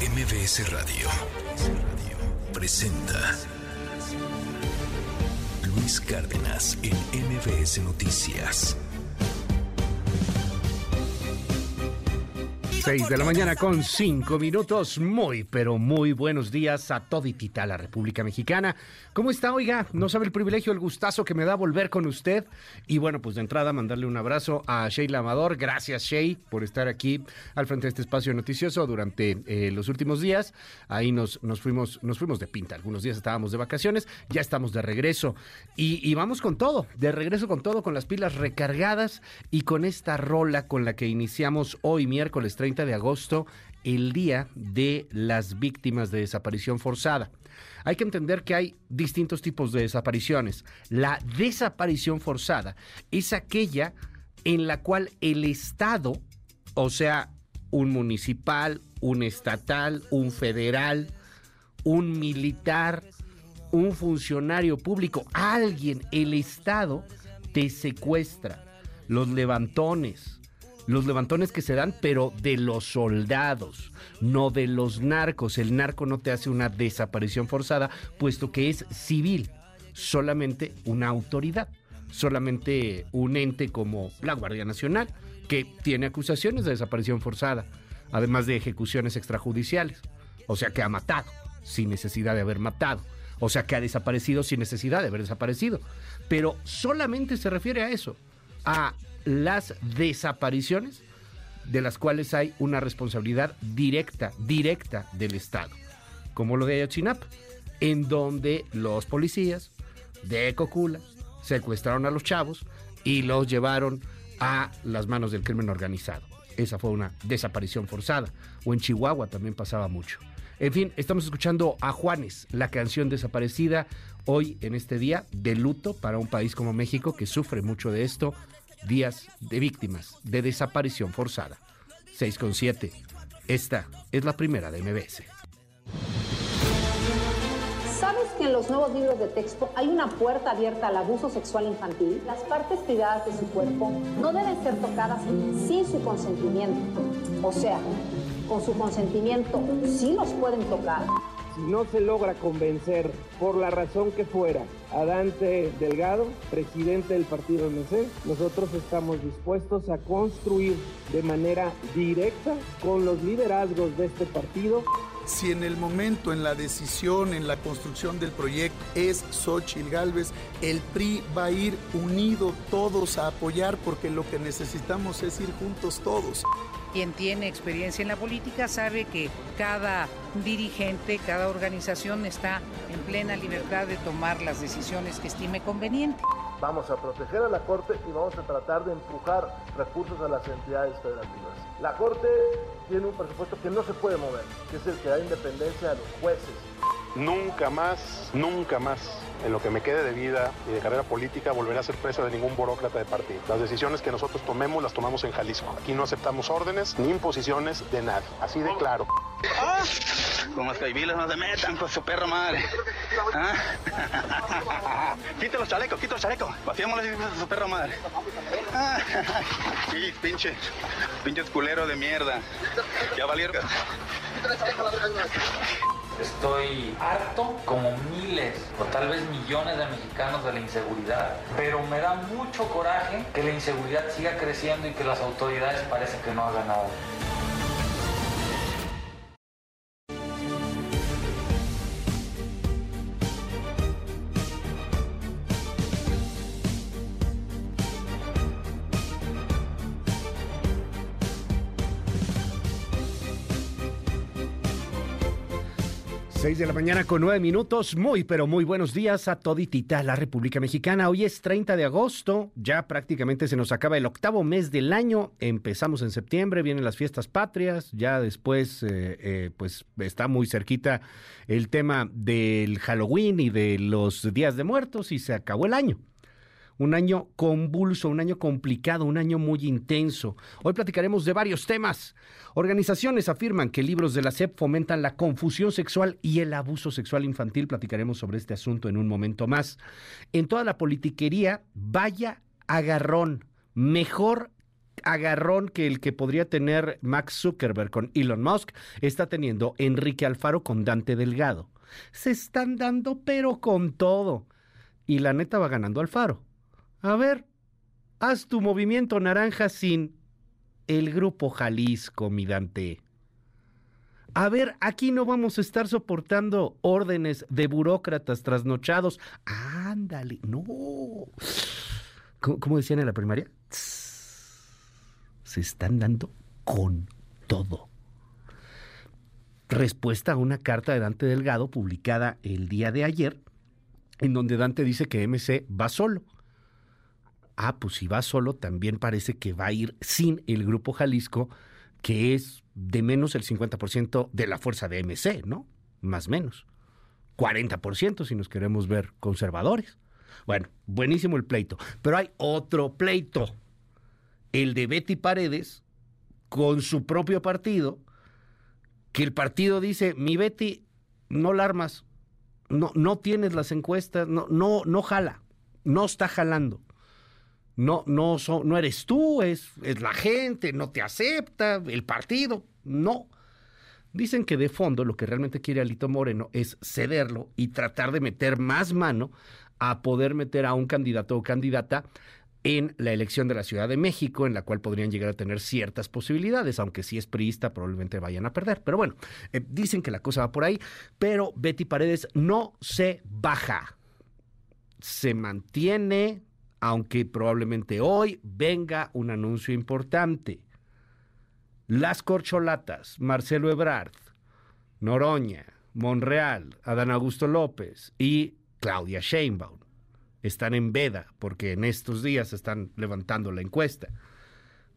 MBS Radio presenta Luis Cárdenas en MBS Noticias. 6 de la mañana con 5 minutos. Muy, pero muy buenos días a toditita la República Mexicana. ¿Cómo está, oiga? No sabe el privilegio, el gustazo que me da volver con usted. Y bueno, pues de entrada mandarle un abrazo a Sheila Amador. Gracias, Shey, por estar aquí al frente de este espacio noticioso durante eh, los últimos días. Ahí nos, nos, fuimos, nos fuimos de pinta. Algunos días estábamos de vacaciones, ya estamos de regreso. Y, y vamos con todo, de regreso con todo, con las pilas recargadas y con esta rola con la que iniciamos hoy, miércoles 30 de agosto, el día de las víctimas de desaparición forzada. Hay que entender que hay distintos tipos de desapariciones. La desaparición forzada es aquella en la cual el Estado, o sea, un municipal, un estatal, un federal, un militar, un funcionario público, alguien, el Estado, te secuestra. Los levantones, los levantones que se dan, pero de los soldados, no de los narcos. El narco no te hace una desaparición forzada, puesto que es civil, solamente una autoridad, solamente un ente como la Guardia Nacional, que tiene acusaciones de desaparición forzada, además de ejecuciones extrajudiciales. O sea que ha matado, sin necesidad de haber matado. O sea que ha desaparecido sin necesidad de haber desaparecido. Pero solamente se refiere a eso, a las desapariciones de las cuales hay una responsabilidad directa, directa del Estado, como lo de Ayotzinapa, en donde los policías de Cocula secuestraron a los chavos y los llevaron a las manos del crimen organizado. Esa fue una desaparición forzada. O en Chihuahua también pasaba mucho. En fin, estamos escuchando a Juanes, la canción desaparecida, hoy en este día de luto para un país como México que sufre mucho de esto, días de víctimas de desaparición forzada. 6,7. Esta es la primera de MBS. ¿Sabes que en los nuevos libros de texto hay una puerta abierta al abuso sexual infantil? Las partes privadas de su cuerpo no deben ser tocadas sin su consentimiento. O sea, con su consentimiento sí los pueden tocar si no se logra convencer por la razón que fuera a Dante Delgado, presidente del partido MC, nosotros estamos dispuestos a construir de manera directa con los liderazgos de este partido si en el momento, en la decisión, en la construcción del proyecto es Xochitl Galvez, el PRI va a ir unido todos a apoyar porque lo que necesitamos es ir juntos todos. Quien tiene experiencia en la política sabe que cada dirigente, cada organización está en plena libertad de tomar las decisiones que estime conveniente. Vamos a proteger a la Corte y vamos a tratar de empujar recursos a las entidades federativas. La Corte tiene un presupuesto que no se puede mover, que es el que da independencia a los jueces. Nunca más, nunca más en lo que me quede de vida y de carrera política volveré a ser presa de ningún burócrata de partido. Las decisiones que nosotros tomemos las tomamos en Jalisco. Aquí no aceptamos órdenes ni imposiciones de nadie. Así de claro. ¡Ah! Como los caibiles no se metan con su perro madre. ¿Ah? quita los chalecos, quita los chalecos. Vaciémosle a su perro madre. ¡Ah! Sí, pinche, pinche culero de mierda. Ya valieron. Estoy harto, como miles o tal vez millones de mexicanos, de la inseguridad. Pero me da mucho coraje que la inseguridad siga creciendo y que las autoridades parecen que no hagan nada. 6 de la mañana con 9 minutos. Muy, pero muy buenos días a toditita la República Mexicana. Hoy es 30 de agosto, ya prácticamente se nos acaba el octavo mes del año. Empezamos en septiembre, vienen las fiestas patrias, ya después, eh, eh, pues está muy cerquita el tema del Halloween y de los días de muertos y se acabó el año un año convulso, un año complicado, un año muy intenso. Hoy platicaremos de varios temas. Organizaciones afirman que libros de la SEP fomentan la confusión sexual y el abuso sexual infantil. Platicaremos sobre este asunto en un momento más. En toda la politiquería, vaya agarrón. Mejor agarrón que el que podría tener Max Zuckerberg con Elon Musk está teniendo Enrique Alfaro con Dante Delgado. Se están dando pero con todo. Y la neta va ganando Alfaro. A ver, haz tu movimiento naranja sin el grupo Jalisco, mi Dante. A ver, aquí no vamos a estar soportando órdenes de burócratas trasnochados. Ándale, no. ¿Cómo, decían en la primaria? Se están dando con todo. Respuesta a una carta de Dante Delgado publicada el día de ayer, en donde Dante dice que MC va solo. Ah, pues si va solo, también parece que va a ir sin el Grupo Jalisco, que es de menos el 50% de la fuerza de MC, ¿no? Más menos. 40% si nos queremos ver conservadores. Bueno, buenísimo el pleito. Pero hay otro pleito. El de Betty Paredes con su propio partido, que el partido dice, mi Betty, no la armas, no, no tienes las encuestas, no, no, no jala, no está jalando no, no, no eres tú, es, es la gente, no te acepta, el partido, no. Dicen que de fondo lo que realmente quiere Alito Moreno es cederlo y tratar de meter más mano a poder meter a un candidato o candidata en la elección de la Ciudad de México, en la cual podrían llegar a tener ciertas posibilidades, aunque si es priista probablemente vayan a perder. Pero bueno, eh, dicen que la cosa va por ahí, pero Betty Paredes no se baja, se mantiene aunque probablemente hoy venga un anuncio importante. Las corcholatas, Marcelo Ebrard, Noroña, Monreal, Adán Augusto López y Claudia Sheinbaum están en veda porque en estos días están levantando la encuesta.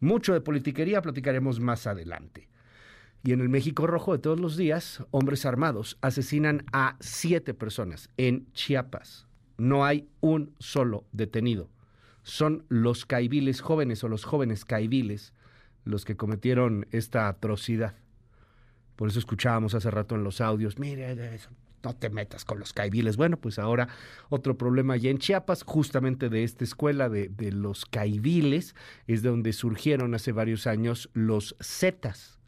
Mucho de politiquería platicaremos más adelante. Y en el México Rojo de todos los días, hombres armados asesinan a siete personas en Chiapas no hay un solo detenido. Son los caiviles jóvenes o los jóvenes caiviles los que cometieron esta atrocidad. Por eso escuchábamos hace rato en los audios, mire, no te metas con los caiviles. Bueno, pues ahora otro problema ya en Chiapas, justamente de esta escuela de, de los caiviles, es de donde surgieron hace varios años los zetas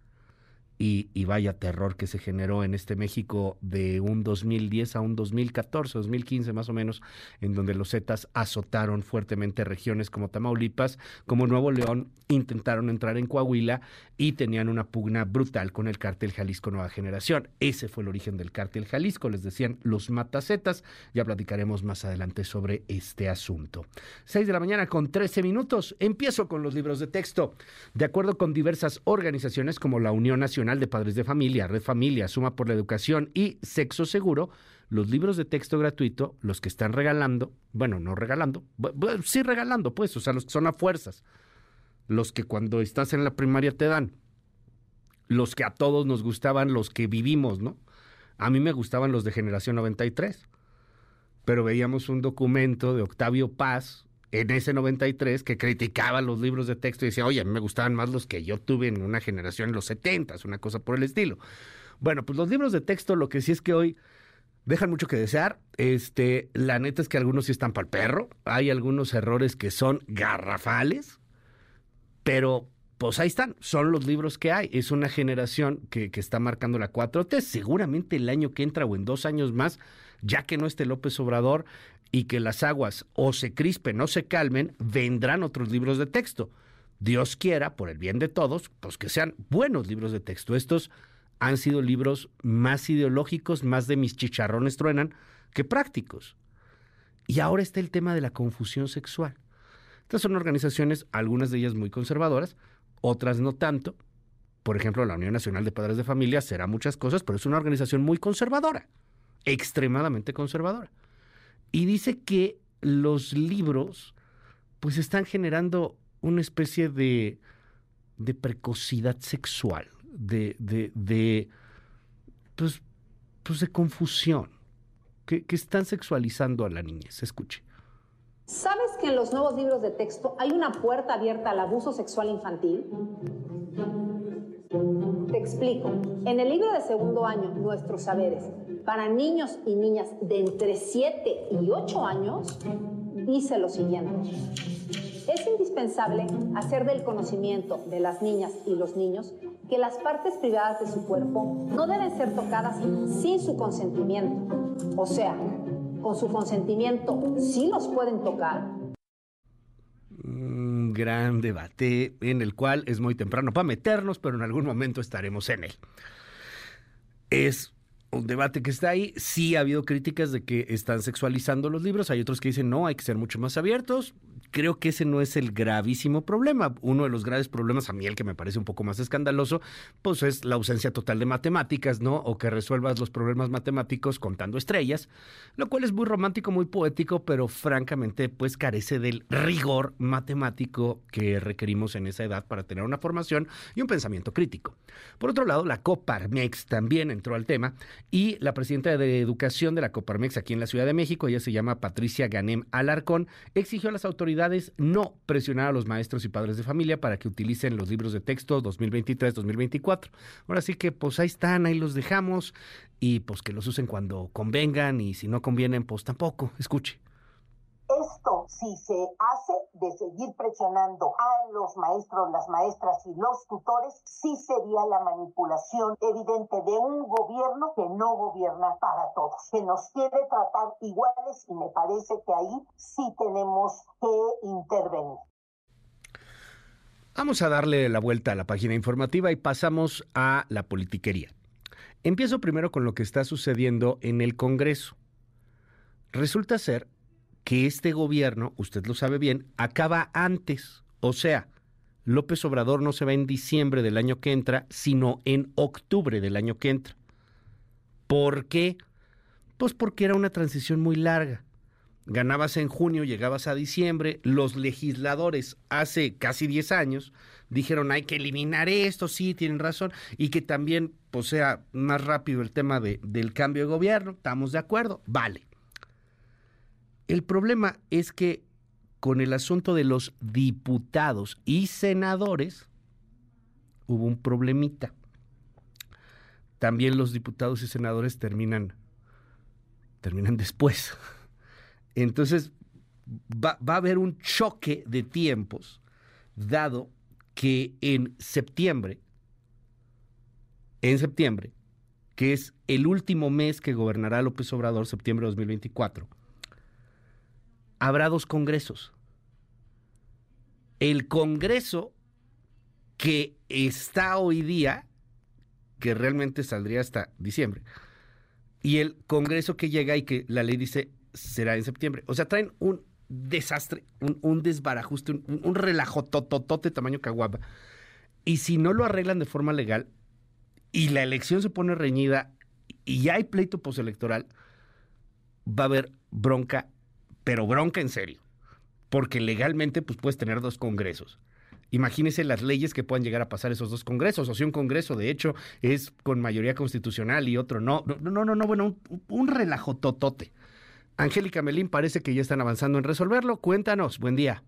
y, vaya terror que se generó en este México de un 2010 a un 2014, 2015 más o menos, en donde los Zetas azotaron fuertemente regiones como Tamaulipas, como Nuevo León, intentaron entrar en Coahuila y tenían una pugna brutal con el cártel Jalisco Nueva Generación. Ese fue el origen del cártel Jalisco, les decían los matacetas. Ya platicaremos más adelante sobre este asunto. 6 de la mañana con 13 minutos. Empiezo con los libros de texto. De acuerdo con diversas organizaciones como la Unión Nacional de Padres de Familia, Red Familia, Suma por la Educación y Sexo Seguro, los libros de texto gratuito, los que están regalando, bueno, no regalando, sí regalando, pues, o sea, los que son a fuerzas, los que cuando estás en la primaria te dan, los que a todos nos gustaban, los que vivimos, ¿no? A mí me gustaban los de Generación 93, pero veíamos un documento de Octavio Paz, en ese 93 que criticaba los libros de texto y decía, oye, a mí me gustaban más los que yo tuve en una generación en los 70, una cosa por el estilo. Bueno, pues los libros de texto lo que sí es que hoy dejan mucho que desear. Este, la neta es que algunos sí están para el perro, hay algunos errores que son garrafales, pero pues ahí están, son los libros que hay. Es una generación que, que está marcando la 4T. Seguramente el año que entra o en dos años más, ya que no esté López Obrador, y que las aguas o se crispen o se calmen, vendrán otros libros de texto. Dios quiera, por el bien de todos, pues que sean buenos libros de texto. Estos han sido libros más ideológicos, más de mis chicharrones truenan, que prácticos. Y ahora está el tema de la confusión sexual. Estas son organizaciones, algunas de ellas muy conservadoras, otras no tanto. Por ejemplo, la Unión Nacional de Padres de Familia será muchas cosas, pero es una organización muy conservadora, extremadamente conservadora y dice que los libros pues están generando una especie de, de precocidad sexual, de, de, de pues, pues de confusión, que, que están sexualizando a la niñez. Escuche. ¿Sabes que en los nuevos libros de texto hay una puerta abierta al abuso sexual infantil? Te explico. En el libro de segundo año, Nuestros Saberes, para niños y niñas de entre 7 y 8 años, dice lo siguiente. Es indispensable hacer del conocimiento de las niñas y los niños que las partes privadas de su cuerpo no deben ser tocadas sin su consentimiento. O sea, con su consentimiento sí los pueden tocar. Gran debate en el cual es muy temprano para meternos, pero en algún momento estaremos en él. Es un debate que está ahí. Sí ha habido críticas de que están sexualizando los libros. Hay otros que dicen no, hay que ser mucho más abiertos creo que ese no es el gravísimo problema. Uno de los graves problemas, a mí el que me parece un poco más escandaloso, pues es la ausencia total de matemáticas, ¿no? O que resuelvas los problemas matemáticos contando estrellas, lo cual es muy romántico, muy poético, pero francamente, pues carece del rigor matemático que requerimos en esa edad para tener una formación y un pensamiento crítico. Por otro lado, la Coparmex también entró al tema y la presidenta de Educación de la Coparmex aquí en la Ciudad de México, ella se llama Patricia Ganem Alarcón, exigió a las autoridades no presionar a los maestros y padres de familia para que utilicen los libros de texto 2023-2024. Ahora sí que pues ahí están, ahí los dejamos y pues que los usen cuando convengan y si no convienen pues tampoco. Escuche. Esto, si se hace de seguir presionando a los maestros, las maestras y los tutores, sí sería la manipulación evidente de un gobierno que no gobierna para todos, que nos quiere tratar iguales y me parece que ahí sí tenemos que intervenir. Vamos a darle la vuelta a la página informativa y pasamos a la politiquería. Empiezo primero con lo que está sucediendo en el Congreso. Resulta ser que este gobierno, usted lo sabe bien, acaba antes. O sea, López Obrador no se va en diciembre del año que entra, sino en octubre del año que entra. ¿Por qué? Pues porque era una transición muy larga. Ganabas en junio, llegabas a diciembre, los legisladores hace casi 10 años dijeron hay que eliminar esto, sí, tienen razón, y que también pues, sea más rápido el tema de, del cambio de gobierno, estamos de acuerdo, vale. El problema es que con el asunto de los diputados y senadores hubo un problemita. También los diputados y senadores terminan terminan después. Entonces va, a haber un choque de tiempos dado que en septiembre en septiembre, que es el último mes que gobernará López Obrador, septiembre de 2024, habrá dos congresos. El congreso que está hoy día, que realmente saldría hasta diciembre, y el congreso que llega y que la ley dice será en septiembre. O sea, traen un desastre, un, desbarajuste, un, un relajo tototote tamaño caguapa. Y si no lo arreglan de forma legal y la elección se pone reñida y ya hay pleito postelectoral, va a haber bronca pero bronca en serio, porque legalmente pues puedes tener dos congresos. Imagínese las leyes que puedan llegar a pasar esos dos congresos, o si un congreso de hecho es con mayoría constitucional y otro no. No, no, no, no bueno, un, un relajo totote. Angélica Melín parece que ya están avanzando en resolverlo. Cuéntanos, buen día.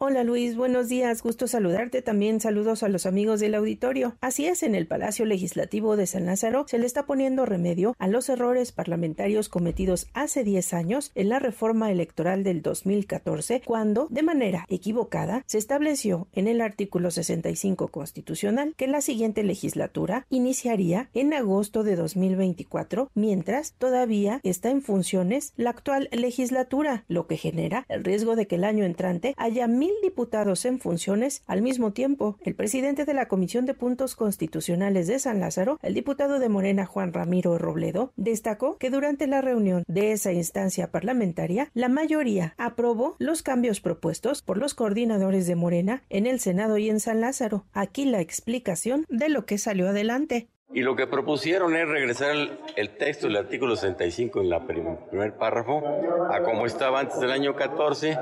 Hola Luis, buenos días, gusto saludarte. También saludos a los amigos del auditorio. Así es, en el Palacio Legislativo de San Lázaro se le está poniendo remedio a los errores parlamentarios cometidos hace 10 años en la reforma electoral del 2014, cuando, de manera equivocada, se estableció en el artículo 65 constitucional que la siguiente legislatura iniciaría en agosto de 2024, mientras todavía está en funciones la actual legislatura, lo que genera el riesgo de que el año entrante haya diputados en funciones al mismo tiempo. El presidente de la Comisión de Puntos Constitucionales de San Lázaro, el diputado de Morena Juan Ramiro Robledo, destacó que durante la reunión de esa instancia parlamentaria, la mayoría aprobó los cambios propuestos por los coordinadores de Morena en el Senado y en San Lázaro. Aquí la explicación de lo que salió adelante. Y lo que propusieron es regresar el, texto del artículo 65 en el primer párrafo a como estaba antes del año 14,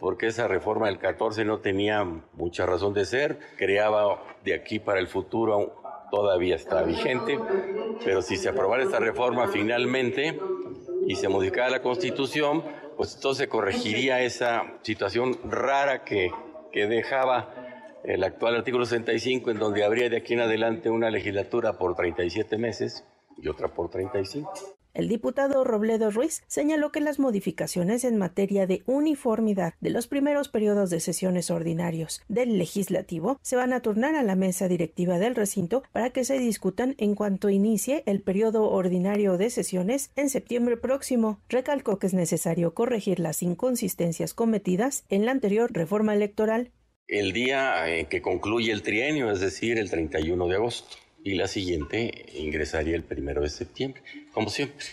porque esa reforma del 14 no tenía mucha razón de ser, creaba de aquí para el futuro, todavía está vigente, pero si se aprobara esta reforma finalmente y se modificara la constitución, pues entonces corregiría esa situación rara que, que dejaba el actual artículo 65, en donde habría de aquí en adelante una legislatura por 37 meses y otra por 35. El diputado Robledo Ruiz señaló que las modificaciones en materia de uniformidad de los primeros periodos de sesiones ordinarios del legislativo se van a turnar a la mesa directiva del recinto para que se discutan en cuanto inicie el periodo ordinario de sesiones en septiembre próximo. Recalcó que es necesario corregir las inconsistencias cometidas en la anterior reforma electoral. El día en que concluye el trienio, es decir, el 31 de agosto y la siguiente ingresaría el primero de septiembre, como siempre.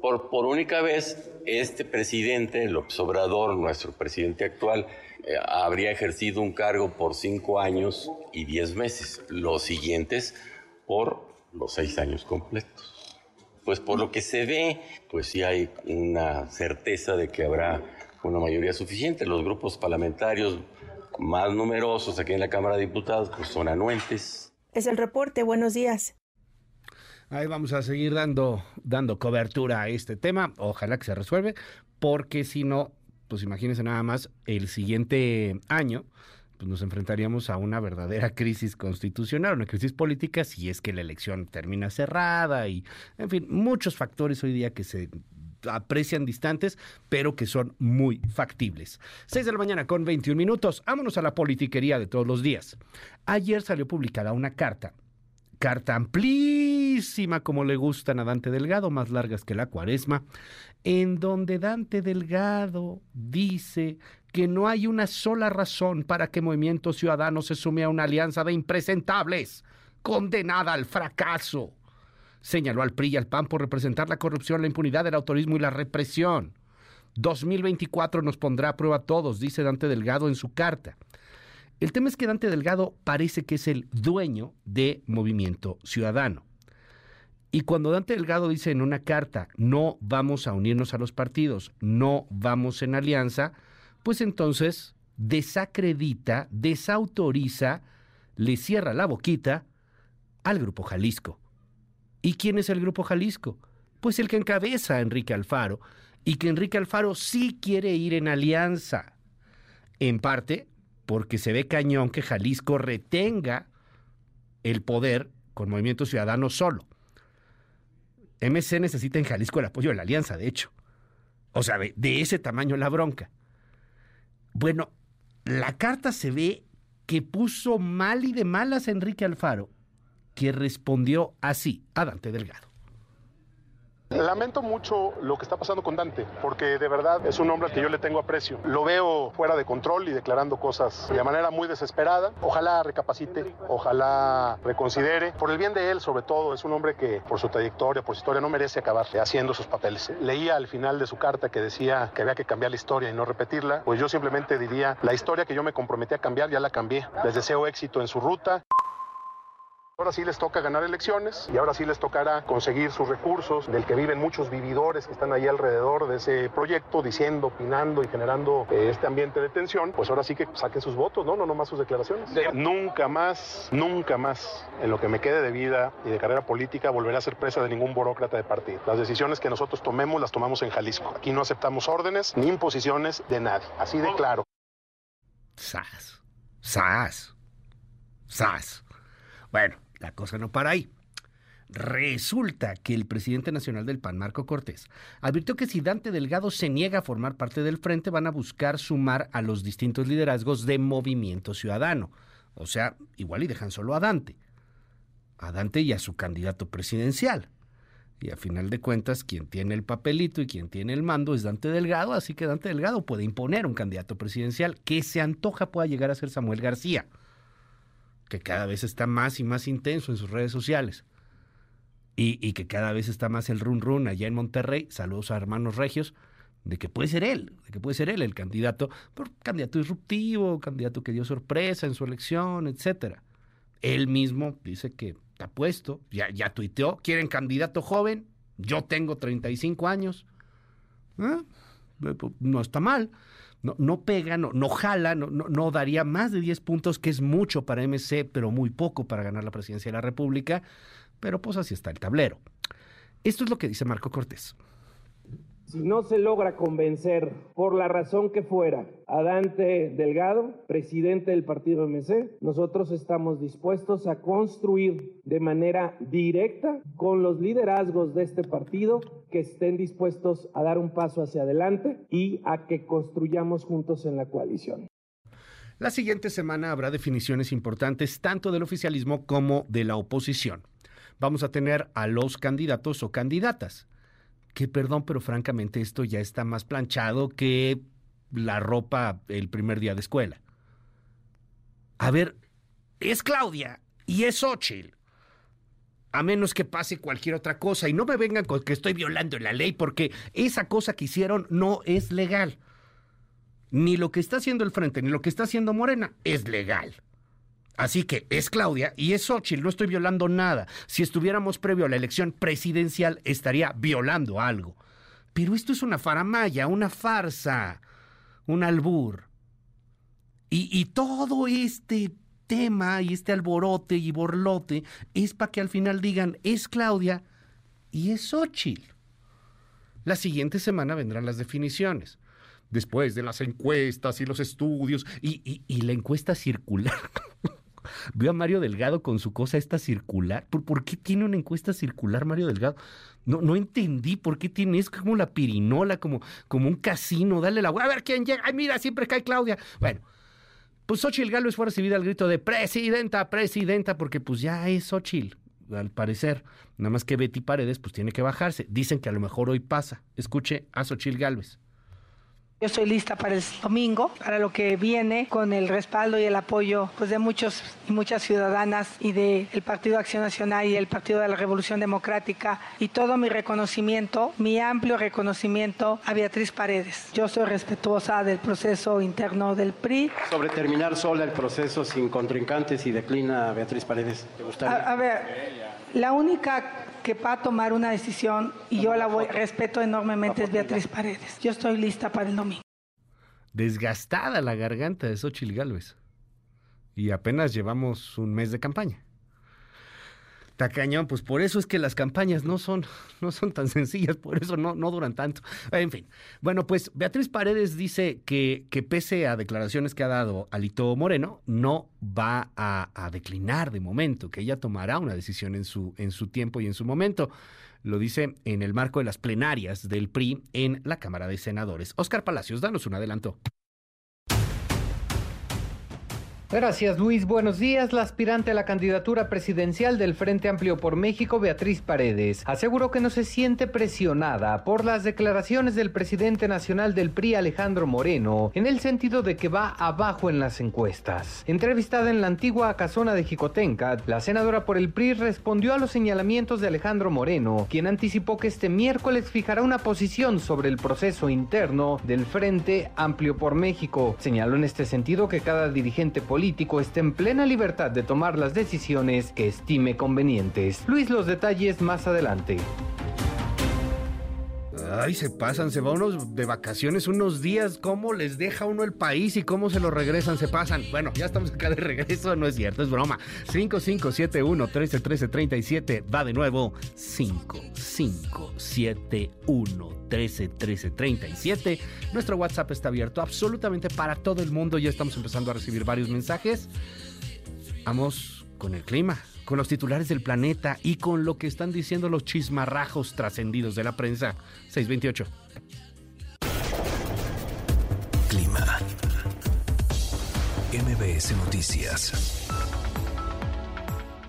Por, por única vez, este presidente, López Obrador, nuestro presidente actual, eh, habría ejercido un cargo por cinco años y diez meses, los siguientes por los seis años completos. Pues por lo que se ve, pues sí hay una certeza de que habrá una mayoría suficiente. Los grupos parlamentarios más numerosos aquí en la Cámara de Diputados pues son anuentes, es el reporte. Buenos días. Ahí vamos a seguir dando, dando cobertura a este tema. Ojalá que se resuelve, porque si no, pues imagínense nada más, el siguiente año pues nos enfrentaríamos a una verdadera crisis constitucional, una crisis política, si es que la elección termina cerrada y, en fin, muchos factores hoy día que se aprecian distantes, pero que son muy factibles. 6 de la mañana con 21 minutos. Vámonos a la politiquería de todos los días. Ayer salió publicada una carta, carta amplísima como le gustan a Dante Delgado, más largas que la cuaresma, en donde Dante Delgado dice que no hay una sola razón para que Movimiento Ciudadano se sume a una alianza de impresentables, condenada al fracaso Señaló al PRI y al PAN por representar la corrupción, la impunidad, el autorismo y la represión. 2024 nos pondrá a prueba a todos, dice Dante Delgado en su carta. El tema es que Dante Delgado parece que es el dueño de Movimiento Ciudadano. Y cuando Dante Delgado dice en una carta, no vamos a unirnos a los partidos, no vamos en alianza, pues entonces desacredita, desautoriza, le cierra la boquita al Grupo Jalisco. ¿Y quién es el Grupo Jalisco? Pues el que encabeza a Enrique Alfaro y que Enrique Alfaro sí quiere ir en alianza. En parte porque se ve cañón que Jalisco retenga el poder con Movimiento Ciudadano solo. MC necesita en Jalisco el apoyo de la alianza, de hecho. O sea, de ese tamaño la bronca. Bueno, la carta se ve que puso mal y de malas a Enrique Alfaro que respondió así a Dante Delgado. Lamento mucho lo que está pasando con Dante, porque de verdad es un hombre al que yo le tengo aprecio. Lo veo fuera de control y declarando cosas de manera muy desesperada. Ojalá recapacite, ojalá reconsidere, por el bien de él sobre todo. Es un hombre que por su trayectoria, por su historia, no merece acabar haciendo sus papeles. Leía al final de su carta que decía que había que cambiar la historia y no repetirla. Pues yo simplemente diría, la historia que yo me comprometí a cambiar ya la cambié. Les deseo éxito en su ruta. Ahora sí les toca ganar elecciones y ahora sí les tocará conseguir sus recursos, del que viven muchos vividores que están ahí alrededor de ese proyecto, diciendo, opinando y generando eh, este ambiente de tensión. Pues ahora sí que saquen sus votos, ¿no? No nomás sus declaraciones. Nunca más, nunca más, en lo que me quede de vida y de carrera política, volveré a ser presa de ningún burócrata de partido. Las decisiones que nosotros tomemos las tomamos en Jalisco. Aquí no aceptamos órdenes ni imposiciones de nadie. Así de claro. Sas. Sas. Sas. Bueno, la cosa no para ahí. Resulta que el presidente nacional del PAN, Marco Cortés, advirtió que si Dante Delgado se niega a formar parte del frente, van a buscar sumar a los distintos liderazgos de Movimiento Ciudadano. O sea, igual y dejan solo a Dante. A Dante y a su candidato presidencial. Y a final de cuentas, quien tiene el papelito y quien tiene el mando es Dante Delgado, así que Dante Delgado puede imponer un candidato presidencial que se antoja pueda llegar a ser Samuel García que cada vez está más y más intenso en sus redes sociales. Y, que cada vez está más el run run allá en Monterrey. Saludos a hermanos regios de que puede ser él, de que puede ser él el candidato, por candidato disruptivo, candidato que dio sorpresa en su elección, etcétera. Él mismo dice que está puesto, ya, ya tuiteó, quieren candidato joven, yo tengo 35 años. Pues, no está mal no, no pega, no, no jala, no, no, daría más de 10 puntos, que es mucho para MC, pero muy poco para ganar la presidencia de la República. Pero pues así está el tablero. Esto es lo que dice Marco Cortés. Si no se logra convencer, por la razón que fuera, a Dante Delgado, presidente del partido MC, nosotros estamos dispuestos a construir de manera directa con los liderazgos de este partido que estén dispuestos a dar un paso hacia adelante y a que construyamos juntos en la coalición. La siguiente semana habrá definiciones importantes tanto del oficialismo como de la oposición. Vamos a tener a los candidatos o candidatas que perdón, pero francamente esto ya está más planchado que la ropa el primer día de escuela. A ver, es Claudia y es Ochil. A menos que pase cualquier otra cosa y no me vengan con que estoy violando la ley porque esa cosa que hicieron no es legal. Ni lo que está haciendo el Frente ni lo que está haciendo Morena es legal. Así que es Claudia y es Xochitl, no estoy violando nada. Si estuviéramos previo a la elección presidencial, estaría violando algo. Pero esto es una faramaya, una farsa, un albur. Y, todo este tema y este alborote y borlote es para que al final digan es Claudia y es Xochitl. La siguiente semana vendrán las definiciones. Después de las encuestas y los estudios y la encuesta circular. Veo a Mario Delgado con su cosa esta circular. ¿Por, qué tiene una encuesta circular Mario Delgado? No, no entendí por qué tiene, es como la pirinola, como, como un casino, dale la a ver quién llega. Ay, mira, siempre cae Claudia. Bueno, pues Xochitl Galo fue recibida al grito de presidenta, presidenta, porque pues ya es Xochitl, al parecer. Nada más que Betty Paredes, pues tiene que bajarse. Dicen que a lo mejor hoy pasa. Escuche a Xochitl Galvez. Yo estoy lista para el domingo, para lo que viene, con el respaldo y el apoyo pues, de muchos y muchas ciudadanas y del Partido Acción Nacional y el Partido de la Revolución Democrática y todo mi reconocimiento, mi amplio reconocimiento a Beatriz Paredes. Yo soy respetuosa del proceso interno del PRI. Sobre terminar sola el proceso sin contrincantes y declina Beatriz Paredes. ¿Te gustaría? A, a ver, la única que va a tomar una decisión y yo la voy, respeto enormemente es Beatriz Paredes. Yo estoy lista para el domingo. Desgastada la garganta de Xochitl Gálvez. Y apenas llevamos un mes de campaña. Tacañón, pues por eso es que las campañas no son, no son tan sencillas, por eso no, no duran tanto. En fin, bueno, pues Beatriz Paredes dice que, que pese a declaraciones que ha dado Alito Moreno, no va a, a, declinar de momento, que ella tomará una decisión en su, en su tiempo y en su momento. Lo dice en el marco de las plenarias del PRI en la Cámara de Senadores. Oscar Palacios, danos un adelanto. Gracias Luis, buenos días. La aspirante a la candidatura presidencial del Frente Amplio por México, Beatriz Paredes, aseguró que no se siente presionada por las declaraciones del presidente nacional del PRI, Alejandro Moreno, en el sentido de que va abajo en las encuestas. Entrevistada en la antigua casona de Jicotenca, la senadora por el PRI respondió a los señalamientos de Alejandro Moreno, quien anticipó que este miércoles fijará una posición sobre el proceso interno del Frente Amplio por México. Señaló en este sentido que cada dirigente político político esté en plena libertad de tomar las decisiones que estime convenientes. Luis, los detalles más adelante. Ay, se pasan, se van unos de vacaciones unos días, ¿cómo les deja uno el país y cómo se lo regresan? Se pasan. Bueno, ya estamos acá de regreso, no es cierto, es broma. 5571 131337 va de nuevo. 5571 131337. Nuestro WhatsApp está abierto absolutamente para todo el mundo. Ya estamos empezando a recibir varios mensajes. Vamos con el clima con los titulares del planeta y con lo que están diciendo los chismarrajos trascendidos de la prensa. 628. Clima. MBS Noticias.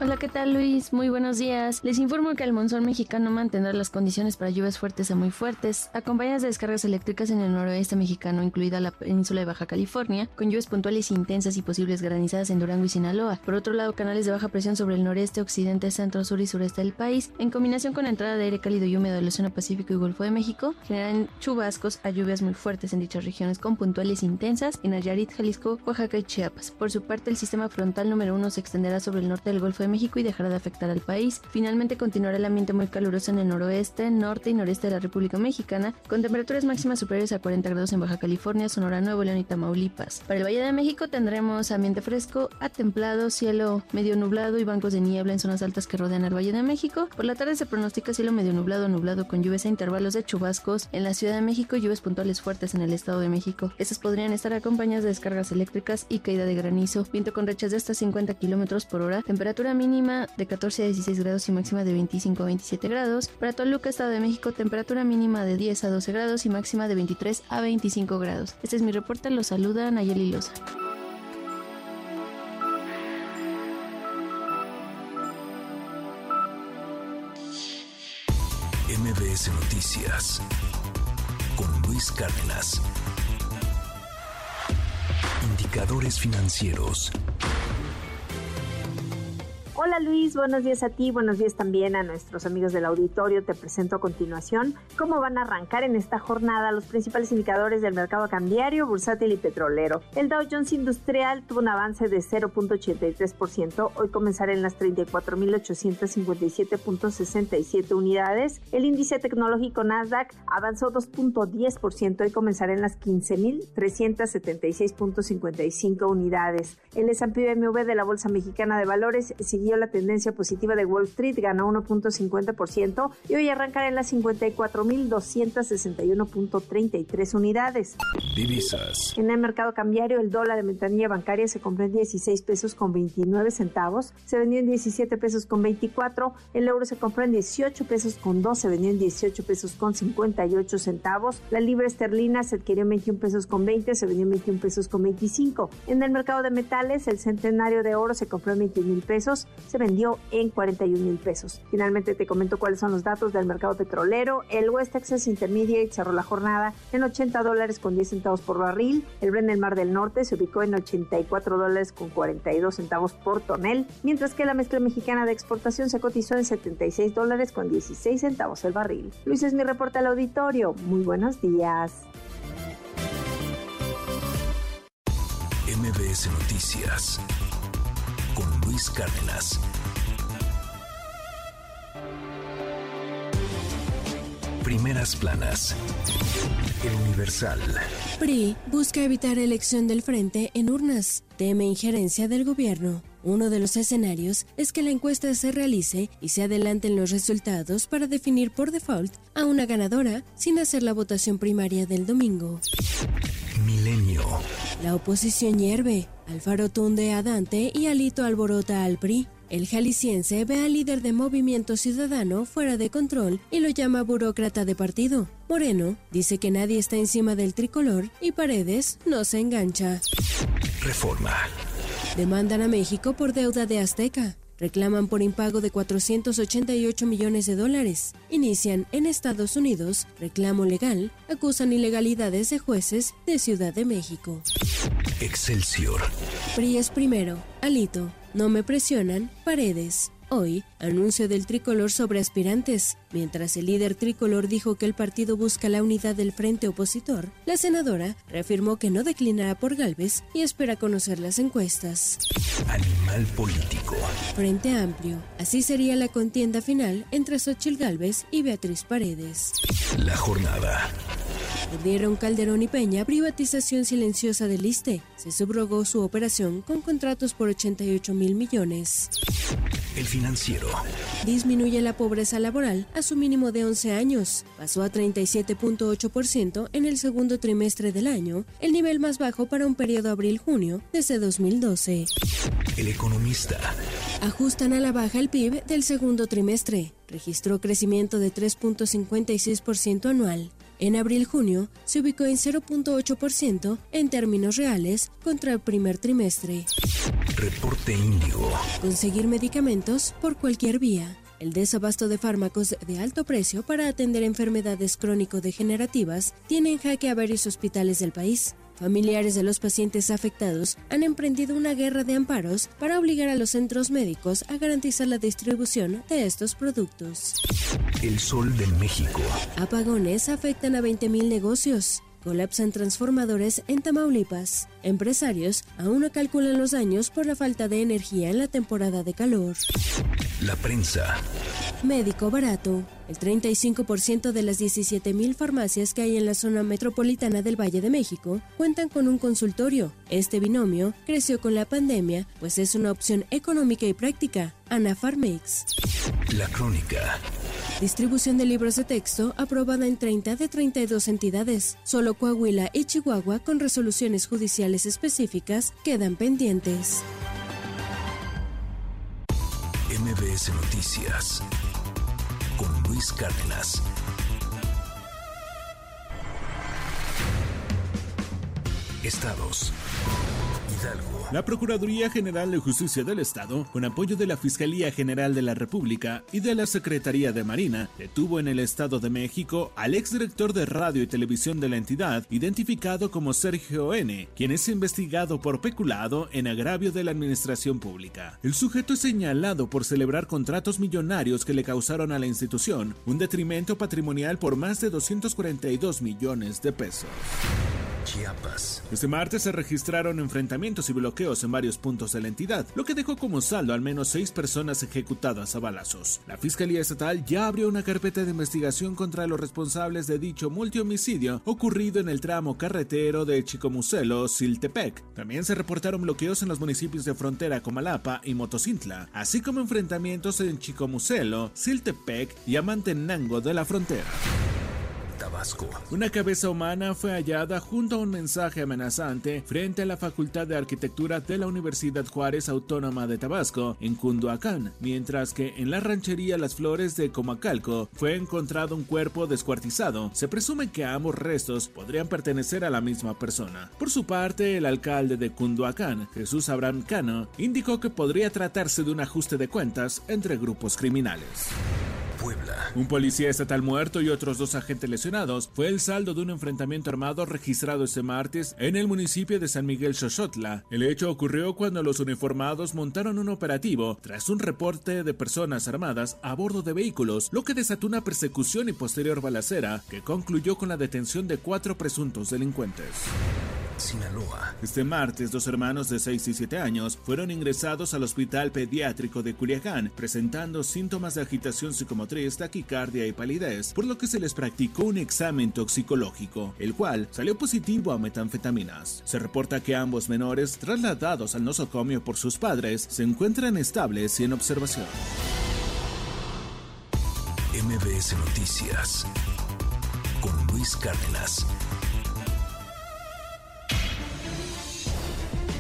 Hola, ¿qué tal Luis? Muy buenos días. Les informo que el monzón mexicano mantendrá las condiciones para lluvias fuertes a muy fuertes, acompañadas de descargas eléctricas en el noroeste mexicano, incluida la península de Baja California, con lluvias puntuales intensas y posibles granizadas en Durango y Sinaloa. Por otro lado, canales de baja presión sobre el noreste, occidente, centro, sur y sureste del país, en combinación con entrada de aire cálido y húmedo del Océano Pacífico y Golfo de México, generan chubascos a lluvias muy fuertes en dichas regiones con puntuales intensas en Nayarit, Jalisco, Oaxaca y Chiapas. Por su parte, el sistema frontal número uno se extenderá sobre el norte del Golfo de México y dejará de afectar al país. Finalmente continuará el ambiente muy caluroso en el noroeste, norte y noreste de la República Mexicana, con temperaturas máximas superiores a 40 grados en Baja California, Sonora, Nuevo León y Tamaulipas. Para el Valle de México tendremos ambiente fresco a templado, cielo medio nublado y bancos de niebla en zonas altas que rodean al Valle de México. Por la tarde se pronostica cielo medio nublado, nublado con lluvias a intervalos de chubascos en la Ciudad de México y lluvias puntuales fuertes en el Estado de México. Estas podrían estar acompañadas de descargas eléctricas y caída de granizo, viento con rechas de hasta 50 kilómetros por hora, temperatura mínima de 14 a 16 grados y máxima de 25 a 27 grados. Para Toluca, Estado de México, temperatura mínima de 10 a 12 grados y máxima de 23 a 25 grados. Este es mi reporte, los saluda Nayeli Loza. MBS Noticias con Luis Cárdenas. Indicadores financieros. Hola Luis, buenos días a ti, buenos días también a nuestros amigos del auditorio. Te presento a continuación cómo van a arrancar en esta jornada los principales indicadores del mercado cambiario, bursátil y petrolero. El Dow Jones Industrial tuvo un avance de 0.83%, hoy comenzará en las 34.857.67 unidades. El índice tecnológico Nasdaq avanzó 2.10%, hoy comenzará en las 15.376.55 unidades. El S&P MV de la Bolsa Mexicana de Valores siguió la tendencia positiva de Wall Street, ganó 1.50% y hoy arrancará en las 54.261.33 unidades. Divisas. En el mercado cambiario, el dólar de ventanilla bancaria se compró en 16 pesos con 29 centavos, se vendió en 17 pesos con 24, el euro se compró en 18 pesos con 2, se vendió en 18 pesos con 58 centavos, la libra esterlina se adquirió en 21 pesos con 20, se vendió en 21 pesos con 25. En el mercado de metales, el centenario de oro se compró en 21 mil pesos, se vendió en 41 mil pesos. Finalmente te comento cuáles son los datos del mercado petrolero. El West Texas Intermediate cerró la jornada en 80 dólares con 10 centavos por barril. El Brent del Mar del Norte se ubicó en 84 dólares con 42 centavos por tonel, mientras que la mezcla mexicana de exportación se cotizó en 76 dólares con 16 centavos el barril. Luis es mi reporte al auditorio. Muy buenos días. MBS Noticias con Luis Cárdenas. Primeras planas. El Universal. PRI busca evitar elección del frente en urnas. Teme injerencia del gobierno. Uno de los escenarios es que la encuesta se realice y se adelanten los resultados para definir por default a una ganadora sin hacer la votación primaria del domingo. Milenio. La oposición hierve. Alfaro tunde a Dante y Alito alborota al PRI. El jalisciense ve al líder de Movimiento Ciudadano fuera de control y lo llama burócrata de partido. Moreno dice que nadie está encima del tricolor y Paredes no se engancha. Reforma. Demandan a México por deuda de Azteca. Reclaman por impago de 488 millones de dólares. Inician en Estados Unidos reclamo legal. Acusan ilegalidades de jueces de Ciudad de México. Excelsior. PRI es primero. Alito. No me presionan. Paredes. Hoy, anuncio del tricolor sobre aspirantes. Mientras el líder tricolor dijo que el partido busca la unidad del frente opositor, la senadora reafirmó que no declinará por Galvez y espera conocer las encuestas. Animal político. Frente amplio. Así sería la contienda final entre Xochil Galvez y Beatriz Paredes. La jornada. Perdieron Calderón y Peña privatización silenciosa del ISTE. Se subrogó su operación con contratos por 88 mil millones. El financiero. Disminuye la pobreza laboral a su mínimo de 11 años. Pasó a 37.8% en el segundo trimestre del año, el nivel más bajo para un periodo abril-junio desde 2012. El economista. Ajustan a la baja el PIB del segundo trimestre. Registró crecimiento de 3.56% anual. En abril-junio se ubicó en 0.8% en términos reales contra el primer trimestre. Reporte Índigo. Conseguir medicamentos por cualquier vía. El desabasto de fármacos de alto precio para atender enfermedades crónico-degenerativas tiene en jaque a varios hospitales del país. Familiares de los pacientes afectados han emprendido una guerra de amparos para obligar a los centros médicos a garantizar la distribución de estos productos. El sol de México. Apagones afectan a 20.000 negocios. Colapsan transformadores en Tamaulipas. Empresarios aún no calculan los daños por la falta de energía en la temporada de calor. La prensa. Médico barato. El 35% de las 17.000 farmacias que hay en la zona metropolitana del Valle de México cuentan con un consultorio. Este binomio creció con la pandemia, pues es una opción económica y práctica. Ana Farmex. La crónica. Distribución de libros de texto aprobada en 30 de 32 entidades. Solo Coahuila y Chihuahua, con resoluciones judiciales específicas, quedan pendientes. MBS Noticias con Luis Cárdenas. Estados. La Procuraduría General de Justicia del Estado, con apoyo de la Fiscalía General de la República y de la Secretaría de Marina, detuvo en el Estado de México al exdirector de radio y televisión de la entidad, identificado como Sergio N., quien es investigado por peculado en agravio de la administración pública. El sujeto es señalado por celebrar contratos millonarios que le causaron a la institución un detrimento patrimonial por más de 242 millones de pesos. Este martes se registraron enfrentamientos y bloqueos en varios puntos de la entidad, lo que dejó como saldo al menos seis personas ejecutadas a balazos. La Fiscalía Estatal ya abrió una carpeta de investigación contra los responsables de dicho multihomicidio ocurrido en el tramo carretero de Chicomucelo, Siltepec. También se reportaron bloqueos en los municipios de frontera Comalapa y Motocintla, así como enfrentamientos en Chicomucelo, Siltepec y Amantenango de la frontera. Una cabeza humana fue hallada junto a un mensaje amenazante frente a la Facultad de Arquitectura de la Universidad Juárez Autónoma de Tabasco, en Cunduacán, mientras que en la ranchería Las Flores de Comacalco fue encontrado un cuerpo descuartizado. Se presume que ambos restos podrían pertenecer a la misma persona. Por su parte, el alcalde de Cunduacán, Jesús Abraham Cano, indicó que podría tratarse de un ajuste de cuentas entre grupos criminales. Puebla. Un policía estatal muerto y otros dos agentes lesionados fue el saldo de un enfrentamiento armado registrado este martes en el municipio de San Miguel Xochotla. El hecho ocurrió cuando los uniformados montaron un operativo tras un reporte de personas armadas a bordo de vehículos, lo que desató una persecución y posterior balacera que concluyó con la detención de cuatro presuntos delincuentes. Sinaloa. Este martes, dos hermanos de 6 y 7 años fueron ingresados al Hospital Pediátrico de Culiacán, presentando síntomas de agitación psicomotriz, taquicardia y palidez, por lo que se les practicó un examen toxicológico, el cual salió positivo a metanfetaminas. Se reporta que ambos menores, trasladados al nosocomio por sus padres, se encuentran estables y en observación. MBS Noticias con Luis Cárdenas.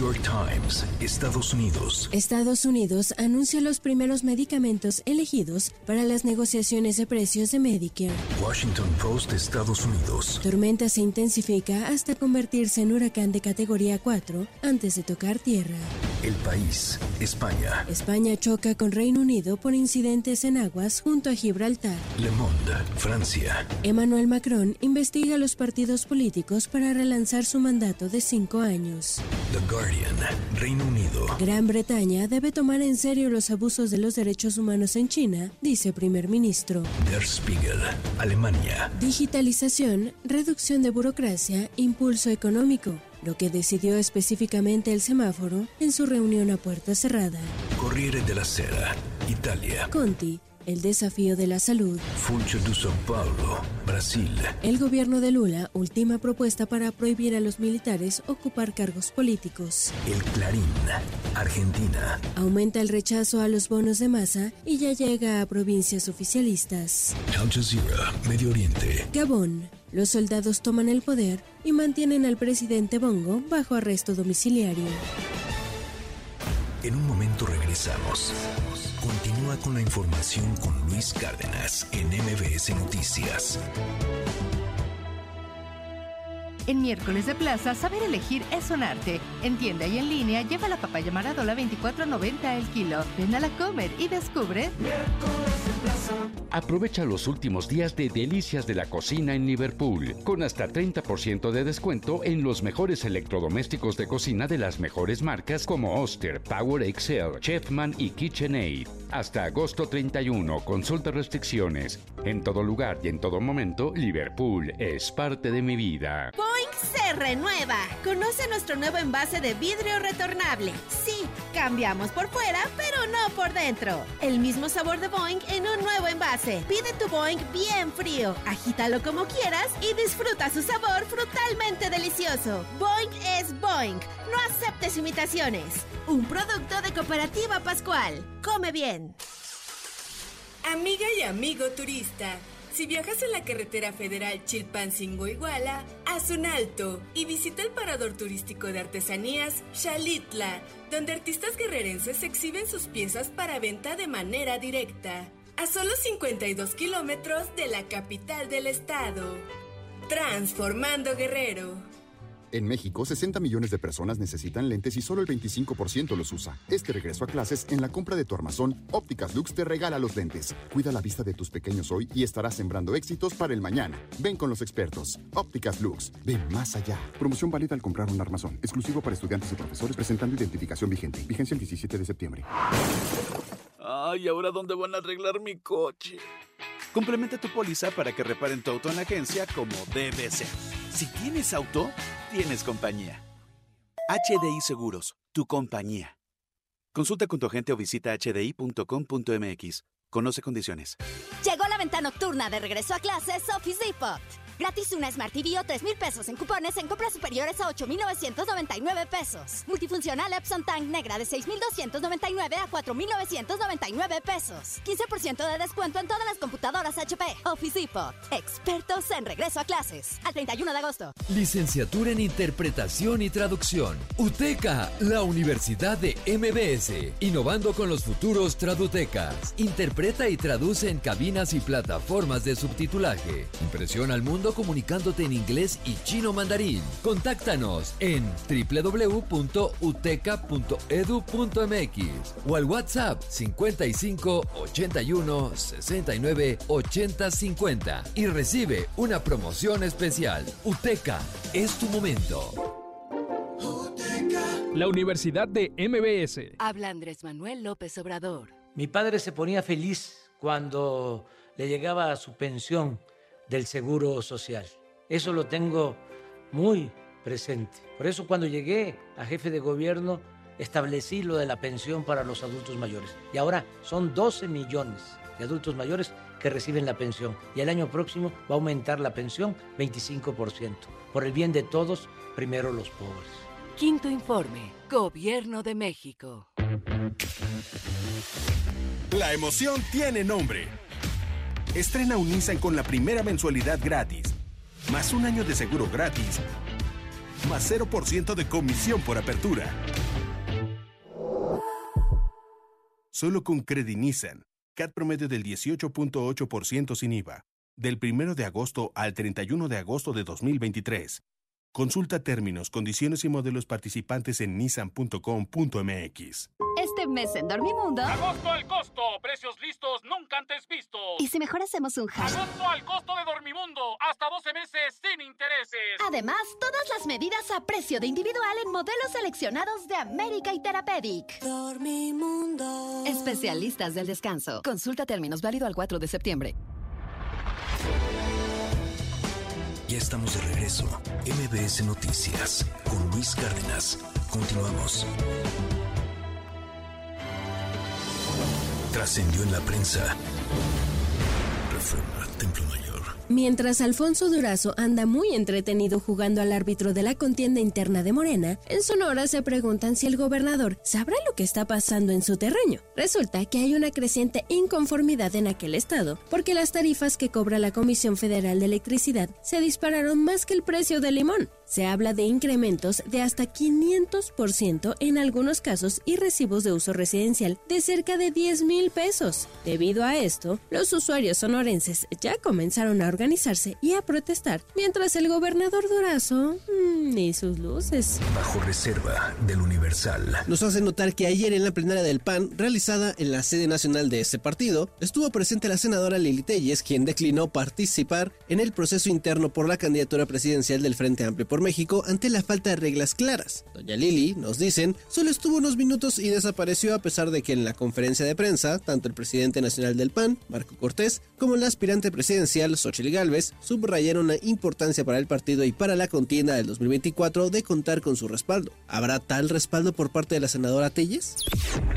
New York Times, Estados Unidos. Estados Unidos anuncia los primeros medicamentos elegidos para las negociaciones de precios de Medicare. Washington Post, Estados Unidos. Tormenta se intensifica hasta convertirse en huracán de categoría 4 antes de tocar tierra. El país, España. España choca con Reino Unido por incidentes en aguas junto a Gibraltar. Le Monde, Francia. Emmanuel Macron investiga a los partidos políticos para relanzar su mandato de cinco años. The Guardian, Reino Unido. Gran Bretaña debe tomar en serio los abusos de los derechos humanos en China, dice primer ministro. Der Spiegel, Alemania. Digitalización, reducción de burocracia, impulso económico lo que decidió específicamente el semáforo en su reunión a puerta cerrada. Corriere della Sera, Italia. Conti, el desafío de la salud. Funcho de São Paulo, Brasil. El gobierno de Lula última propuesta para prohibir a los militares ocupar cargos políticos. El Clarín, Argentina. Aumenta el rechazo a los bonos de masa y ya llega a provincias oficialistas. Al Jazeera, Medio Oriente. Gabón. Los soldados toman el poder y mantienen al presidente Bongo bajo arresto domiciliario. En un momento regresamos. Continúa con la información con Luis Cárdenas en MBS Noticias. En miércoles de plaza, saber elegir es un arte. En tienda y en línea, lleva la papaya maradola 24.90 el kilo. Ven a la comer y descubre. Miércoles de plaza. Aprovecha los últimos días de Delicias de la Cocina en Liverpool, con hasta 30% de descuento en los mejores electrodomésticos de cocina de las mejores marcas como Oster, Power Excel, Chefman y KitchenAid. Hasta agosto 31, consulta restricciones. En todo lugar y en todo momento, Liverpool es parte de mi vida. Boeing se renueva. Conoce nuestro nuevo envase de vidrio retornable. Sí, cambiamos por fuera, pero no por dentro. El mismo sabor de Boeing en un nuevo envase. Pide tu Boeing bien frío, agítalo como quieras y disfruta su sabor frutalmente delicioso. Boeing es Boeing. No aceptes imitaciones. Un producto de Cooperativa Pascual. Come bien. Amiga y amigo turista. Si viajas en la carretera federal Chilpancingo-Iguala, haz un alto y visita el parador turístico de artesanías Xalitla, donde artistas guerrerenses exhiben sus piezas para venta de manera directa a solo 52 kilómetros de la capital del estado. Transformando Guerrero. En México, 60 millones de personas necesitan lentes y solo el 25% los usa. Este regreso a clases, en la compra de tu armazón, Ópticas Lux te regala los lentes. Cuida la vista de tus pequeños hoy y estarás sembrando éxitos para el mañana. Ven con los expertos. Ópticas Lux. Ven más allá. Promoción válida al comprar un armazón. Exclusivo para estudiantes y profesores presentando identificación vigente. Vigencia el 17 de septiembre. Ay, ¿ahora dónde van a arreglar mi coche? Complementa tu póliza para que reparen tu auto en la agencia como debe ser. Si tienes auto, tienes compañía. HDI Seguros, tu compañía. Consulta con tu agente o visita hdi.com.mx. Conoce condiciones. Llegó la venta nocturna de regreso a clases Office Depot. Gratis una Smart TV o 3 mil pesos en cupones en compras superiores a 8,999 pesos. Multifuncional Epson Tank negra de 6,299 a 4,999 pesos. 15% de descuento en todas las computadoras HP. Office Depot. Expertos en regreso a clases. Al 31 de agosto. Licenciatura en Interpretación y Traducción. UTECA, la Universidad de MBS. Innovando con los futuros tradutecas. Interpreta y traduce en cabinas y plataformas de subtitulaje. Impresiona al mundo comunicándote en inglés y chino mandarín. Contáctanos en www.uteca.edu.mx o al WhatsApp 55 81 69 80 50 y recibe una promoción especial. UTECA es tu momento. La Universidad de MBS. Habla Andrés Manuel López Obrador. Mi padre se ponía feliz cuando le llegaba su pensión del Seguro Social. Eso lo tengo muy presente. Por eso cuando llegué a jefe de gobierno establecí lo de la pensión para los adultos mayores. Y ahora son 12 millones de adultos mayores que reciben la pensión. Y el año próximo va a aumentar la pensión 25%. Por el bien de todos, primero los pobres. Quinto informe, Gobierno de México. La emoción tiene nombre. Estrena un Nissan con la primera mensualidad gratis, más un año de seguro gratis, más 0% de comisión por apertura. Solo con Credit Nissan, CAT promedio del 18.8% sin IVA, del 1 de agosto al 31 de agosto de 2023. Consulta términos, condiciones y modelos participantes en nissan.com.mx. Este mes en Dormimundo. Agosto al costo. Precios listos nunca antes vistos. ¿Y si mejor hacemos un hashtag? Agosto al costo de Dormimundo. Hasta 12 meses sin intereses. Además, todas las medidas a precio de individual en modelos seleccionados de América y Therapeutic. Dormimundo. Especialistas del descanso. Consulta términos válido al 4 de septiembre. Estamos de regreso. MBS Noticias con Luis Cárdenas. Continuamos. Trascendió en la prensa. Reforma Templo. Mientras Alfonso Durazo anda muy entretenido jugando al árbitro de la contienda interna de Morena, en Sonora se preguntan si el gobernador sabrá lo que está pasando en su terreno. Resulta que hay una creciente inconformidad en aquel estado, porque las tarifas que cobra la Comisión Federal de Electricidad se dispararon más que el precio del limón. Se habla de incrementos de hasta 500% en algunos casos y recibos de uso residencial de cerca de 10 mil pesos. Debido a esto, los usuarios sonorenses ya comenzaron a organizarse y a protestar, mientras el gobernador Durazo mmm, ni sus luces. Bajo reserva del Universal. Nos hace notar que ayer en la plenaria del PAN, realizada en la sede nacional de este partido, estuvo presente la senadora Lili Telles, quien declinó participar en el proceso interno por la candidatura presidencial del Frente Amplio por México ante la falta de reglas claras. Doña Lili, nos dicen, solo estuvo unos minutos y desapareció a pesar de que en la conferencia de prensa, tanto el presidente nacional del PAN, Marco Cortés, como la aspirante presidencial, Xochitl Gálvez, subrayaron la importancia para el partido y para la contienda del 2024 de contar con su respaldo. ¿Habrá tal respaldo por parte de la senadora Telles?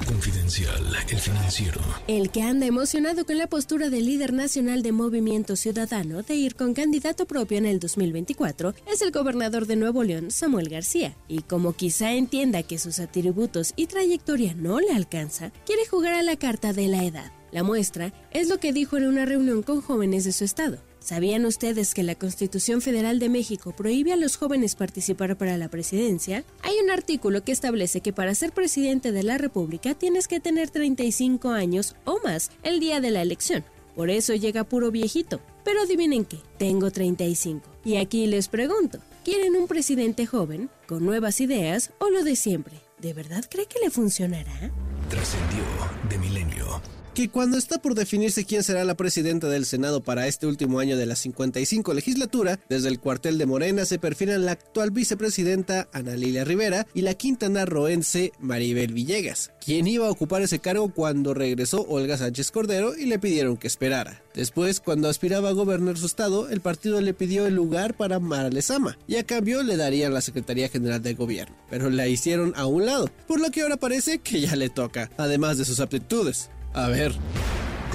Confidencial, el financiero. El que anda emocionado con la postura del líder nacional de Movimiento Ciudadano de ir con candidato propio en el 2024 es el gobernador de Nuevo León, Samuel García. Y como quizá entienda que sus atributos y trayectoria no le alcanza, quiere jugar a la carta de la edad. La muestra es lo que dijo en una reunión con jóvenes de su estado. ¿Sabían ustedes que la Constitución Federal de México prohíbe a los jóvenes participar para la presidencia? Hay un artículo que establece que para ser presidente de la República tienes que tener 35 años o más el día de la elección. Por eso llega puro viejito. Pero adivinen qué, tengo 35. Y aquí les pregunto, ¿quieren un presidente joven, con nuevas ideas o lo de siempre? ¿De verdad cree que le funcionará? Trascendió de milenio que cuando está por definirse quién será la presidenta del Senado para este último año de la 55 legislatura, desde el cuartel de Morena se perfilan la actual vicepresidenta Ana Lilia Rivera y la quintana roense Maribel Villegas, quien iba a ocupar ese cargo cuando regresó Olga Sánchez Cordero y le pidieron que esperara. Después, cuando aspiraba a gobernar su estado, el partido le pidió el lugar para Mara Lezama y a cambio le darían la Secretaría General de Gobierno, pero la hicieron a un lado, por lo que ahora parece que ya le toca, además de sus aptitudes. A ver.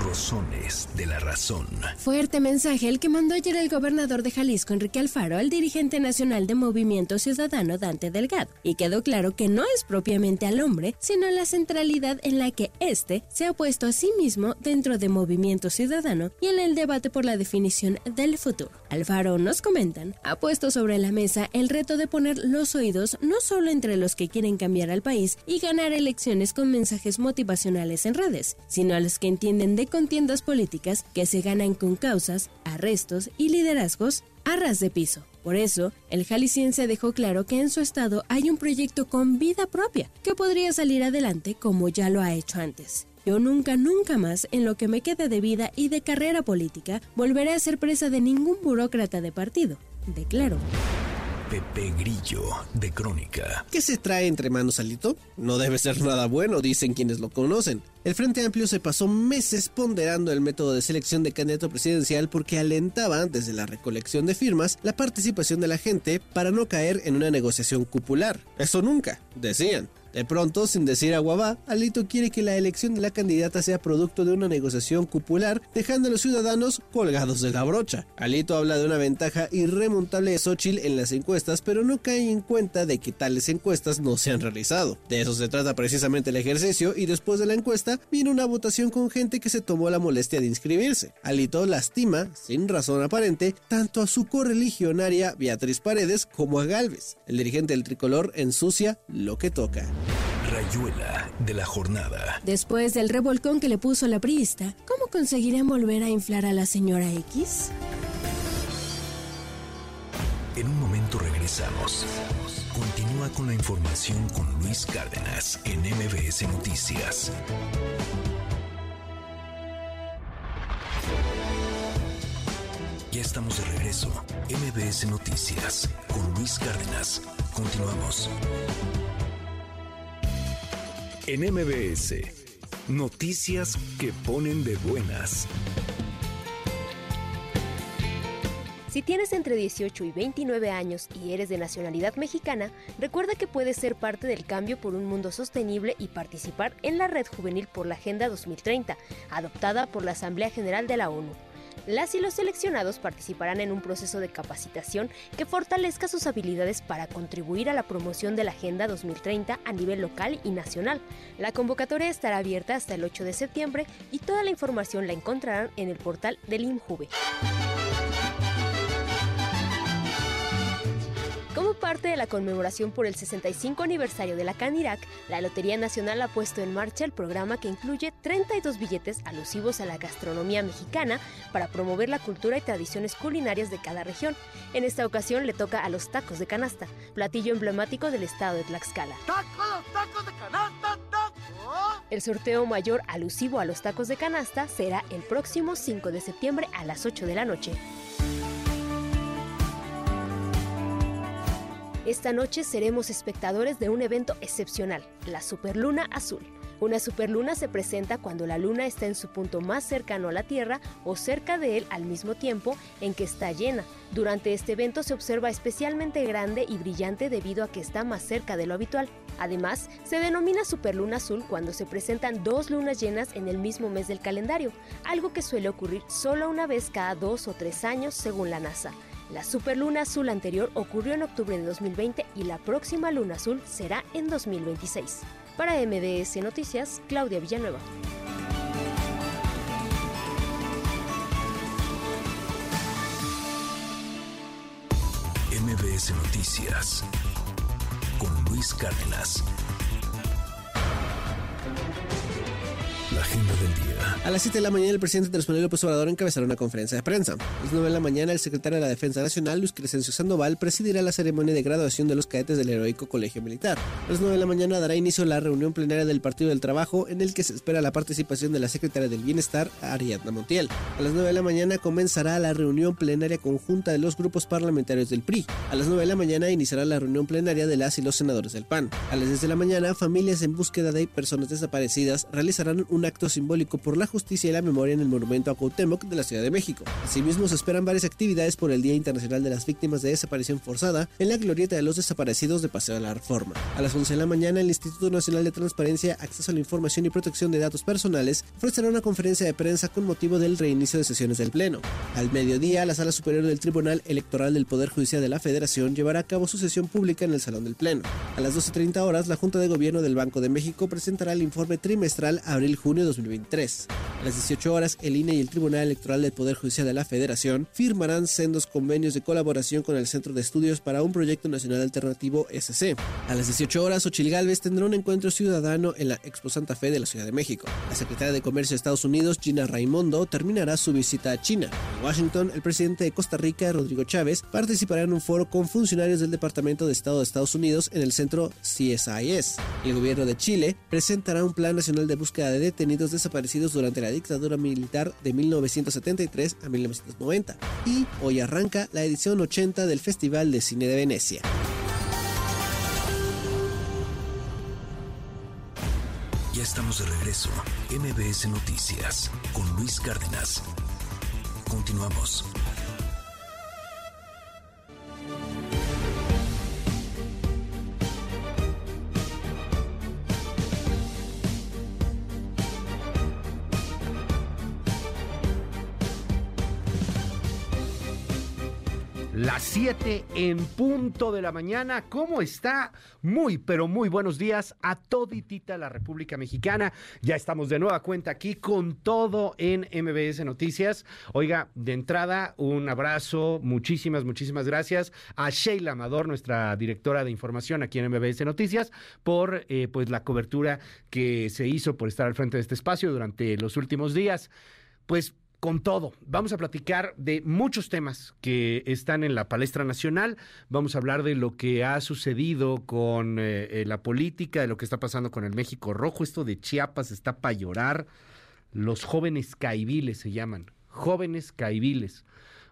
Rosones de la razón. Fuerte mensaje el que mandó ayer el gobernador de Jalisco, Enrique Alfaro, al dirigente nacional de Movimiento Ciudadano, Dante Delgado, y quedó claro que no es propiamente al hombre, sino la centralidad en la que éste se ha puesto a sí mismo dentro de Movimiento Ciudadano y en el debate por la definición del futuro. Alfaro, nos comentan, ha puesto sobre la mesa el reto de poner los oídos no solo entre los que quieren cambiar al país y ganar elecciones con mensajes motivacionales en redes, sino a los que entienden de contiendas políticas que se ganan con causas, arrestos y liderazgos a ras de piso. Por eso, el jalisciense dejó claro que en su estado hay un proyecto con vida propia que podría salir adelante como ya lo ha hecho antes. Yo nunca, nunca más, en lo que me quede de vida y de carrera política, volveré a ser presa de ningún burócrata de partido, declaró. Pepe Grillo, de Crónica. ¿Qué se trae entre manos, Alito? No debe ser nada bueno, dicen quienes lo conocen. El Frente Amplio se pasó meses ponderando el método de selección de candidato presidencial porque alentaban, desde la recolección de firmas, la participación de la gente para no caer en una negociación cupular. Eso nunca, decían. De pronto, sin decir aguabá, Alito quiere que la elección de la candidata sea producto de una negociación cupular, dejando a los ciudadanos colgados de la brocha. Alito habla de una ventaja irremontable de Xochitl en las encuestas, pero no cae en cuenta de que tales encuestas no se han realizado. De eso se trata precisamente el ejercicio, y después de la encuesta viene una votación con gente que se tomó la molestia de inscribirse. Alito lastima, sin razón aparente, tanto a su correligionaria Beatriz Paredes como a Galvez. El dirigente del tricolor ensucia lo que toca. Rayuela de la jornada. Después del revolcón que le puso la priista, ¿cómo conseguirán volver a inflar a la señora X? En un momento regresamos. Continúa con la información con Luis Cárdenas en MBS Noticias. Ya estamos de regreso. MBS Noticias con Luis Cárdenas. Continuamos. En MBS, noticias que ponen de buenas. Si tienes entre 18 y 29 años y eres de nacionalidad mexicana, recuerda que puedes ser parte del cambio por un mundo sostenible y participar en la Red Juvenil por la Agenda 2030, adoptada por la Asamblea General de la ONU. Las y los seleccionados participarán en un proceso de capacitación que fortalezca sus habilidades para contribuir a la promoción de la Agenda 2030 a nivel local y nacional. La convocatoria estará abierta hasta el 8 de septiembre y toda la información la encontrarán en el portal del INJUVE. ¿Cómo parte de la conmemoración por el 65 aniversario de la Canirac, la Lotería Nacional ha puesto en marcha el programa que incluye 32 billetes alusivos a la gastronomía mexicana para promover la cultura y tradiciones culinarias de cada región. En esta ocasión le toca a los tacos de canasta, platillo emblemático del estado de Tlaxcala. tacos de canasta, El sorteo mayor alusivo a los tacos de canasta será el próximo 5 de septiembre a las 8 de la noche. Esta noche seremos espectadores de un evento excepcional, la Superluna Azul. Una superluna se presenta cuando la luna está en su punto más cercano a la Tierra o cerca de él al mismo tiempo en que está llena. Durante este evento se observa especialmente grande y brillante debido a que está más cerca de lo habitual. Además, se denomina superluna azul cuando se presentan dos lunas llenas en el mismo mes del calendario, algo que suele ocurrir solo una vez cada dos o tres años según la NASA. La superluna azul anterior ocurrió en octubre de 2020 y la próxima luna azul será en 2026. Para MDS Noticias, Claudia Villanueva. MBS Noticias con Luis Cárdenas. La agenda del día. A las 7 de la mañana, el presidente Andrés Manuel López Obrador encabezará una conferencia de prensa. A las 9 de la mañana, el secretario de la Defensa Nacional, Luis Crescencio Sandoval, presidirá la ceremonia de graduación de los cadetes del Heroico Colegio Militar. A las 9 de la mañana dará inicio la reunión plenaria del Partido del Trabajo, en el que se espera la participación de la secretaria del Bienestar, Ariadna Montiel. A las 9 de la mañana comenzará la reunión plenaria conjunta de los grupos parlamentarios del PRI. A las 9 de la mañana iniciará la reunión plenaria de las y los senadores del PAN. A las 10 de la mañana, familias en búsqueda de personas desaparecidas realizarán un acto simbólico por la justicia y la memoria en el monumento a Cuauhtémoc de la Ciudad de México. Asimismo, se esperan varias actividades por el Día Internacional de las Víctimas de Desaparición Forzada en la glorieta de los desaparecidos de Paseo de la Reforma. A las 11 de la mañana, el Instituto Nacional de Transparencia, Acceso a la Información y Protección de Datos Personales ofrecerá una conferencia de prensa con motivo del reinicio de sesiones del Pleno. Al mediodía, la Sala Superior del Tribunal Electoral del Poder Judicial de la Federación llevará a cabo su sesión pública en el Salón del Pleno. A las 12.30 horas, la Junta de Gobierno del Banco de México presentará el informe trimestral abril-junio 2023. A las 18 horas, el INE y el Tribunal Electoral del Poder Judicial de la Federación firmarán sendos convenios de colaboración con el Centro de Estudios para un Proyecto Nacional Alternativo SC. A las 18 horas, Ochil Gálvez tendrá un encuentro ciudadano en la Expo Santa Fe de la Ciudad de México. La secretaria de Comercio de Estados Unidos, Gina Raimondo, terminará su visita a China. En Washington, el presidente de Costa Rica, Rodrigo Chávez, participará en un foro con funcionarios del Departamento de Estado de Estados Unidos en el centro CSIS. El gobierno de Chile presentará un plan nacional de búsqueda de detenidos desaparecidos durante la dictadura militar de 1973 a 1990. Y hoy arranca la edición 80 del Festival de Cine de Venecia. Ya estamos de regreso. MBS Noticias con Luis Cárdenas. Continuamos. Las 7 en punto de la mañana. ¿Cómo está? Muy, pero muy buenos días a toditita la República Mexicana. Ya estamos de nueva cuenta aquí con todo en MBS Noticias. Oiga, de entrada, un abrazo, muchísimas, muchísimas gracias a Sheila Amador, nuestra directora de información aquí en MBS Noticias, por eh, pues la cobertura que se hizo por estar al frente de este espacio durante los últimos días. Pues con todo. Vamos a platicar de muchos temas que están en la palestra nacional. Vamos a hablar de lo que ha sucedido con eh, eh, la política, de lo que está pasando con el México Rojo. Esto de Chiapas está para llorar. Los jóvenes caiviles se llaman. Jóvenes caiviles.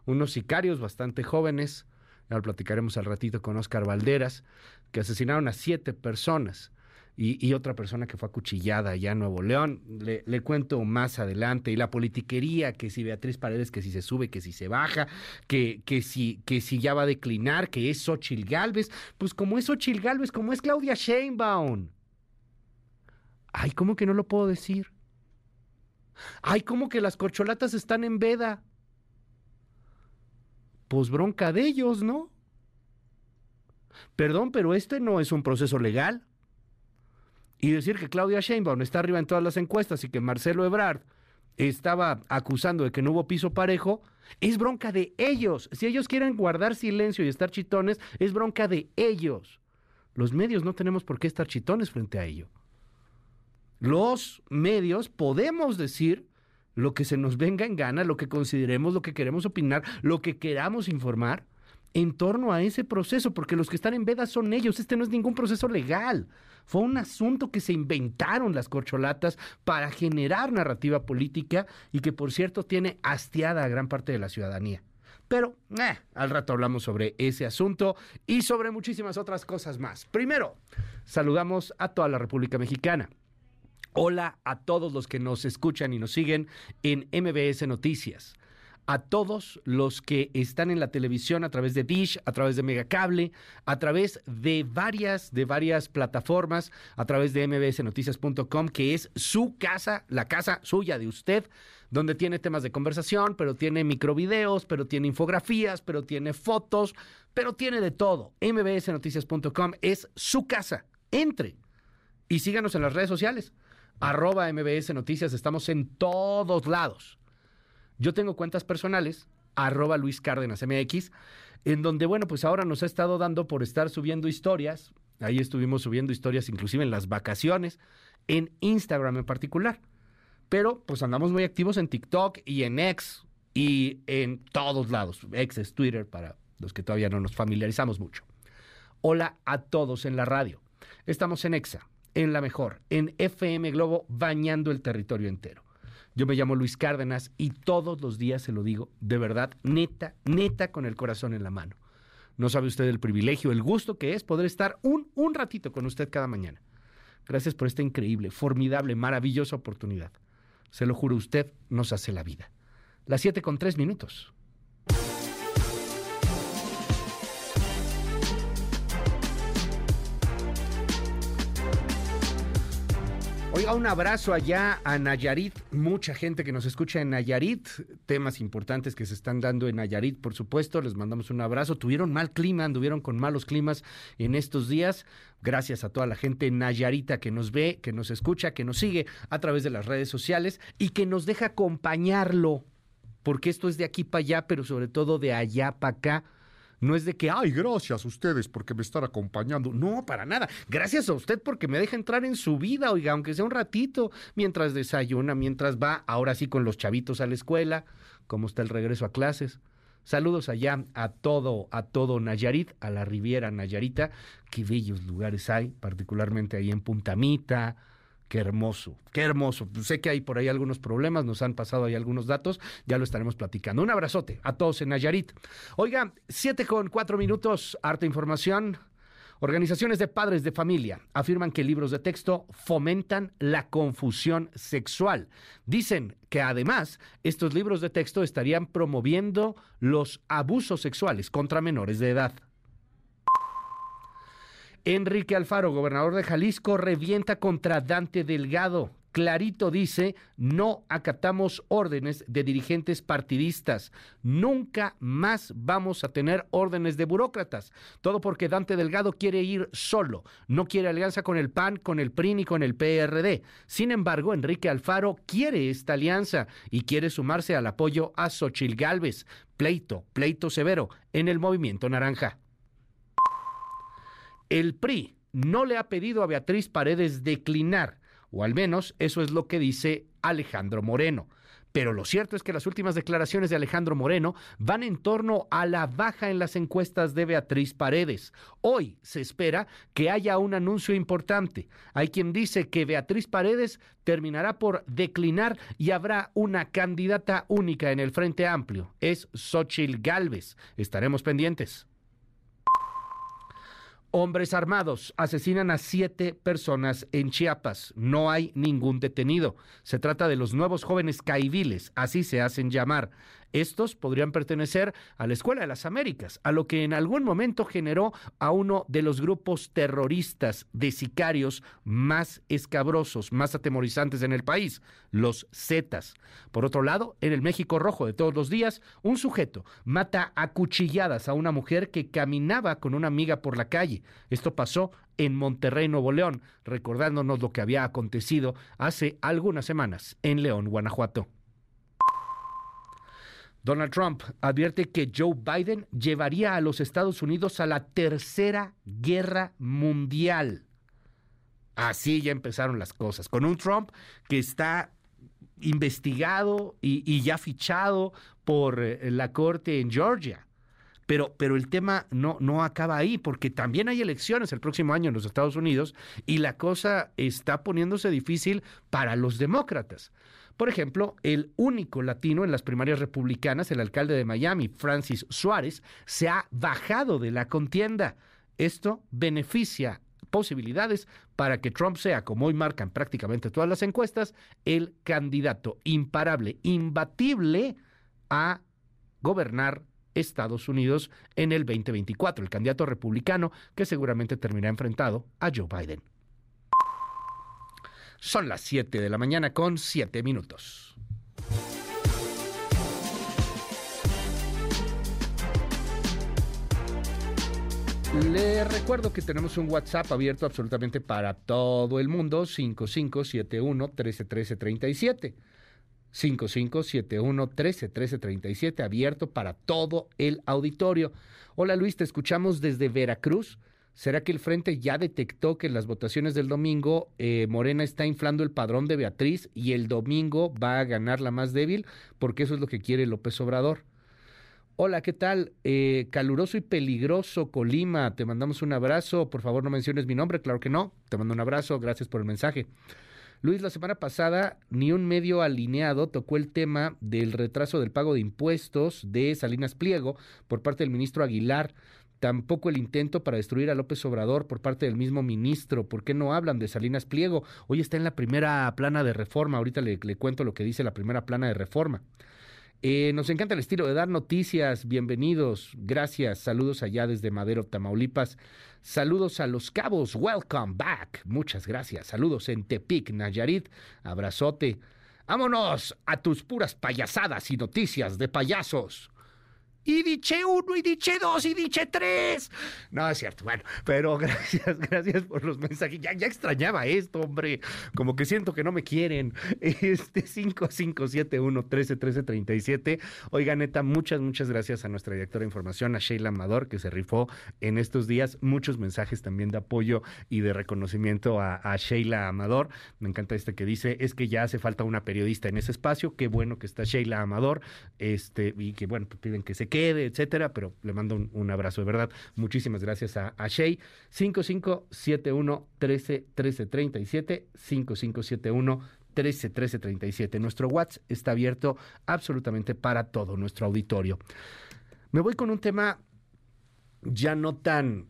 Unos sicarios bastante jóvenes. Lo platicaremos al ratito con Oscar Valderas, que asesinaron a siete personas y, otra persona que fue acuchillada allá en Nuevo León. Le, cuento más adelante. Y la politiquería, que si Beatriz Paredes, que si se sube, que si se baja, que, que, si, que si ya va a declinar, que es Xochil Gálvez. Pues como es Xochil Gálvez, como es Claudia Sheinbaum. Ay, ¿cómo que no lo puedo decir? Ay, ¿cómo que las corcholatas están en veda? Pues bronca de ellos, ¿no? Perdón, pero este no es un proceso legal y decir que Claudia Sheinbaum está arriba en todas las encuestas y que Marcelo Ebrard estaba acusando de que no hubo piso parejo, Es bronca de ellos. Si ellos quieren guardar silencio y estar chitones, es bronca de ellos. Los medios no tenemos por qué estar chitones frente a ello. Los medios podemos decir lo que se nos venga en gana, lo que consideremos, lo que queremos opinar, lo que queramos informar en torno a ese proceso, porque los que están en veda son ellos. Este no es ningún proceso legal. Fue un asunto que se inventaron las corcholatas para generar narrativa política y que, por cierto, tiene hastiada a gran parte de la ciudadanía. Pero eh, al rato hablamos sobre ese asunto y sobre muchísimas otras cosas más. Primero, saludamos a toda la República Mexicana. Hola a todos los que nos escuchan y nos siguen en MBS Noticias a todos los que están en la televisión a través de Dish, a través de Megacable, a través de varias, de varias plataformas, a través de mbsnoticias.com, que es su casa, la casa suya de usted, donde tiene temas de conversación, pero tiene microvideos, pero tiene infografías, pero tiene fotos, pero tiene de todo. mbsnoticias.com es su casa. Entre y síganos en las redes sociales. Arroba MBS Noticias, estamos en todos lados. Yo tengo cuentas personales, arroba Luis Cárdenas MX, en donde, bueno, pues ahora nos ha estado dando por estar subiendo historias. Ahí estuvimos subiendo historias inclusive en las vacaciones, en Instagram en particular. Pero pues andamos muy activos en TikTok y en X y en todos lados. X es Twitter para los que todavía no nos familiarizamos mucho. Hola a todos en la radio. Estamos en EXA, en La Mejor, en FM Globo, bañando el territorio entero. Yo me llamo Luis Cárdenas y todos los días se lo digo, de verdad, neta, neta, con el corazón en la mano. No sabe usted el privilegio, el gusto que es poder estar un, un ratito con usted cada mañana. Gracias por esta increíble, formidable, maravillosa oportunidad. Se lo juro, usted nos hace la vida. Las siete con tres minutos. Oiga, un abrazo allá a Nayarit, mucha gente que nos escucha en Nayarit, temas importantes que se están dando en Nayarit, por supuesto, les mandamos un abrazo. Tuvieron mal clima, anduvieron con malos climas en estos días. Gracias a toda la gente Nayarita que nos ve, que nos escucha, que nos sigue a través de las redes sociales y que nos deja acompañarlo, porque esto es de aquí para allá, pero sobre todo de allá para acá no es de que, ay, gracias a ustedes porque me están acompañando. No, para nada. Gracias a usted porque me deja entrar en su vida, oiga, aunque sea un ratito, mientras desayuna, mientras va, ahora sí con los chavitos a la escuela, como está el regreso a clases. Saludos allá a todo, a todo Nayarit, a la Riviera Nayarita. Qué bellos lugares hay, particularmente ahí en Puntamita, Qué hermoso, qué hermoso. Sé que hay por ahí algunos problemas, nos han pasado ahí algunos datos, ya lo estaremos platicando. Un abrazote a todos en Nayarit. Oiga, siete con cuatro minutos, harta información. Organizaciones de padres de familia afirman que libros de texto fomentan la confusión sexual. Dicen que además estos libros de texto estarían promoviendo los abusos sexuales contra menores de edad. Enrique Alfaro, gobernador de Jalisco, revienta contra Dante Delgado. Clarito dice, no acatamos órdenes de dirigentes partidistas. Nunca más vamos a tener órdenes de burócratas. Todo porque Dante Delgado quiere ir solo. No quiere alianza con el PAN, con el PRI ni con el PRD. Sin embargo, Enrique Alfaro quiere esta alianza y quiere sumarse al apoyo a Xochil Gálvez. Pleito, pleito severo en el movimiento naranja. El PRI no le ha pedido a Beatriz Paredes declinar, o al menos eso es lo que dice Alejandro Moreno. Pero lo cierto es que las últimas declaraciones de Alejandro Moreno van en torno a la baja en las encuestas de Beatriz Paredes. Hoy se espera que haya un anuncio importante. Hay quien dice que Beatriz Paredes terminará por declinar y habrá una candidata única en el Frente Amplio. Es Xochil Gálvez. Estaremos pendientes. Hombres armados asesinan a siete personas en Chiapas. No hay ningún detenido. Se trata de los nuevos jóvenes caiviles, así se hacen llamar. Estos podrían pertenecer a la Escuela de las Américas, a lo que en algún momento generó a uno de los grupos terroristas de sicarios más escabrosos, más atemorizantes en el país, los Zetas. Por otro lado, en el México Rojo de todos los días, un sujeto mata a cuchilladas a una mujer que caminaba con una amiga por la calle. Esto pasó en Monterrey, Nuevo León, recordándonos lo que había acontecido hace algunas semanas en León, Guanajuato. Donald Trump advierte que Joe Biden llevaría a los Estados Unidos a la tercera guerra mundial. Así ya empezaron las cosas, con un Trump que está investigado y, ya fichado por eh, la corte en Georgia. Pero, pero el tema no, no acaba ahí, porque también hay elecciones el próximo año en los Estados Unidos y la cosa está poniéndose difícil para los demócratas. Por ejemplo, el único latino en las primarias republicanas, el alcalde de Miami, Francis Suárez, se ha bajado de la contienda. Esto beneficia posibilidades para que Trump sea, como hoy marcan prácticamente todas las encuestas, el candidato imparable, imbatible a gobernar Estados Unidos en el 2024, el candidato republicano que seguramente terminará enfrentado a Joe Biden. Son las 7 de la mañana con 7 minutos. Le recuerdo que tenemos un WhatsApp abierto absolutamente para todo el mundo, 5571 131337. 5571 131337, abierto para todo el auditorio. Hola Luis, te escuchamos desde Veracruz. ¿Será que el Frente ya detectó que en las votaciones del domingo eh, Morena está inflando el padrón de Beatriz y el domingo va a ganar la más débil? Porque eso es lo que quiere López Obrador. Hola, ¿qué tal? Eh, caluroso y peligroso Colima, te mandamos un abrazo. Por favor, no menciones mi nombre, claro que no. Te mando un abrazo, gracias por el mensaje. Luis, la semana pasada ni un medio alineado tocó el tema del retraso del pago de impuestos de Salinas Pliego por parte del ministro Aguilar. Tampoco el intento para destruir a López Obrador por parte del mismo ministro. ¿Por qué no hablan de Salinas Pliego? Hoy está en la primera plana de reforma. Ahorita le, cuento lo que dice la primera plana de reforma. Eh, nos encanta el estilo de dar noticias. Bienvenidos. Gracias. Saludos allá desde Madero, Tamaulipas. Saludos a Los Cabos. Welcome back. Muchas gracias. Saludos en Tepic, Nayarit. Abrazote. Vámonos a tus puras payasadas y noticias de payasos y diche uno, y diche dos, y diche tres. No, es cierto. Bueno, pero gracias, gracias por los mensajes. Ya, ya extrañaba esto, hombre. Como que siento que no me quieren. Este 5571 131337. Oiga, neta, muchas, muchas gracias a nuestra directora de información, a Sheila Amador, que se rifó en estos días. Muchos mensajes también de apoyo y de reconocimiento a, a Sheila Amador. Me encanta este que dice, es que ya hace falta una periodista en ese espacio. Qué bueno que está Sheila Amador. Este, y que bueno, pues piden que se quede quede, etcétera, pero le mando un, abrazo de verdad. Muchísimas gracias a, a Shea. 5571 13 13 37 5571 13 13 37. Nuestro WhatsApp está abierto absolutamente para todo nuestro auditorio. Me voy con un tema ya no tan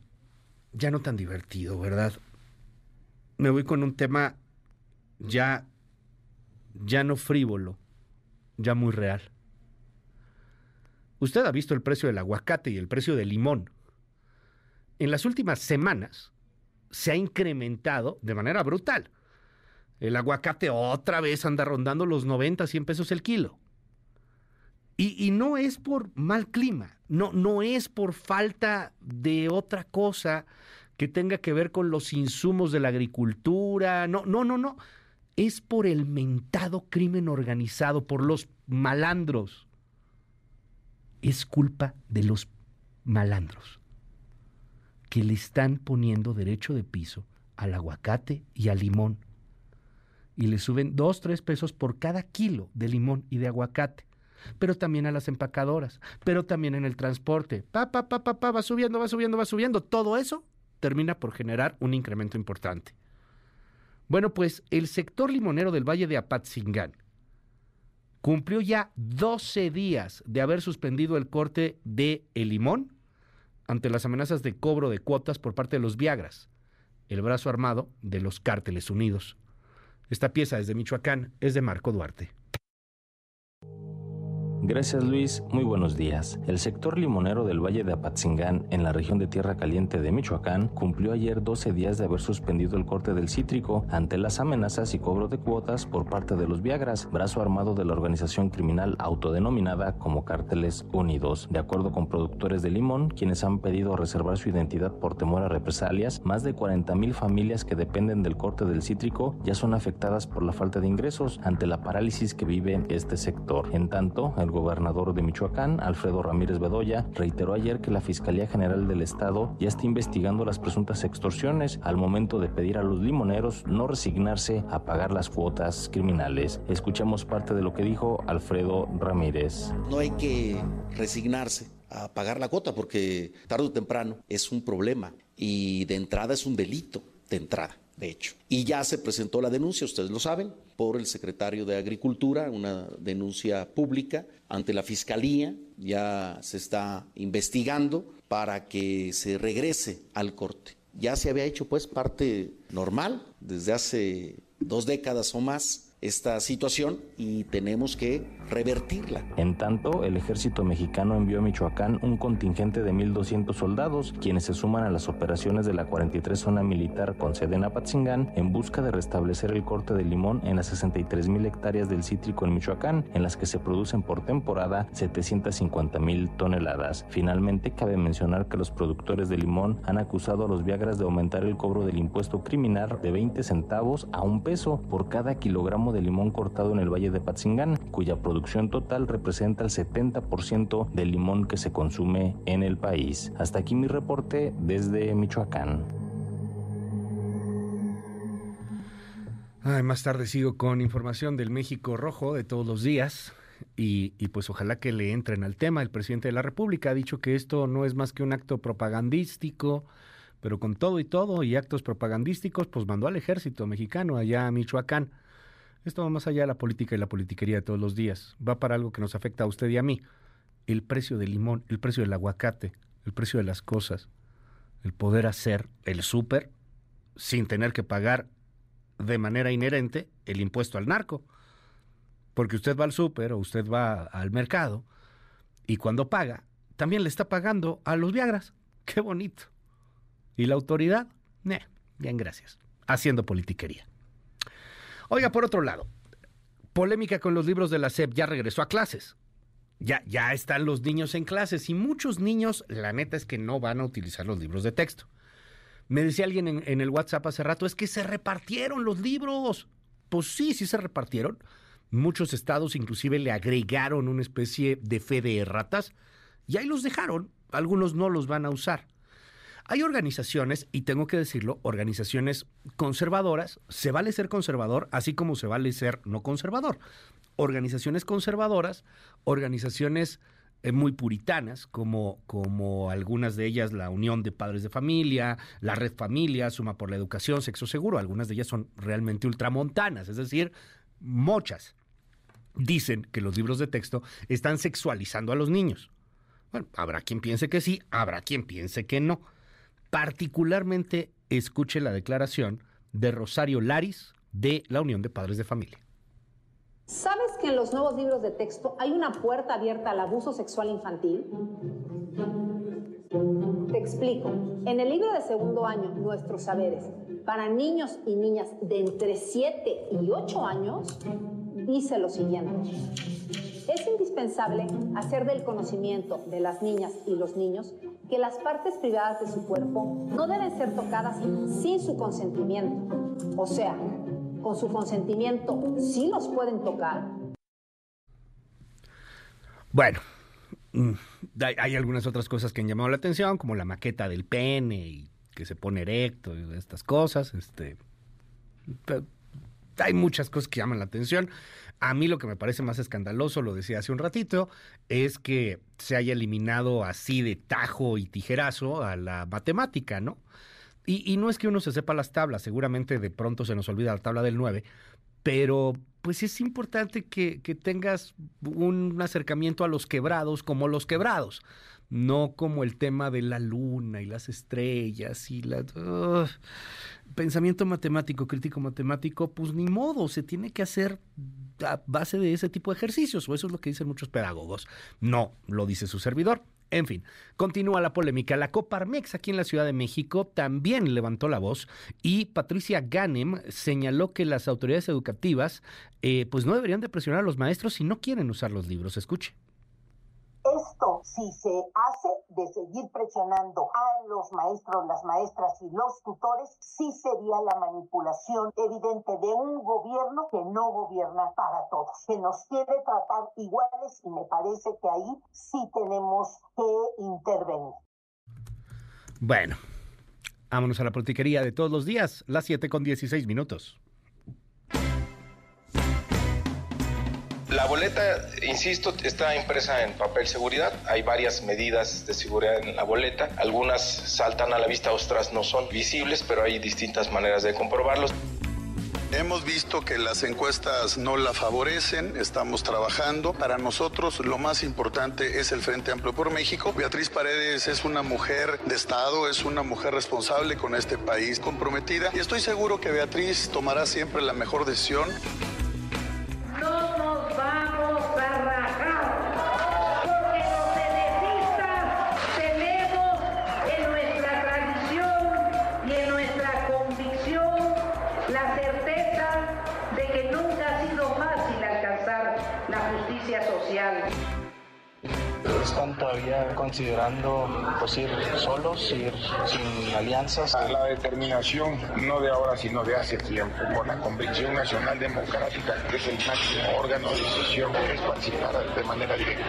ya no tan divertido, ¿verdad? Me voy con un tema ya ya no frívolo, ya muy real. Usted ha visto el precio del aguacate y el precio del limón. En las últimas semanas se ha incrementado de manera brutal. El aguacate otra vez anda rondando los 90, 100 pesos el kilo. Y, no es por mal clima, no, no es por falta de otra cosa que tenga que ver con los insumos de la agricultura, no, no, no, no. Es por el mentado crimen organizado, por los malandros es culpa de los malandros que le están poniendo derecho de piso al aguacate y al limón. Y le suben dos, tres pesos por cada kilo de limón y de aguacate. Pero también a las empacadoras, pero también en el transporte. Pa, pa, pa, pa, pa, va subiendo, va subiendo, va subiendo. Todo eso termina por generar un incremento importante. Bueno, pues el sector limonero del Valle de Apatzingán, cumplió ya 12 días de haber suspendido el corte de el limón ante las amenazas de cobro de cuotas por parte de los Viagras, el brazo armado de los cárteles unidos. Esta pieza es de Michoacán, es de Marco Duarte. Gracias Luis, muy buenos días. El sector limonero del Valle de Apatzingán, en la región de Tierra Caliente de Michoacán, cumplió ayer 12 días de haber suspendido el corte del cítrico ante las amenazas y cobro de cuotas por parte de los Viagras, brazo armado de la organización criminal autodenominada como Cárteles Unidos. De acuerdo con productores de limón, quienes han pedido reservar su identidad por temor a represalias, más de 40 mil familias que dependen del corte del cítrico ya son afectadas por la falta de ingresos ante la parálisis que vive este sector. En tanto, el el gobernador de Michoacán, Alfredo Ramírez Bedoya, reiteró ayer que la Fiscalía General del Estado ya está investigando las presuntas extorsiones al momento de pedir a los limoneros no resignarse a pagar las cuotas criminales. Escuchemos parte de lo que dijo Alfredo Ramírez. No hay que resignarse a pagar la cuota porque tarde o temprano es un problema y de entrada es un delito, de entrada, de hecho. Y ya se presentó la denuncia, ustedes lo saben, por el secretario de Agricultura, una denuncia pública ante la Fiscalía, ya se está investigando para que se regrese al corte. Ya se había hecho pues parte normal desde hace dos décadas o más esta situación y tenemos que revertirla. En tanto, el ejército mexicano envió a Michoacán un contingente de 1.200 soldados, quienes se suman a las operaciones de la 43 zona militar con sede en Apatzingán en busca de restablecer el corte de limón en las 63.000 hectáreas del cítrico en Michoacán, en las que se producen por temporada 750.000 toneladas. Finalmente, cabe mencionar que los productores de limón han acusado a los Viagras de aumentar el cobro del impuesto criminal de 20 centavos a un peso por cada kilogramo de limón cortado en el Valle de Patzingán, cuya producción total representa el 70% del limón que se consume en el país. Hasta aquí mi reporte desde Michoacán. más tarde sigo con información del México Rojo de todos los días. Y, y, pues ojalá que le entren al tema. El presidente de la República ha dicho que esto no es más que un acto propagandístico, pero con todo y todo y actos propagandísticos, pues mandó al ejército mexicano allá a Michoacán esto va más allá de la política y la politiquería de todos los días. Va para algo que nos afecta a usted y a mí. El precio del limón, el precio del aguacate, el precio de las cosas. El poder hacer el súper sin tener que pagar de manera inherente el impuesto al narco. Porque usted va al súper o usted va al mercado y cuando paga, también le está pagando a los Viagras. Qué bonito. ¿Y la autoridad? bien, gracias. Haciendo politiquería. Oiga, por otro lado, polémica con los libros de la SEP, ya regresó a clases. Ya, ya están los niños en clases y muchos niños, la neta es que no van a utilizar los libros de texto. Me decía alguien en, en el WhatsApp hace rato, es que se repartieron los libros. Pues sí, sí se repartieron. Muchos estados inclusive le agregaron una especie de fe de ratas y ahí los dejaron. Algunos no los van a usar. Hay organizaciones, y tengo que decirlo, organizaciones conservadoras, se vale ser conservador, así como se vale ser no conservador. Organizaciones conservadoras, organizaciones eh, muy puritanas, como, como algunas de ellas la Unión de Padres de Familia, la Red Familia, Suma por la Educación, Sexo Seguro, algunas de ellas son realmente ultramontanas, es decir, mochas. Dicen que los libros de texto están sexualizando a los niños. Bueno, habrá quien piense que sí, habrá quien piense que no particularmente escuche la declaración de Rosario Laris de la Unión de Padres de Familia. ¿Sabes que en los nuevos libros de texto hay una puerta abierta al abuso sexual infantil? Te explico. En el libro de segundo año, Nuestros Saberes, para niños y niñas de entre 7 y 8 años, dice lo siguiente. Es indispensable hacer del conocimiento de las niñas y los niños que las partes privadas de su cuerpo no deben ser tocadas sin su consentimiento. O sea, con su consentimiento sí los pueden tocar. Bueno, mm, hay algunas otras cosas que han llamado la atención, como la maqueta del pene y que se pone erecto y estas cosas. Este, hay muchas cosas que llaman la atención. A mí lo que me parece más escandaloso, lo decía hace un ratito, es que se haya eliminado así de tajo y tijerazo a la matemática, ¿no? Y, no es que uno se sepa las tablas, seguramente de pronto se nos olvida la tabla del 9, pero pues es importante que, tengas un acercamiento a los quebrados como los quebrados no como el tema de la luna y las estrellas y la... pensamiento matemático, crítico matemático, pues ni modo, se tiene que hacer a base de ese tipo de ejercicios, o eso es lo que dicen muchos pedagogos. No, lo dice su servidor. En fin, continúa la polémica. La Coparmex aquí en la Ciudad de México también levantó la voz y Patricia Ganem señaló que las autoridades educativas eh, pues no deberían de presionar a los maestros si no quieren usar los libros. Escuche Esto, si se hace de seguir presionando a los maestros, las maestras y los tutores, sí sería la manipulación evidente de un gobierno que no gobierna para todos, que nos quiere tratar iguales y me parece que ahí sí tenemos que intervenir. Bueno, vámonos a la politiquería de todos los días, las 7 con 16 minutos. La boleta, insisto, está impresa en papel seguridad. Hay varias medidas de seguridad en la boleta. Algunas saltan a la vista, otras no son visibles, pero hay distintas maneras de comprobarlos. Hemos visto que las encuestas no la favorecen, estamos trabajando. Para nosotros lo más importante es el Frente Amplio por México. Beatriz Paredes es una mujer de Estado, es una mujer responsable con este país, comprometida y estoy seguro que Beatriz tomará siempre la mejor decisión. Todavía considerando pues, ir solos, ir sin alianzas? La determinación, no de ahora, sino de hace tiempo, por la convicción nacional democrática, que es el máximo órgano de decisión, es participar de manera directa.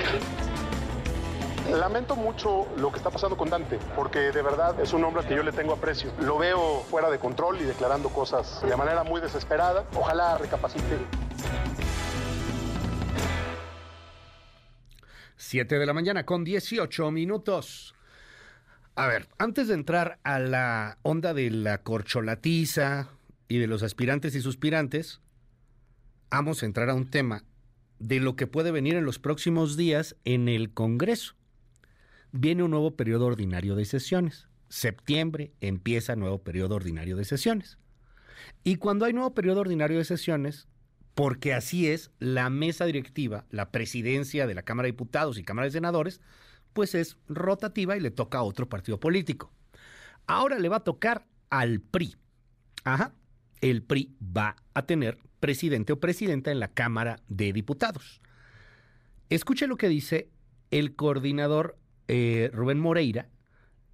Lamento mucho lo que está pasando con Dante, porque de verdad es un hombre que yo le tengo aprecio. Lo veo fuera de control y declarando cosas de manera muy desesperada. Ojalá recapacite. 7 de la mañana con 18 minutos. A ver, antes de entrar a la onda de la corcholatiza y de los aspirantes y suspirantes, vamos a entrar a un tema de lo que puede venir en los próximos días en el Congreso. Viene un nuevo periodo ordinario de sesiones. Septiembre empieza nuevo periodo ordinario de sesiones. Y cuando hay nuevo periodo ordinario de sesiones, porque así es, la mesa directiva, la presidencia de la Cámara de Diputados y Cámara de Senadores, pues es rotativa y le toca a otro partido político. Ahora le va a tocar al PRI. Ajá. El PRI va a tener presidente o presidenta en la Cámara de Diputados. Escuche lo que dice el coordinador eh, Rubén Moreira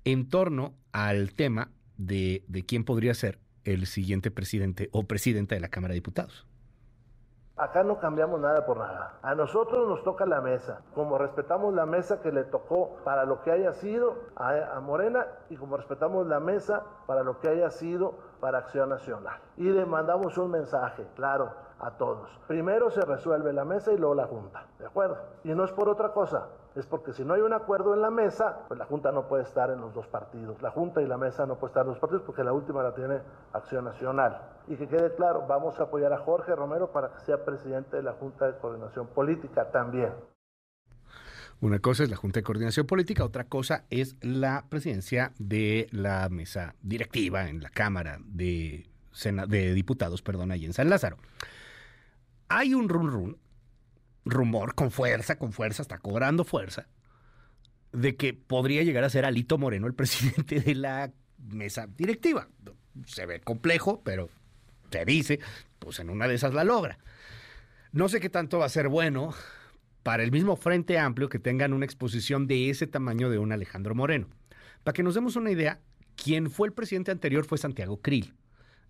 en torno al tema de, de quién podría ser el siguiente presidente o presidenta de la Cámara de Diputados. Acá no cambiamos nada por nada. A nosotros nos toca la mesa, como respetamos la mesa que le tocó para lo que haya sido a, Morena y como respetamos la mesa para lo que haya sido para Acción Nacional. Y le mandamos un mensaje, claro, a todos. Primero se resuelve la mesa y luego la Junta, ¿de acuerdo? Y no es por otra cosa, es porque si no hay un acuerdo en la mesa, pues la Junta no puede estar en los dos partidos. La Junta y la mesa no pueden estar en los partidos porque la última la tiene Acción Nacional. Y que quede claro, vamos a apoyar a Jorge Romero para que sea presidente de la Junta de Coordinación Política también. Una cosa es la Junta de Coordinación Política, otra cosa es la presidencia de la mesa directiva en la Cámara de, de Diputados, perdón, ahí en San Lázaro. Hay un run run, rumor con fuerza, con fuerza, está cobrando fuerza, de que podría llegar a ser Alito Moreno el presidente de la mesa directiva. Se ve complejo, pero se dice, pues en una de esas la logra. No sé qué tanto va a ser bueno para el mismo Frente Amplio que tengan una exposición de ese tamaño de un Alejandro Moreno. Para que nos demos una idea, quien fue el presidente anterior fue Santiago Krill.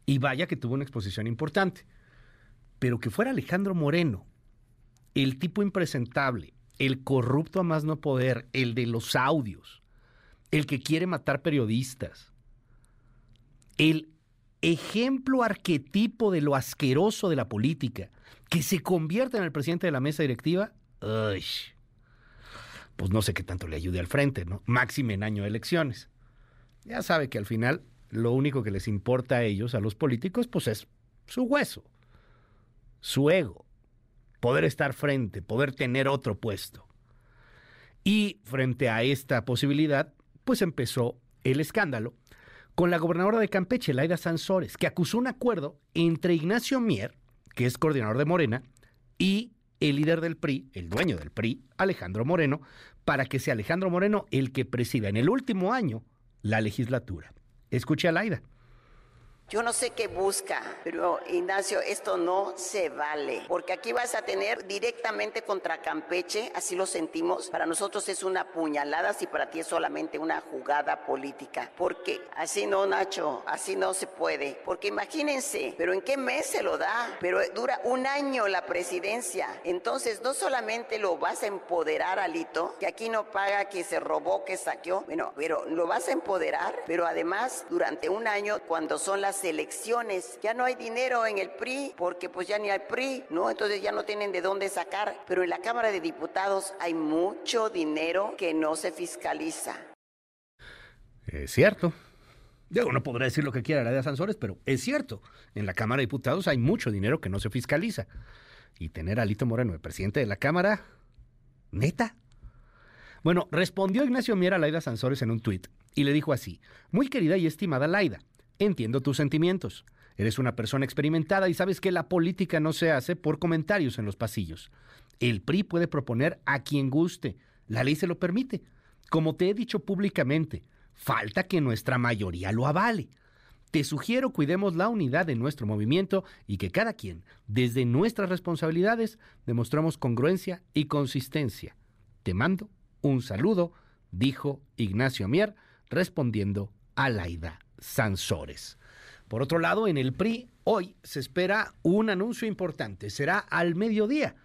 Y vaya que tuvo una exposición importante. Pero que fuera Alejandro Moreno, el tipo impresentable, el corrupto a más no poder, el de los audios, el que quiere matar periodistas, el ejemplo arquetipo de lo asqueroso de la política, que se convierta en el presidente de la mesa directiva, uy, pues no sé qué tanto le ayude al frente, ¿no? Máxime en año de elecciones. Ya sabe que al final lo único que les importa a ellos, a los políticos, pues es su hueso, su ego, poder estar frente, poder tener otro puesto. Y frente a esta posibilidad, pues empezó el escándalo con la gobernadora de Campeche, Laida Sansores, que acusó un acuerdo entre Ignacio Mier, que es coordinador de Morena, y el líder del PRI, el dueño del PRI, Alejandro Moreno, para que sea Alejandro Moreno el que presida en el último año la legislatura. Escuche a Laida. Yo no sé qué busca, pero Ignacio, esto no se vale, porque aquí vas a tener directamente contra Campeche, así lo sentimos. Para nosotros es una puñalada, si para ti es solamente una jugada política. Porque así no, Nacho, así no se puede. Porque imagínense, pero ¿en qué mes se lo da? Pero dura un año la presidencia. Entonces, no solamente lo vas a empoderar, Alito, que aquí no paga, que se robó, que saqueó, bueno, pero lo vas a empoderar, pero además durante un año, cuando son las elecciones. Ya no hay dinero en el PRI porque pues ya ni hay PRI, ¿no? Entonces ya no tienen de dónde sacar. Pero en la Cámara de Diputados hay mucho dinero que no se fiscaliza. Es cierto. Yo no podrá decir lo que quiera la de Sansores, pero es cierto. En la Cámara de Diputados hay mucho dinero que no se fiscaliza. Y tener a Alito Moreno de presidente de la Cámara, neta. Bueno, respondió Ignacio Miera a Laida Sansores en un tuit y le dijo así: Muy querida y estimada Laida, Entiendo tus sentimientos. Eres una persona experimentada y sabes que la política no se hace por comentarios en los pasillos. El PRI puede proponer a quien guste. La ley se lo permite. Como te he dicho públicamente, falta que nuestra mayoría lo avale. Te sugiero cuidemos la unidad de nuestro movimiento y que cada quien, desde nuestras responsabilidades, demostramos congruencia y consistencia. Te mando un saludo, dijo Ignacio Mier, respondiendo a Laida Sansores. Por otro lado, en el PRI, hoy se espera un anuncio importante. Será al mediodía.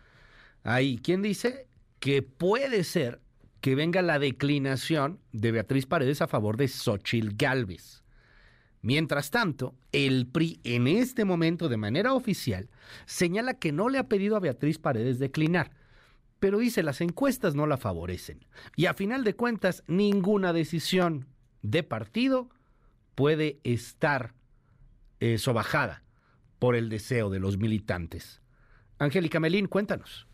Hay quien dice que puede ser que venga la declinación de Beatriz Paredes a favor de Xochil Gálvez. Mientras tanto, el PRI en este momento de manera oficial señala que no le ha pedido a Beatriz Paredes declinar, pero dice las encuestas no la favorecen y a final de cuentas ninguna decisión de partido puede estar eh, sobajada por el deseo de los militantes. Angélica Melín, cuéntanos.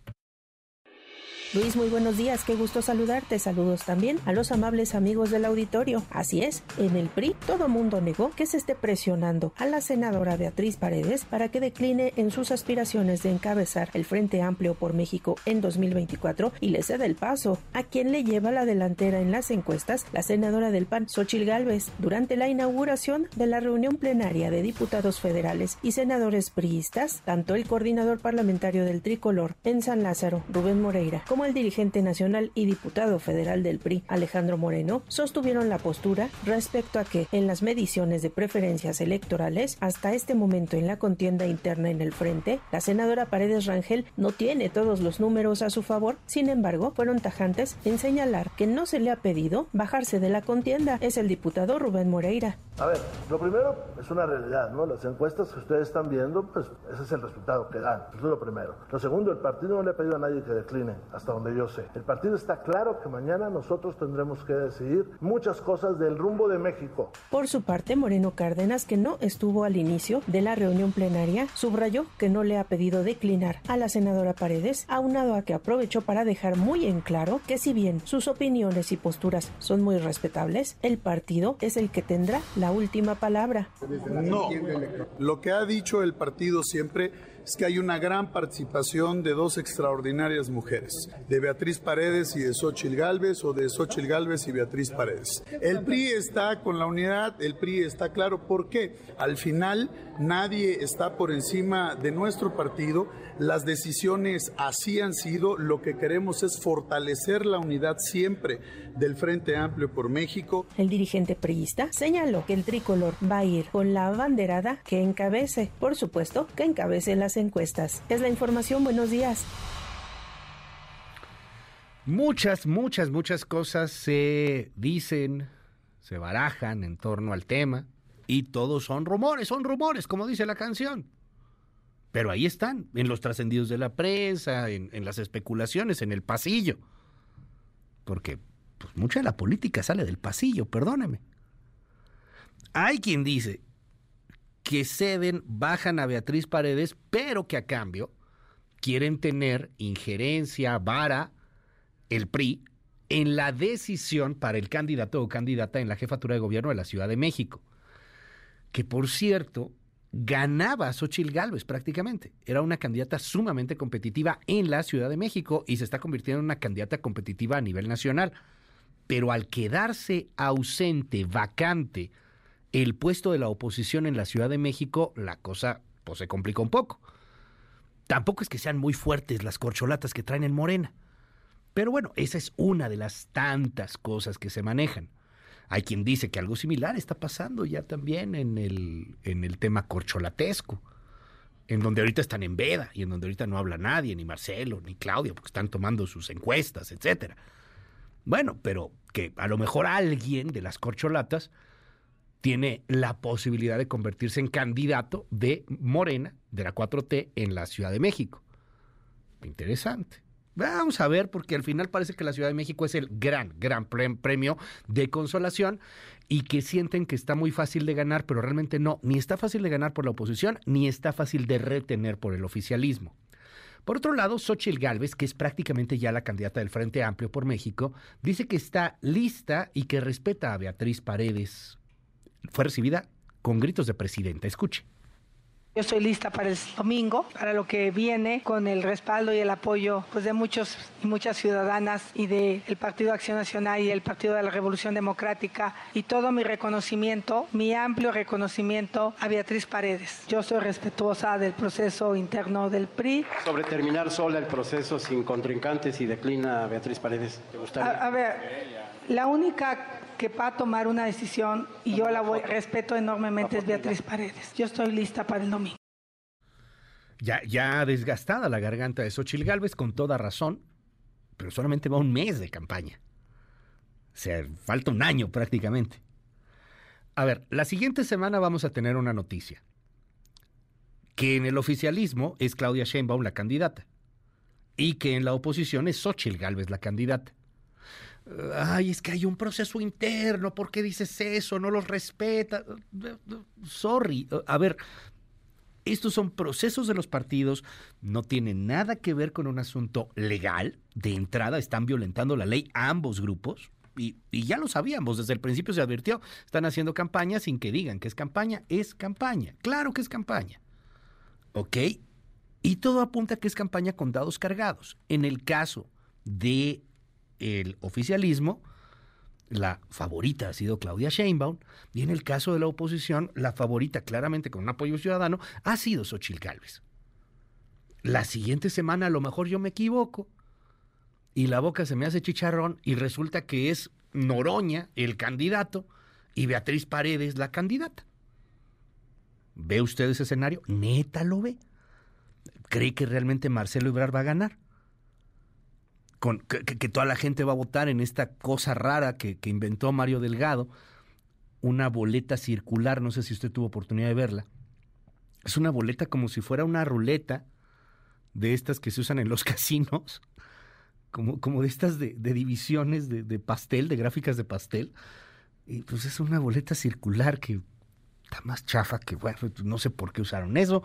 Luis, muy buenos días, qué gusto saludarte. Saludos también a los amables amigos del auditorio. Así es, en el PRI todo mundo negó que se esté presionando a la senadora Beatriz Paredes para que decline en sus aspiraciones de encabezar el Frente Amplio por México en 2024 y le ceda el paso a quien le lleva la delantera en las encuestas, la senadora del PAN, Xochil Gálvez, durante la inauguración de la reunión plenaria de diputados federales y senadores priistas, tanto el coordinador parlamentario del Tricolor en San Lázaro, Rubén Moreira, como el dirigente nacional y diputado federal del PRI, Alejandro Moreno, sostuvieron la postura respecto a que en las mediciones de preferencias electorales, hasta este momento en la contienda interna en el frente, la senadora Paredes Rangel no tiene todos los números a su favor, sin embargo, fueron tajantes en señalar que no se le ha pedido bajarse de la contienda, es el diputado Rubén Moreira. A ver, lo primero es una realidad, ¿no? Las encuestas que ustedes están viendo, pues ese es el resultado que dan, eso es lo primero. Lo segundo, el partido no le ha pedido a nadie que decline, hasta donde yo sé. El partido está claro que mañana nosotros tendremos que decidir muchas cosas del rumbo de México. Por su parte, Moreno Cárdenas, que no estuvo al inicio de la reunión plenaria, subrayó que no le ha pedido declinar a la senadora Paredes, aunado a que aprovechó para dejar muy en claro que si bien sus opiniones y posturas son muy respetables, el partido es el que tendrá la última palabra. No, lo que ha dicho el partido siempre es que hay una gran participación de dos extraordinarias mujeres, de Beatriz Paredes y de Xochil Gálvez o de Xochil Gálvez y Beatriz Paredes. El PRI está con la unidad, el PRI está claro, ¿por qué? Al final nadie está por encima de nuestro partido, las decisiones así han sido, lo que queremos es fortalecer la unidad siempre del Frente Amplio por México. El dirigente priista señaló que el tricolor va a ir con la banderada que encabece, por supuesto, que encabece las encuestas. Es la información, buenos días. Muchas, muchas, muchas cosas se dicen, se barajan en torno al tema y todos son rumores, son rumores, como dice la canción. Pero ahí están, en los trascendidos de la prensa, en, las especulaciones, en el pasillo. Porque pues, mucha de la política sale del pasillo, perdóneme. Hay quien dice que ceden, bajan a Beatriz Paredes, pero que a cambio quieren tener injerencia, vara, el PRI, en la decisión para el candidato o candidata en la jefatura de gobierno de la Ciudad de México. Que por cierto, ganaba a Xochil Gálvez prácticamente. Era una candidata sumamente competitiva en la Ciudad de México y se está convirtiendo en una candidata competitiva a nivel nacional. Pero al quedarse ausente, vacante, el puesto de la oposición en la Ciudad de México, la cosa pues, se complica un poco. Tampoco es que sean muy fuertes las corcholatas que traen en Morena. Pero bueno, esa es una de las tantas cosas que se manejan. Hay quien dice que algo similar está pasando ya también en el, en el tema corcholatesco, en donde ahorita están en veda y en donde ahorita no habla nadie, ni Marcelo, ni Claudio, porque están tomando sus encuestas, etcétera. Bueno, pero que a lo mejor alguien de las corcholatas tiene la posibilidad de convertirse en candidato de Morena, de la 4T, en la Ciudad de México. Interesante. Vamos a ver, porque al final parece que la Ciudad de México es el gran, gran premio de consolación y que sienten que está muy fácil de ganar, pero realmente no, ni está fácil de ganar por la oposición, ni está fácil de retener por el oficialismo. Por otro lado, Xochitl Gálvez, que es prácticamente ya la candidata del Frente Amplio por México, dice que está lista y que respeta a Beatriz Paredes. Fue recibida con gritos de presidenta. Escuche. Yo estoy lista para el domingo, para lo que viene, con el respaldo y el apoyo pues, de muchos y muchas ciudadanas y del Partido Acción Nacional y el Partido de la Revolución Democrática y todo mi reconocimiento, mi amplio reconocimiento a Beatriz Paredes. Yo soy respetuosa del proceso interno del PRI. Sobre terminar sola el proceso sin contrincantes y declina Beatriz Paredes, ¿te gustaría? A, a ver, la única que va a tomar una decisión y yo la voy, respeto enormemente es Beatriz Paredes. Yo estoy lista para el domingo. Ya, ya desgastada la garganta de Xochil Gálvez con toda razón, pero solamente va un mes de campaña. O sea, falta un año prácticamente. A ver, la siguiente semana vamos a tener una noticia. Que en el oficialismo es Claudia Sheinbaum la candidata. Y que en la oposición es Xochil Gálvez la candidata ay, es que hay un proceso interno, ¿por qué dices eso? No los respeta. Sorry, a ver, estos son procesos de los partidos, no tienen nada que ver con un asunto legal. De entrada están violentando la ley ambos grupos. Y, y, ya lo sabíamos, desde el principio se advirtió, están haciendo campaña sin que digan que es campaña, es campaña, claro que es campaña. ¿Ok? Y todo apunta a que es campaña con dados cargados. En el caso de el oficialismo, la favorita ha sido Claudia Sheinbaum, y en el caso de la oposición, la favorita claramente con un apoyo ciudadano ha sido Xochitl Gálvez. La siguiente semana a lo mejor yo me equivoco y la boca se me hace chicharrón y resulta que es Noroña el candidato y Beatriz Paredes la candidata. ¿Ve usted ese escenario? Neta lo ve. ¿Cree que realmente Marcelo Ebrard va a ganar? Que, toda la gente va a votar en esta cosa rara que, inventó Mario Delgado, una boleta circular, no sé si usted tuvo oportunidad de verla. Es una boleta como si fuera una ruleta de estas que se usan en los casinos, como, como de estas de, divisiones de, de, pastel, de gráficas de pastel. Y pues es una boleta circular que está más chafa que, bueno, no sé por qué usaron eso.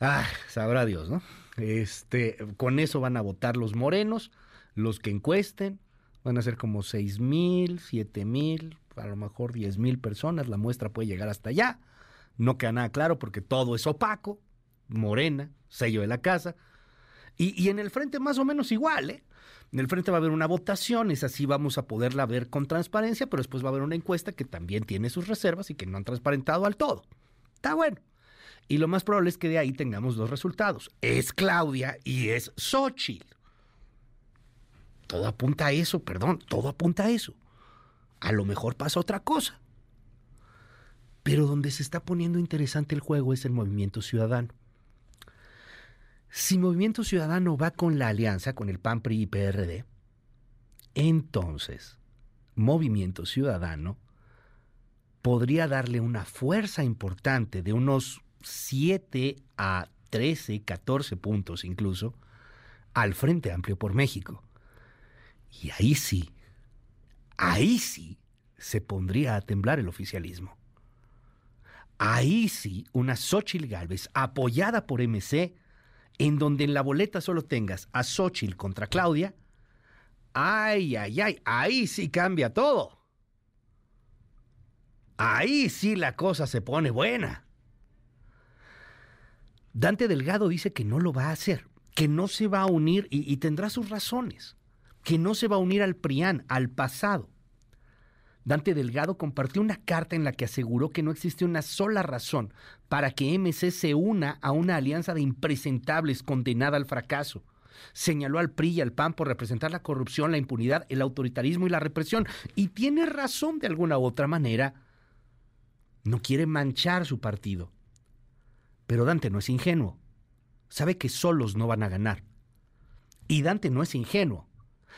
Ah, sabrá Dios, ¿no? Este, con eso van a votar los morenos los que encuesten, van a ser como seis mil, siete mil, a lo mejor diez mil personas, la muestra puede llegar hasta allá, no queda nada claro porque todo es opaco, morena, sello de la casa, y, y en el frente más o menos igual, ¿eh? En el frente va a haber una votación, es así vamos a poderla ver con transparencia, pero después va a haber una encuesta que también tiene sus reservas y que no han transparentado al todo. Está bueno. Y lo más probable es que de ahí tengamos dos resultados. Es Claudia y es Xochitl. Todo apunta a eso, perdón, todo apunta a eso. A lo mejor pasa otra cosa. Pero donde se está poniendo interesante el juego es el movimiento ciudadano. Si Movimiento Ciudadano va con la alianza con el PAN, PRI y PRD, entonces Movimiento Ciudadano podría darle una fuerza importante de unos 7 a 13, 14 puntos incluso al Frente Amplio por México. Y ahí sí, ahí sí se pondría a temblar el oficialismo. Ahí sí, una Xochitl Galvez apoyada por MC, en donde en la boleta solo tengas a Xochitl contra Claudia, ay, ay, ay, ahí sí cambia todo. Ahí sí la cosa se pone buena. Dante Delgado dice que no lo va a hacer, que no se va a unir y, y tendrá sus razones que no se va a unir al PRIAN, al pasado. Dante Delgado compartió una carta en la que aseguró que no existe una sola razón para que MC se una a una alianza de impresentables condenada al fracaso. Señaló al PRI y al PAN por representar la corrupción, la impunidad, el autoritarismo y la represión. Y tiene razón de alguna u otra manera. No quiere manchar su partido. Pero Dante no es ingenuo. Sabe que solos no van a ganar. Y Dante no es ingenuo.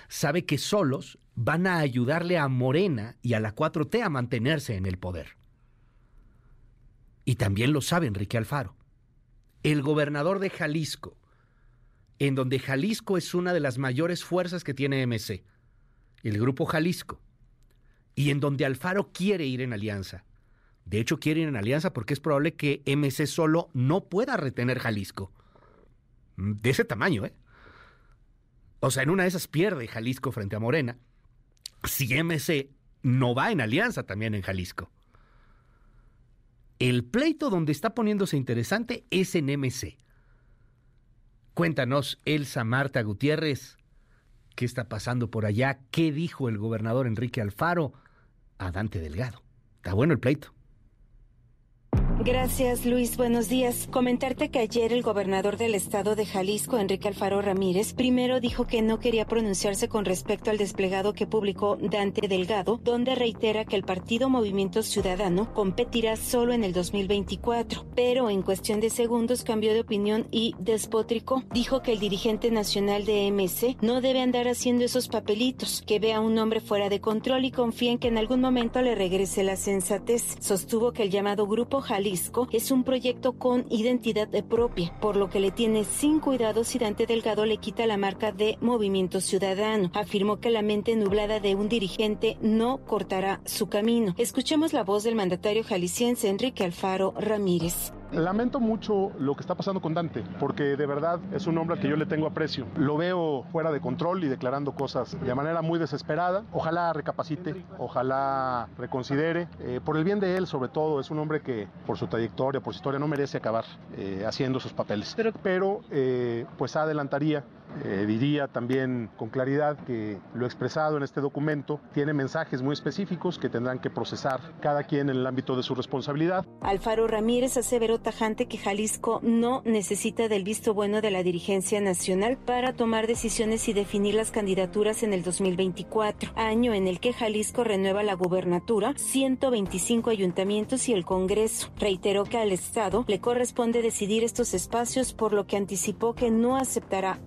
Sabe que solos van a ayudarle a Morena y a la 4T a mantenerse en el poder. Y también lo sabe Enrique Alfaro, el gobernador de Jalisco, en donde Jalisco es una de las mayores fuerzas que tiene MC, el grupo Jalisco, y en donde Alfaro quiere ir en alianza. De hecho, quiere ir en alianza porque es probable que MC solo no pueda retener Jalisco. De ese tamaño, ¿eh? O sea, en una de esas pierde Jalisco frente a Morena si MC no va en alianza también en Jalisco. El pleito donde está poniéndose interesante es en MC. Cuéntanos, Elsa Marta Gutiérrez, qué está pasando por allá, qué dijo el gobernador Enrique Alfaro a Dante Delgado. Está bueno el pleito. Gracias, Luis. Buenos días. Comentarte que ayer el gobernador del estado de Jalisco, Enrique Alfaro Ramírez, primero dijo que no quería pronunciarse con respecto al desplegado que publicó Dante Delgado, donde reitera que el partido Movimiento Ciudadano competirá solo en el 2024. Pero en cuestión de segundos cambió de opinión y despotricó. Dijo que el dirigente nacional de MC no debe andar haciendo esos papelitos, que vea a un hombre fuera de control y confía en que en algún momento le regrese la sensatez. Sostuvo que el llamado Grupo Jalisco es un proyecto con identidad propia, por lo que le tiene sin cuidado si Dante Delgado le quita la marca de Movimiento Ciudadano. Afirmó que la mente nublada de un dirigente no cortará su camino. Escuchemos la voz del mandatario jalisciense Enrique Alfaro Ramírez. Lamento mucho lo que está pasando con Dante, porque de verdad es un hombre al que yo le tengo aprecio. Lo veo fuera de control y declarando cosas de manera muy desesperada. Ojalá recapacite, ojalá reconsidere. Eh, por el bien de él, sobre todo, es un hombre que por su trayectoria, por su historia, no merece acabar eh, haciendo sus papeles. Pero, eh, pues adelantaría eh, diría también con claridad que lo expresado en este documento tiene mensajes muy específicos que tendrán que procesar cada quien en el ámbito de su responsabilidad. Alfaro Ramírez aseveró tajante que Jalisco no necesita del visto bueno de la dirigencia nacional para tomar decisiones y definir las candidaturas en el 2024, año en el que Jalisco renueva la gubernatura, 125 ayuntamientos y el Congreso. Reiteró que al Estado le corresponde decidir estos espacios, por lo que anticipó que no aceptará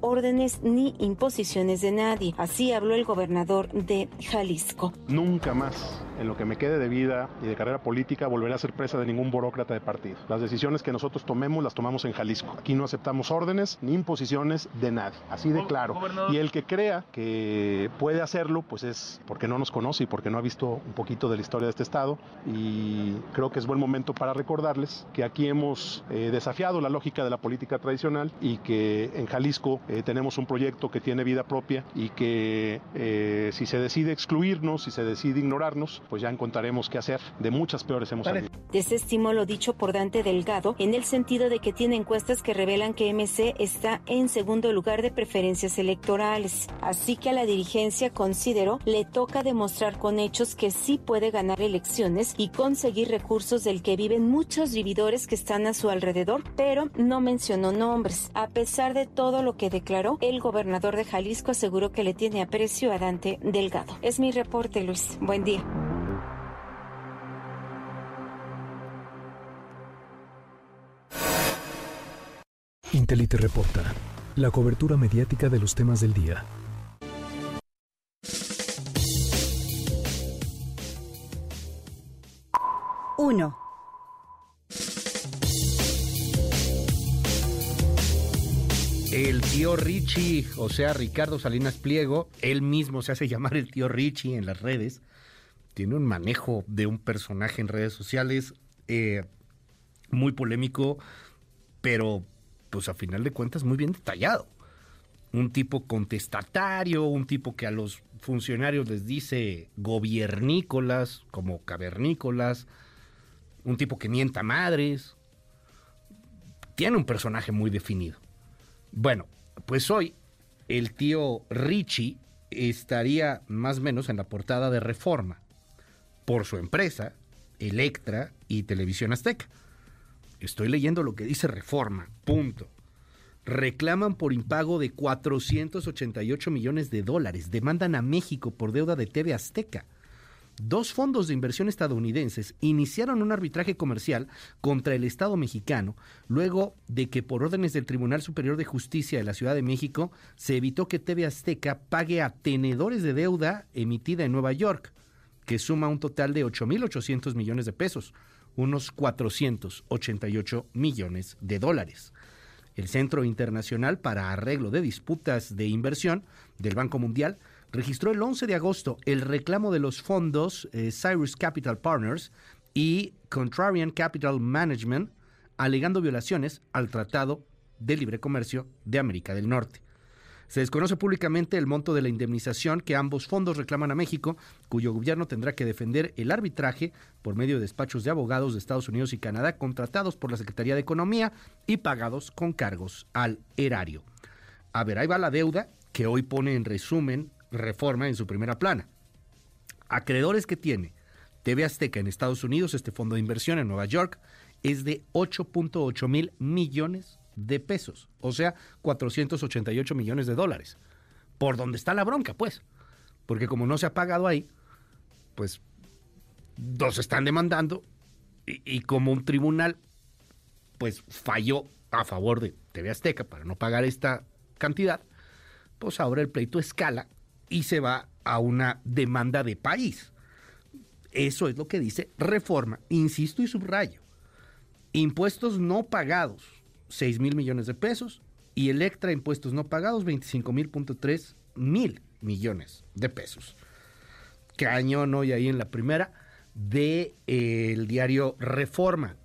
ni imposiciones de nadie. Así habló el gobernador de Jalisco. Nunca más en lo que me quede de vida y de carrera política volveré a ser presa de ningún burócrata de partido. Las decisiones que nosotros tomemos las tomamos en Jalisco. Aquí no aceptamos órdenes ni imposiciones de nadie. Así de claro. Y el que crea que puede hacerlo, pues es porque no nos conoce y porque no ha visto un poquito de la historia de este estado. Y creo que es buen momento para recordarles que aquí hemos eh, desafiado la lógica de la política tradicional y que en Jalisco eh, tenemos un proyecto que tiene vida propia y que eh, si se decide excluirnos, si se decide ignorarnos, pues ya encontraremos qué hacer. De muchas peores hemos salido. Desestimó lo dicho por Dante Delgado en el sentido de que tiene encuestas que revelan que MC está en segundo lugar de preferencias electorales. Así que a la dirigencia consideró le toca demostrar con hechos que sí puede ganar elecciones y conseguir recursos del que viven muchos vividores que están a su alrededor, pero no mencionó nombres. A pesar de todo lo que declaró, el gobernador de Jalisco aseguró que le tiene aprecio a Dante Delgado. Es mi reporte, Luis. Buen día. Intelite reporta, la cobertura mediática de los temas del día. Uno. El tío Richie, o sea, Ricardo Salinas Pliego, él mismo se hace llamar el tío Richie en las redes, tiene un manejo de un personaje en redes sociales eh, muy polémico, pero pues a final de cuentas muy bien detallado. Un tipo contestatario, un tipo que a los funcionarios les dice gobiernícolas, como cavernícolas, un tipo que mienta madres. Tiene un personaje muy definido. Bueno, pues hoy el tío Richie estaría más o menos en la portada de Reforma. por su empresa, Electra y Televisión Azteca. Estoy leyendo lo que dice Reforma, punto. Reclaman por impago de 488 millones de dólares. Demandan a México por deuda de TV Azteca. Dos fondos de inversión estadounidenses iniciaron un arbitraje comercial contra el Estado mexicano luego de que por órdenes del Tribunal Superior de Justicia de la Ciudad de México se evitó que TV Azteca pague a tenedores de deuda emitida en Nueva York, que suma un total de 8.800 millones de pesos, unos 488 millones de dólares. El Centro Internacional para Arreglo de Disputas de Inversión del Banco Mundial registró el 11 de agosto el reclamo de los fondos eh, Cyrus Capital Partners y Contrarian Capital Management, alegando violaciones al Tratado de Libre Comercio de América del Norte. Se desconoce públicamente el monto de la indemnización que ambos fondos reclaman a México, cuyo gobierno tendrá que defender el arbitraje por medio de despachos de abogados de Estados Unidos y Canadá contratados por la Secretaría de Economía y pagados con cargos al erario. A ver, ahí va la deuda que hoy pone en resumen reforma en su primera plana. Acreedores que tiene TV Azteca en Estados Unidos, este fondo de inversión en Nueva York, es de 8.8 mil millones de pesos, o sea, 488 millones de dólares. Por donde está la bronca, pues. Porque como no se ha pagado ahí, pues dos están demandando y, y como un tribunal, pues falló a favor de TV Azteca para no pagar esta cantidad, pues ahora el pleito escala y se va a una demanda de país. Eso es lo que dice reforma. Insisto y subrayo. Impuestos no pagados, 6 mil millones de pesos. Y Electra, impuestos no pagados, 25 mil mil millones de pesos. Cañón hoy ahí en la primera del de, el diario Reforma.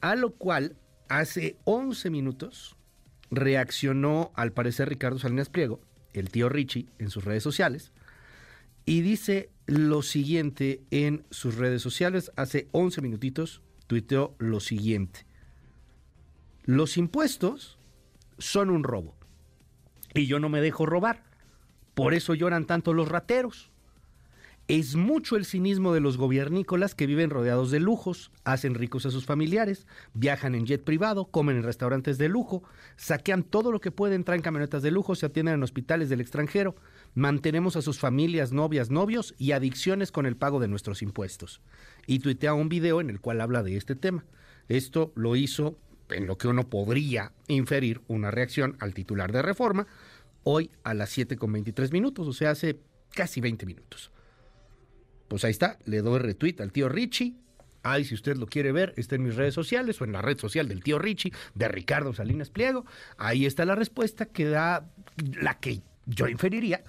A lo cual hace 11 minutos reaccionó al parecer Ricardo Salinas Pliego el tío Richie, en sus redes sociales. Y dice lo siguiente en sus redes sociales. Hace 11 minutitos tuiteó lo siguiente. Los impuestos son un robo. Y yo no me dejo robar. Por eso lloran tanto los rateros. Es mucho el cinismo de los gobiernícolas que viven rodeados de lujos, hacen ricos a sus familiares, viajan en jet privado, comen en restaurantes de lujo, saquean todo lo que pueden, traen camionetas de lujo, se atienden en hospitales del extranjero, mantenemos a sus familias, novias, novios y adicciones con el pago de nuestros impuestos. Y tuitea un video en el cual habla de este tema. Esto lo hizo en lo que uno podría inferir una reacción al titular de reforma, hoy a las 7 con 23 minutos, o sea, hace casi 20 minutos. Pues ahí está, le doy retweet al tío Richie. Ay, si usted lo quiere ver, está en mis redes sociales o en la red social del tío Richie, de Ricardo Salinas Pliego. Ahí está la respuesta que da la que yo inferiría,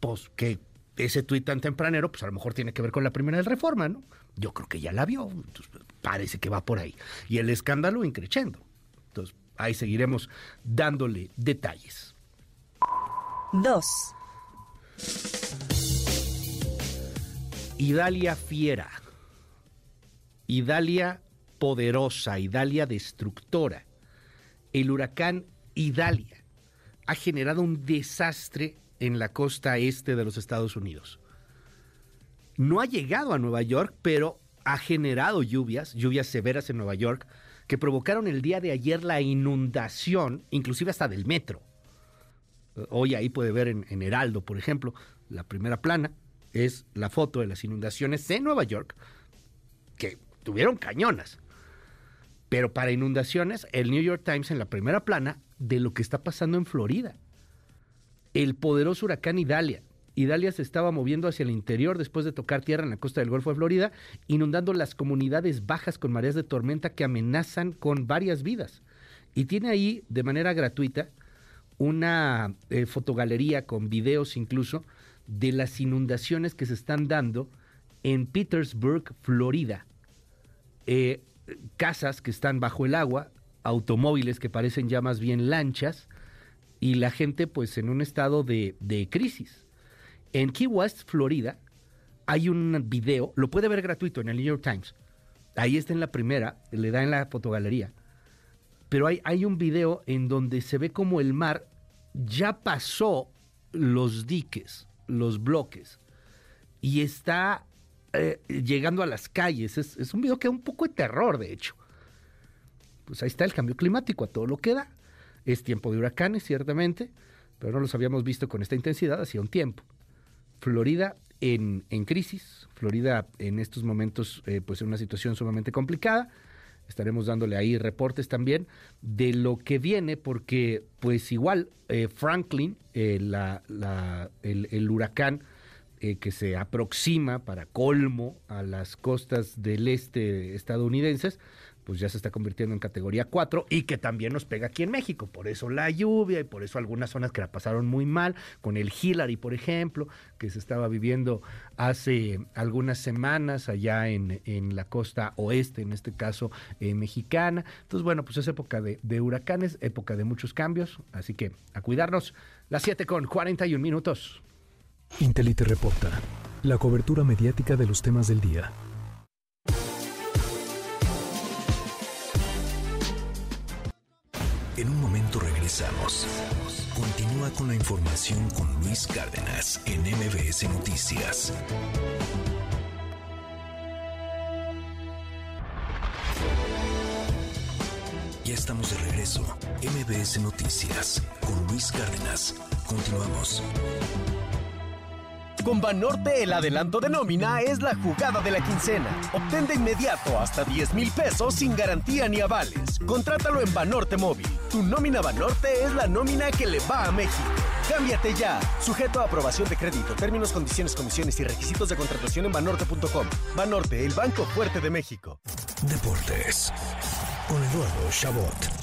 pues que ese tuit tan tempranero, pues a lo mejor tiene que ver con la primera del Reforma, ¿no? Yo creo que ya la vio, parece que va por ahí. Y el escándalo increchendo. Entonces, ahí seguiremos dándole detalles. Dos. Idalia fiera, Idalia poderosa, Idalia destructora. El huracán Idalia ha generado un desastre en la costa este de los Estados Unidos. No ha llegado a Nueva York, pero ha generado lluvias, lluvias severas en Nueva York, que provocaron el día de ayer la inundación, inclusive hasta del metro. Hoy ahí puede ver en, en Heraldo, por ejemplo, la primera plana, es la foto de las inundaciones en Nueva York, que tuvieron cañonas. Pero para inundaciones, el New York Times en la primera plana de lo que está pasando en Florida. El poderoso huracán Idalia. Idalia se estaba moviendo hacia el interior después de tocar tierra en la costa del Golfo de Florida, inundando las comunidades bajas con mareas de tormenta que amenazan con varias vidas. Y tiene ahí, de manera gratuita, una eh, fotogalería con videos incluso de las inundaciones que se están dando en Petersburg, Florida. Eh, casas que están bajo el agua, automóviles que parecen ya más bien lanchas y la gente pues en un estado de, de crisis. En Key West, Florida, hay un video, lo puede ver gratuito en el New York Times. Ahí está en la primera, le da en la fotogalería. Pero hay, hay un video en donde se ve como el mar ya pasó los diques los bloques y está eh, llegando a las calles. Es, un video que da un poco de terror, de hecho. Pues ahí está el cambio climático, a todo lo que da. Es tiempo de huracanes, ciertamente, pero no los habíamos visto con esta intensidad hacía un tiempo. Florida en, en crisis, Florida en estos momentos eh, pues en una situación sumamente complicada. Estaremos dándole ahí reportes también de lo que viene, porque pues igual eh, Franklin, eh, la, la, el, el, huracán eh, que se aproxima para colmo a las costas del este estadounidenses, pues ya se está convirtiendo en categoría 4 y que también nos pega aquí en México. Por eso la lluvia y por eso algunas zonas que la pasaron muy mal, con el Hillary, por ejemplo, que se estaba viviendo hace algunas semanas allá en, en la costa oeste, en este caso eh, mexicana. Entonces, bueno, pues es época de, de, huracanes, época de muchos cambios, así que a cuidarnos. Las 7 con 41 minutos. Intelite reporta la cobertura mediática de los temas del día. Continúa con la información con Luis Cárdenas en MBS Noticias. Ya estamos de regreso. MBS Noticias con Luis Cárdenas. Continuamos. Con Banorte el adelanto de nómina es la jugada de la quincena. Obtén de inmediato hasta 10 mil pesos sin garantía ni avales. Contrátalo en Banorte Móvil. Tu nómina Banorte es la nómina que le va a México. Cámbiate ya. Sujeto a aprobación de crédito, términos, condiciones, comisiones y requisitos de contratación en banorte.com. Banorte, el banco fuerte de México. Deportes. Con Eduardo Chabot.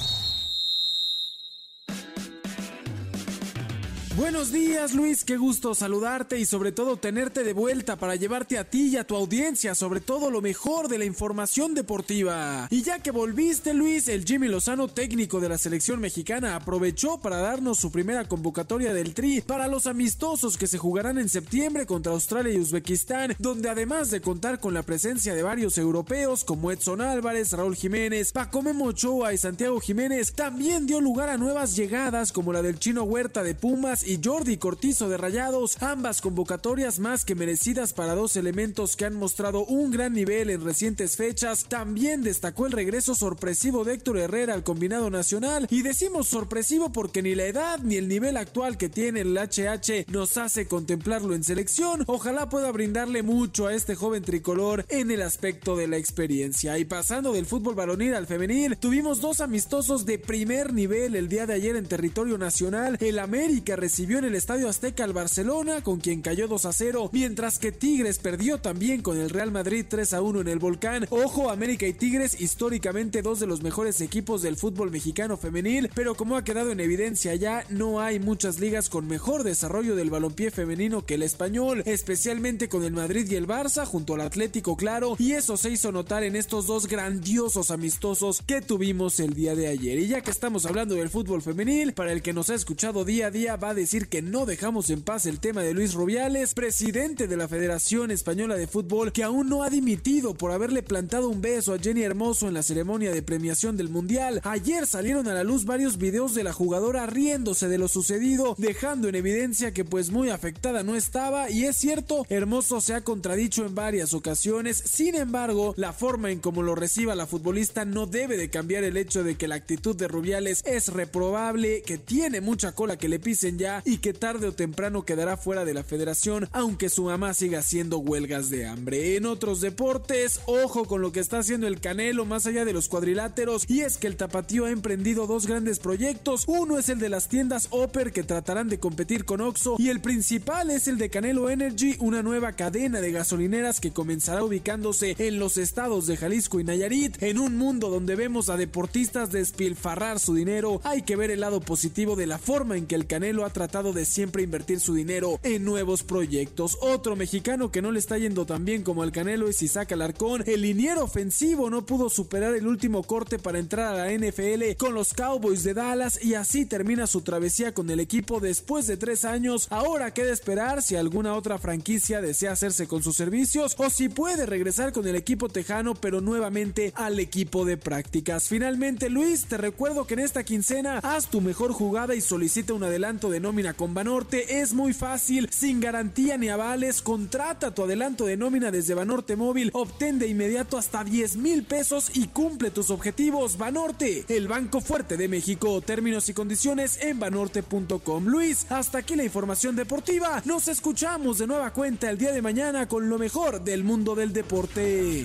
Buenos días Luis, qué gusto saludarte y sobre todo tenerte de vuelta para llevarte a ti y a tu audiencia sobre todo lo mejor de la información deportiva. Y ya que volviste Luis, el Jimmy Lozano técnico de la selección mexicana aprovechó para darnos su primera convocatoria del Tri para los amistosos que se jugarán en septiembre contra Australia y Uzbekistán, donde además de contar con la presencia de varios europeos como Edson Álvarez, Raúl Jiménez, Paco Memo Ochoa y Santiago Jiménez, también dio lugar a nuevas llegadas como la del chino Huerta de Pumas y Jordi Cortizo de Rayados, ambas convocatorias más que merecidas para dos elementos que han mostrado un gran nivel en recientes fechas. También destacó el regreso sorpresivo de Héctor Herrera al combinado nacional y decimos sorpresivo porque ni la edad ni el nivel actual que tiene el HH nos hace contemplarlo en selección. Ojalá pueda brindarle mucho a este joven tricolor en el aspecto de la experiencia. Y pasando del fútbol varonil al femenil, tuvimos dos amistosos de primer nivel el día de ayer en territorio nacional. El América recibió recibió en el Estadio Azteca al Barcelona, con quien cayó 2 a 0, mientras que Tigres perdió también con el Real Madrid 3 a 1 en el Volcán. Ojo, América y Tigres, históricamente dos de los mejores equipos del fútbol mexicano femenil, pero como ha quedado en evidencia ya, no hay muchas ligas con mejor desarrollo del balompié femenino que el español, especialmente con el Madrid y el Barça, junto al Atlético, claro, y eso se hizo notar en estos dos grandiosos amistosos que tuvimos el día de ayer. Y ya que estamos hablando del fútbol femenil, para el que nos ha escuchado día a día, va a decir que no dejamos en paz el tema de Luis Rubiales, presidente de la Federación Española de Fútbol, que aún no ha dimitido por haberle plantado un beso a Jenny Hermoso en la ceremonia de premiación del Mundial. Ayer salieron a la luz varios videos de la jugadora riéndose de lo sucedido, dejando en evidencia que pues muy afectada no estaba y es cierto, Hermoso se ha contradicho en varias ocasiones, sin embargo, la forma en cómo lo reciba la futbolista no debe de cambiar el hecho de que la actitud de Rubiales es reprobable, que tiene mucha cola que le pisen ya y que tarde o temprano quedará fuera de la federación, aunque su mamá siga haciendo huelgas de hambre. En otros deportes, ojo con lo que está haciendo el Canelo más allá de los cuadriláteros, y es que el Tapatío ha emprendido dos grandes proyectos. Uno es el de las tiendas Oper que tratarán de competir con Oxxo, y el principal es el de Canelo Energy, una nueva cadena de gasolineras que comenzará ubicándose en los estados de Jalisco y Nayarit. En un mundo donde vemos a deportistas despilfarrar su dinero, hay que ver el lado positivo de la forma en que el Canelo ha tratado de siempre invertir su dinero en nuevos proyectos. Otro mexicano que no le está yendo tan bien como el Canelo es Isaac Alarcón. El liniero ofensivo no pudo superar el último corte para entrar a la NFL con los Cowboys de Dallas y así termina su travesía con el equipo después de tres años. Ahora queda esperar si alguna otra franquicia desea hacerse con sus servicios o si puede regresar con el equipo tejano pero nuevamente al equipo de prácticas. Finalmente Luis, te recuerdo que en esta quincena haz tu mejor jugada y solicita un adelanto de nómina con Banorte es muy fácil, sin garantía ni avales. Contrata tu adelanto de nómina desde Banorte Móvil, obtén de inmediato hasta 10 mil pesos y cumple tus objetivos. Banorte, el Banco Fuerte de México. Términos y condiciones en banorte.com. Luis, hasta aquí la información deportiva. Nos escuchamos de nueva cuenta el día de mañana con lo mejor del mundo del deporte.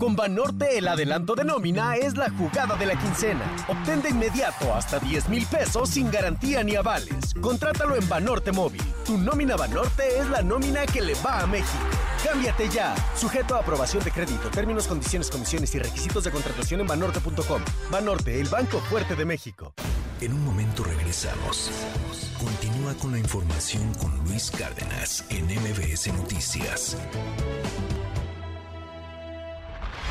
Con Banorte el adelanto de nómina es la jugada de la quincena. Obtén de inmediato hasta 10 mil pesos sin garantía ni avales. Contrátalo en Banorte Móvil. Tu nómina Banorte es la nómina que le va a México. Cámbiate ya. Sujeto a aprobación de crédito, términos, condiciones, comisiones y requisitos de contratación en banorte.com. Banorte, el banco fuerte de México. En un momento regresamos. Continúa con la información con Luis Cárdenas en MBS Noticias.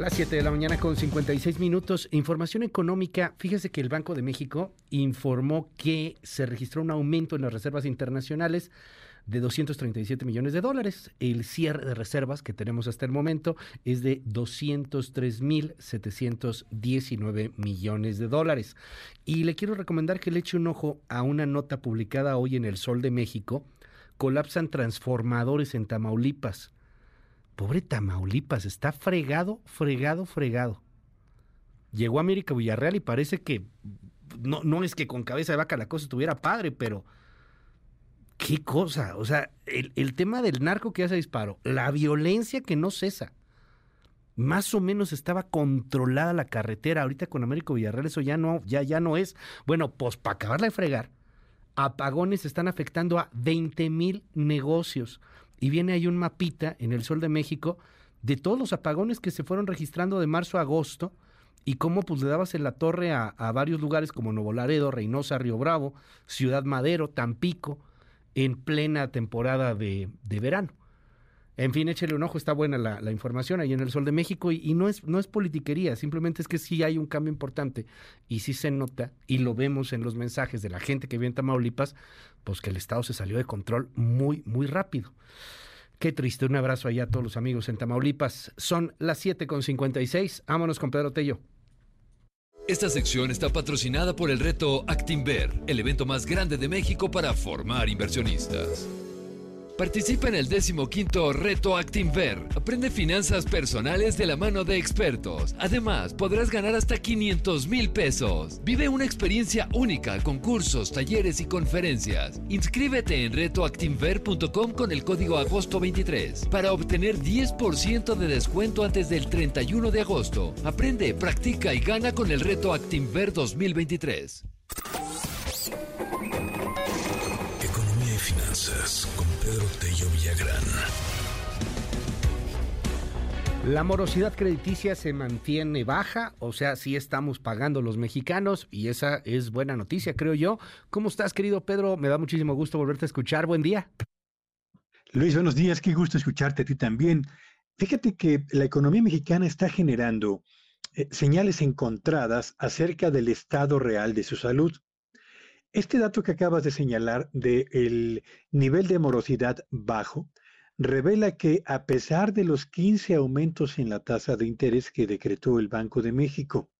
Las 7 de la mañana con 56 minutos. Información económica. Fíjese que el Banco de México informó que se registró un aumento en las reservas internacionales de 237 millones de dólares. El cierre de reservas que tenemos hasta el momento es de 203.719 millones de dólares. Y le quiero recomendar que le eche un ojo a una nota publicada hoy en El Sol de México. Colapsan transformadores en Tamaulipas. Pobre Tamaulipas, está fregado, fregado, fregado. Llegó a América Villarreal y parece que no, no es que con cabeza de vaca la cosa estuviera padre, pero qué cosa. O sea, el, el tema del narco que hace disparo, la violencia que no cesa. Más o menos estaba controlada la carretera. Ahorita con Américo Villarreal eso ya no, ya, ya no es. Bueno, pues para acabarla de fregar, apagones están afectando a 20 mil negocios y viene ahí un mapita en el Sol de México de todos los apagones que se fueron registrando de marzo a agosto y cómo pues le dabas en la torre a, varios lugares como Nuevo Laredo, Reynosa, Río Bravo, Ciudad Madero, Tampico, en plena temporada de, de verano. En fin, échele un ojo, está buena la, información ahí en el Sol de México y, y, no, es, no es politiquería, simplemente es que sí hay un cambio importante y sí se nota y lo vemos en los mensajes de la gente que vive en Tamaulipas, pues que el Estado se salió de control muy, muy rápido. Qué triste, un abrazo allá a todos los amigos en Tamaulipas. Son las 7.56, vámonos con Pedro Tello. Esta sección está patrocinada por el reto Actinver, el evento más grande de México para formar inversionistas. Participa en el 15 Reto Actinver. Aprende finanzas personales de la mano de expertos. Además, podrás ganar hasta 500 mil pesos. Vive una experiencia única con cursos, talleres y conferencias. Inscríbete en retoactinver.com con el código agosto 23 para obtener 10% de descuento antes del 31 de agosto. Aprende, practica y gana con el Reto Actinver 2023. La morosidad crediticia se mantiene baja, o sea, sí estamos pagando los mexicanos y esa es buena noticia, creo yo. ¿Cómo estás, querido Pedro? Me da muchísimo gusto volverte a escuchar. Buen día. Luis, buenos días. Qué gusto escucharte a ti también. Fíjate que la economía mexicana está generando eh, señales encontradas acerca del estado real de su salud. Este dato que acabas de señalar del nivel de morosidad bajo revela que a pesar de los 15 aumentos en la tasa de interés que decretó el Banco de México,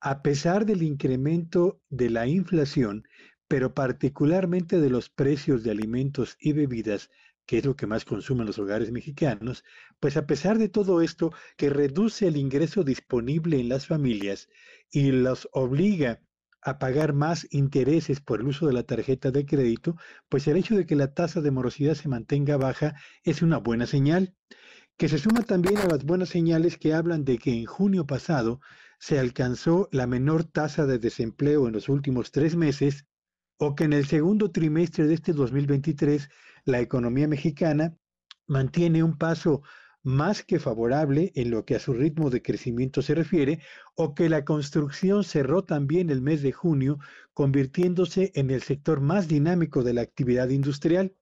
a pesar del incremento de la inflación, pero particularmente de los precios de alimentos y bebidas, que es lo que más consumen los hogares mexicanos, pues a pesar de todo esto que reduce el ingreso disponible en las familias y los obliga a pagar más intereses por el uso de la tarjeta de crédito, pues el hecho de que la tasa de morosidad se mantenga baja es una buena señal, que se suma también a las buenas señales que hablan de que en junio pasado se alcanzó la menor tasa de desempleo en los últimos tres meses, o que en el segundo trimestre de este 2023 la economía mexicana mantiene un paso más que favorable en lo que a su ritmo de crecimiento se refiere, o que la construcción cerró también el mes de junio, convirtiéndose en el sector más dinámico de la actividad industrial.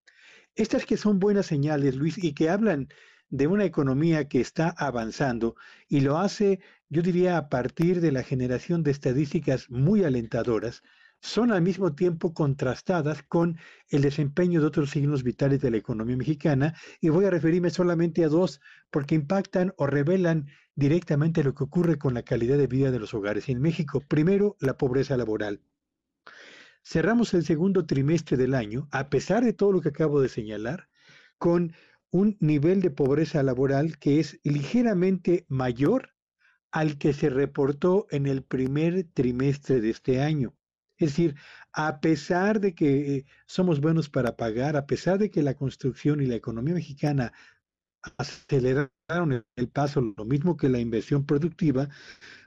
Estas que son buenas señales, Luis, y que hablan de una economía que está avanzando y lo hace, yo diría, a partir de la generación de estadísticas muy alentadoras, son al mismo tiempo contrastadas con el desempeño de otros signos vitales de la economía mexicana y voy a referirme solamente a dos porque impactan o revelan directamente lo que ocurre con la calidad de vida de los hogares en México. Primero, la pobreza laboral. Cerramos el segundo trimestre del año, a pesar de todo lo que acabo de señalar, con un nivel de pobreza laboral que es ligeramente mayor al que se reportó en el primer trimestre de este año. Es decir, a pesar de que eh, somos buenos para pagar, a pesar de que la construcción y la economía mexicana aceleraron el paso, lo mismo que la inversión productiva,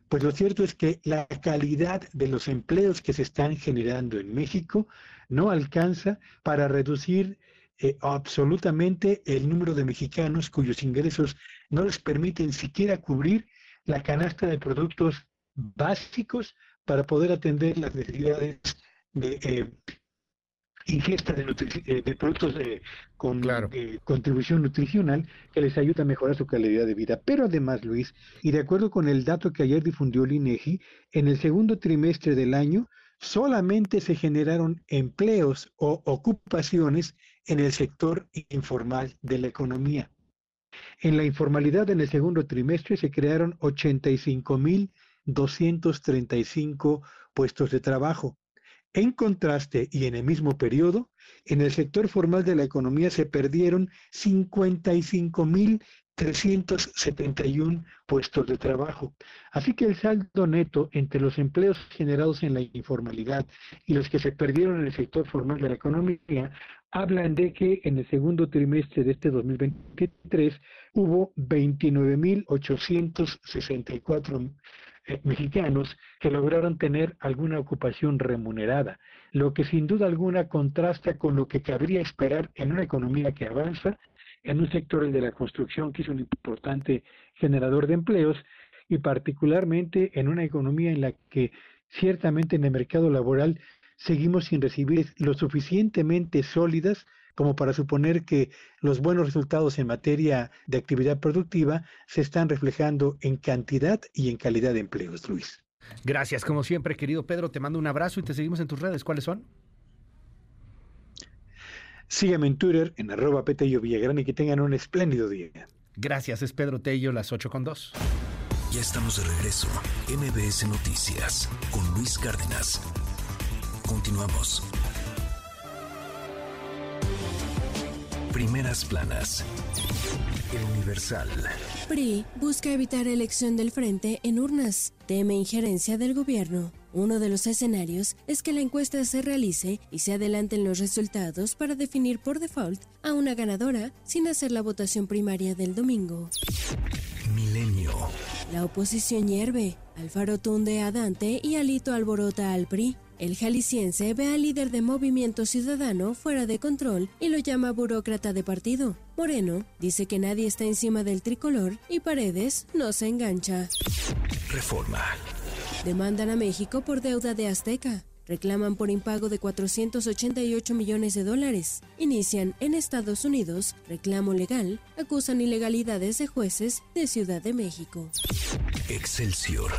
pues lo cierto es que la calidad de los empleos que se están generando en México no alcanza para reducir eh, absolutamente el número de mexicanos cuyos ingresos no les permiten siquiera cubrir la canasta de productos básicos para poder atender las necesidades de eh, ingesta de, eh, productos con eh, contribución nutricional que les ayuda a mejorar su calidad de vida. Pero además, Luis, y de acuerdo con el dato que ayer difundió el INEGI, en el segundo trimestre del año solamente se generaron empleos o ocupaciones en el sector informal de la economía. En la informalidad en el segundo trimestre se crearon 85 mil 235 puestos de trabajo. En contraste, y en el mismo periodo, en el sector formal de la economía se perdieron 55.371 puestos de trabajo. Así que el saldo neto entre los empleos generados en la informalidad y los que se perdieron en el sector formal de la economía hablan de que en el segundo trimestre de este 2023 hubo 29.864 eh, mexicanos que lograron tener alguna ocupación remunerada, lo que sin duda alguna contrasta con lo que cabría esperar en una economía que avanza, en un sector de la construcción que es un importante generador de empleos y particularmente en una economía en la que ciertamente en el mercado laboral seguimos sin recibir lo suficientemente sólidas como para suponer que los buenos resultados en materia de actividad productiva se están reflejando en cantidad y en calidad de empleos, Luis. Gracias, como siempre, querido Pedro. Te mando un abrazo y te seguimos en tus redes. ¿Cuáles son? Sígueme en Twitter, en arroba Petello Villagrán y que tengan un espléndido día. Gracias, es Pedro Tello, las 8 con 2. Ya estamos de regreso. MBS Noticias con Luis Cárdenas. Continuamos. Primeras planas. El Universal. PRI busca evitar elección del frente en urnas. Teme injerencia del gobierno. Uno de los escenarios es que la encuesta se realice y se adelanten los resultados para definir por default a una ganadora sin hacer la votación primaria del domingo. Milenio. La oposición hierve. Alfaro tunde a Dante y Alito alborota al PRI. El jalisciense ve al líder de Movimiento Ciudadano fuera de control y lo llama burócrata de partido. Moreno dice que nadie está encima del tricolor y Paredes no se engancha. Reforma. Demandan a México por deuda de Azteca. Reclaman por impago de 488 millones de dólares. Inician en Estados Unidos reclamo legal. Acusan ilegalidades de jueces de Ciudad de México. Excelsior.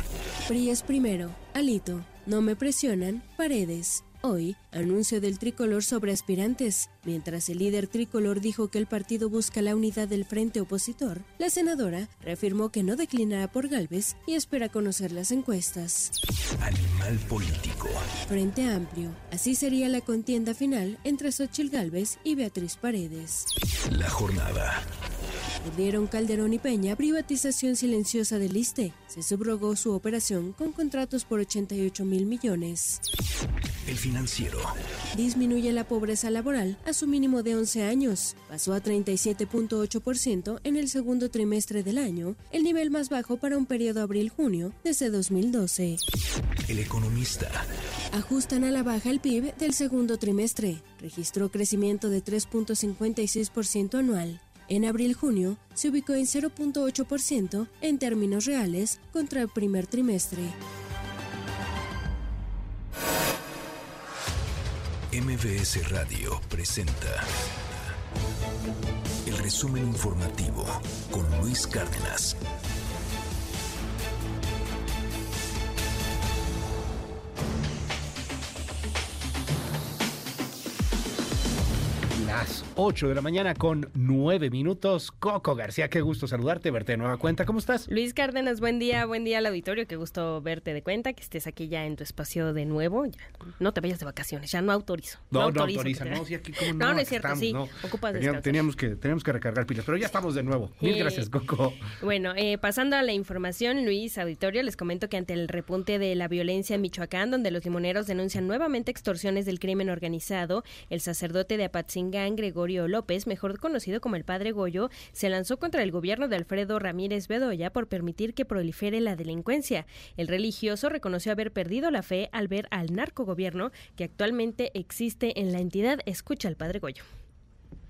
PRI es primero. Alito. No me presionan, paredes. Hoy, anuncio del tricolor sobre aspirantes. Mientras el líder tricolor dijo que el partido busca la unidad del frente opositor, la senadora reafirmó que no declinará por Galvez y espera conocer las encuestas. Animal político. Frente amplio. Así sería la contienda final entre Xochil Galvez y Beatriz Paredes. La jornada. Perdieron Calderón y Peña privatización silenciosa del ISTE. Se subrogó su operación con contratos por 88 mil millones. El financiero. Disminuye la pobreza laboral a su mínimo de 11 años. Pasó a 37.8% en el segundo trimestre del año, el nivel más bajo para un periodo abril-junio desde 2012. El economista. Ajustan a la baja el PIB del segundo trimestre. Registró crecimiento de 3.56% anual. En abril-junio se ubicó en 0.8% en términos reales contra el primer trimestre. MBS Radio presenta el resumen informativo con Luis Cárdenas. Las 8 de la mañana con 9 minutos. Coco García, qué gusto saludarte, verte de nueva cuenta. ¿Cómo estás? Luis Cárdenas, buen día, buen día al auditorio. Qué gusto verte de cuenta, que estés aquí ya en tu espacio de nuevo. Ya, no te vayas de vacaciones, ya no autorizo. No, no, autoriza, no, sí, aquí como no, no, no es cierto, estamos, sí, no. ocupas Teníamos, teníamos, que, teníamos que recargar pilas, pero ya estamos de nuevo. Mil Eh, gracias, Coco. Bueno, eh, pasando a la información, Luis Auditorio, les comento que ante el repunte de la violencia en Michoacán, donde los limoneros denuncian nuevamente extorsiones del crimen organizado, el sacerdote de Apatzingán, Gregorio López, mejor conocido como el Padre Goyo, se lanzó contra el gobierno de Alfredo Ramírez Bedoya por permitir que prolifere la delincuencia. El religioso reconoció haber perdido la fe al ver al narcogobierno que actualmente existe en la entidad. Escucha al Padre Goyo.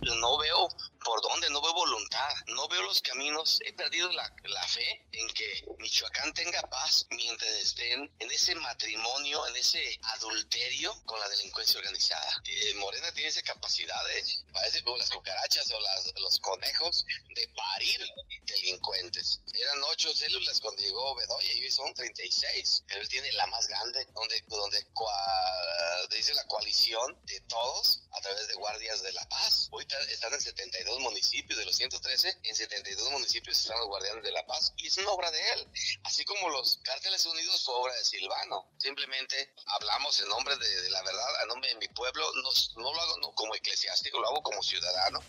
no veo por dónde, no veo voluntad, no veo los caminos. He perdido la, la fe en que Michoacán tenga paz mientras estén en ese matrimonio, en ese adulterio con la delincuencia organizada. Eh, Morena tiene esa capacidad, ¿eh? parece como las cucarachas o las- los conejos, de parir delincuentes. Eran ocho células cuando llegó Bedoya y hoy son 36, pero él tiene la más grande, donde, donde cua- dice la coalición de todos a través de guardias de la paz. Hoy están en 72 municipios, de los 113, en 72 municipios están los guardianes de la paz y es una obra de él. Así como los cárteles unidos fue obra de Silvano. Simplemente hablamos en nombre de, la verdad, a nombre de mi pueblo, no, no lo hago no, como eclesiástico, lo hago como ciudadano.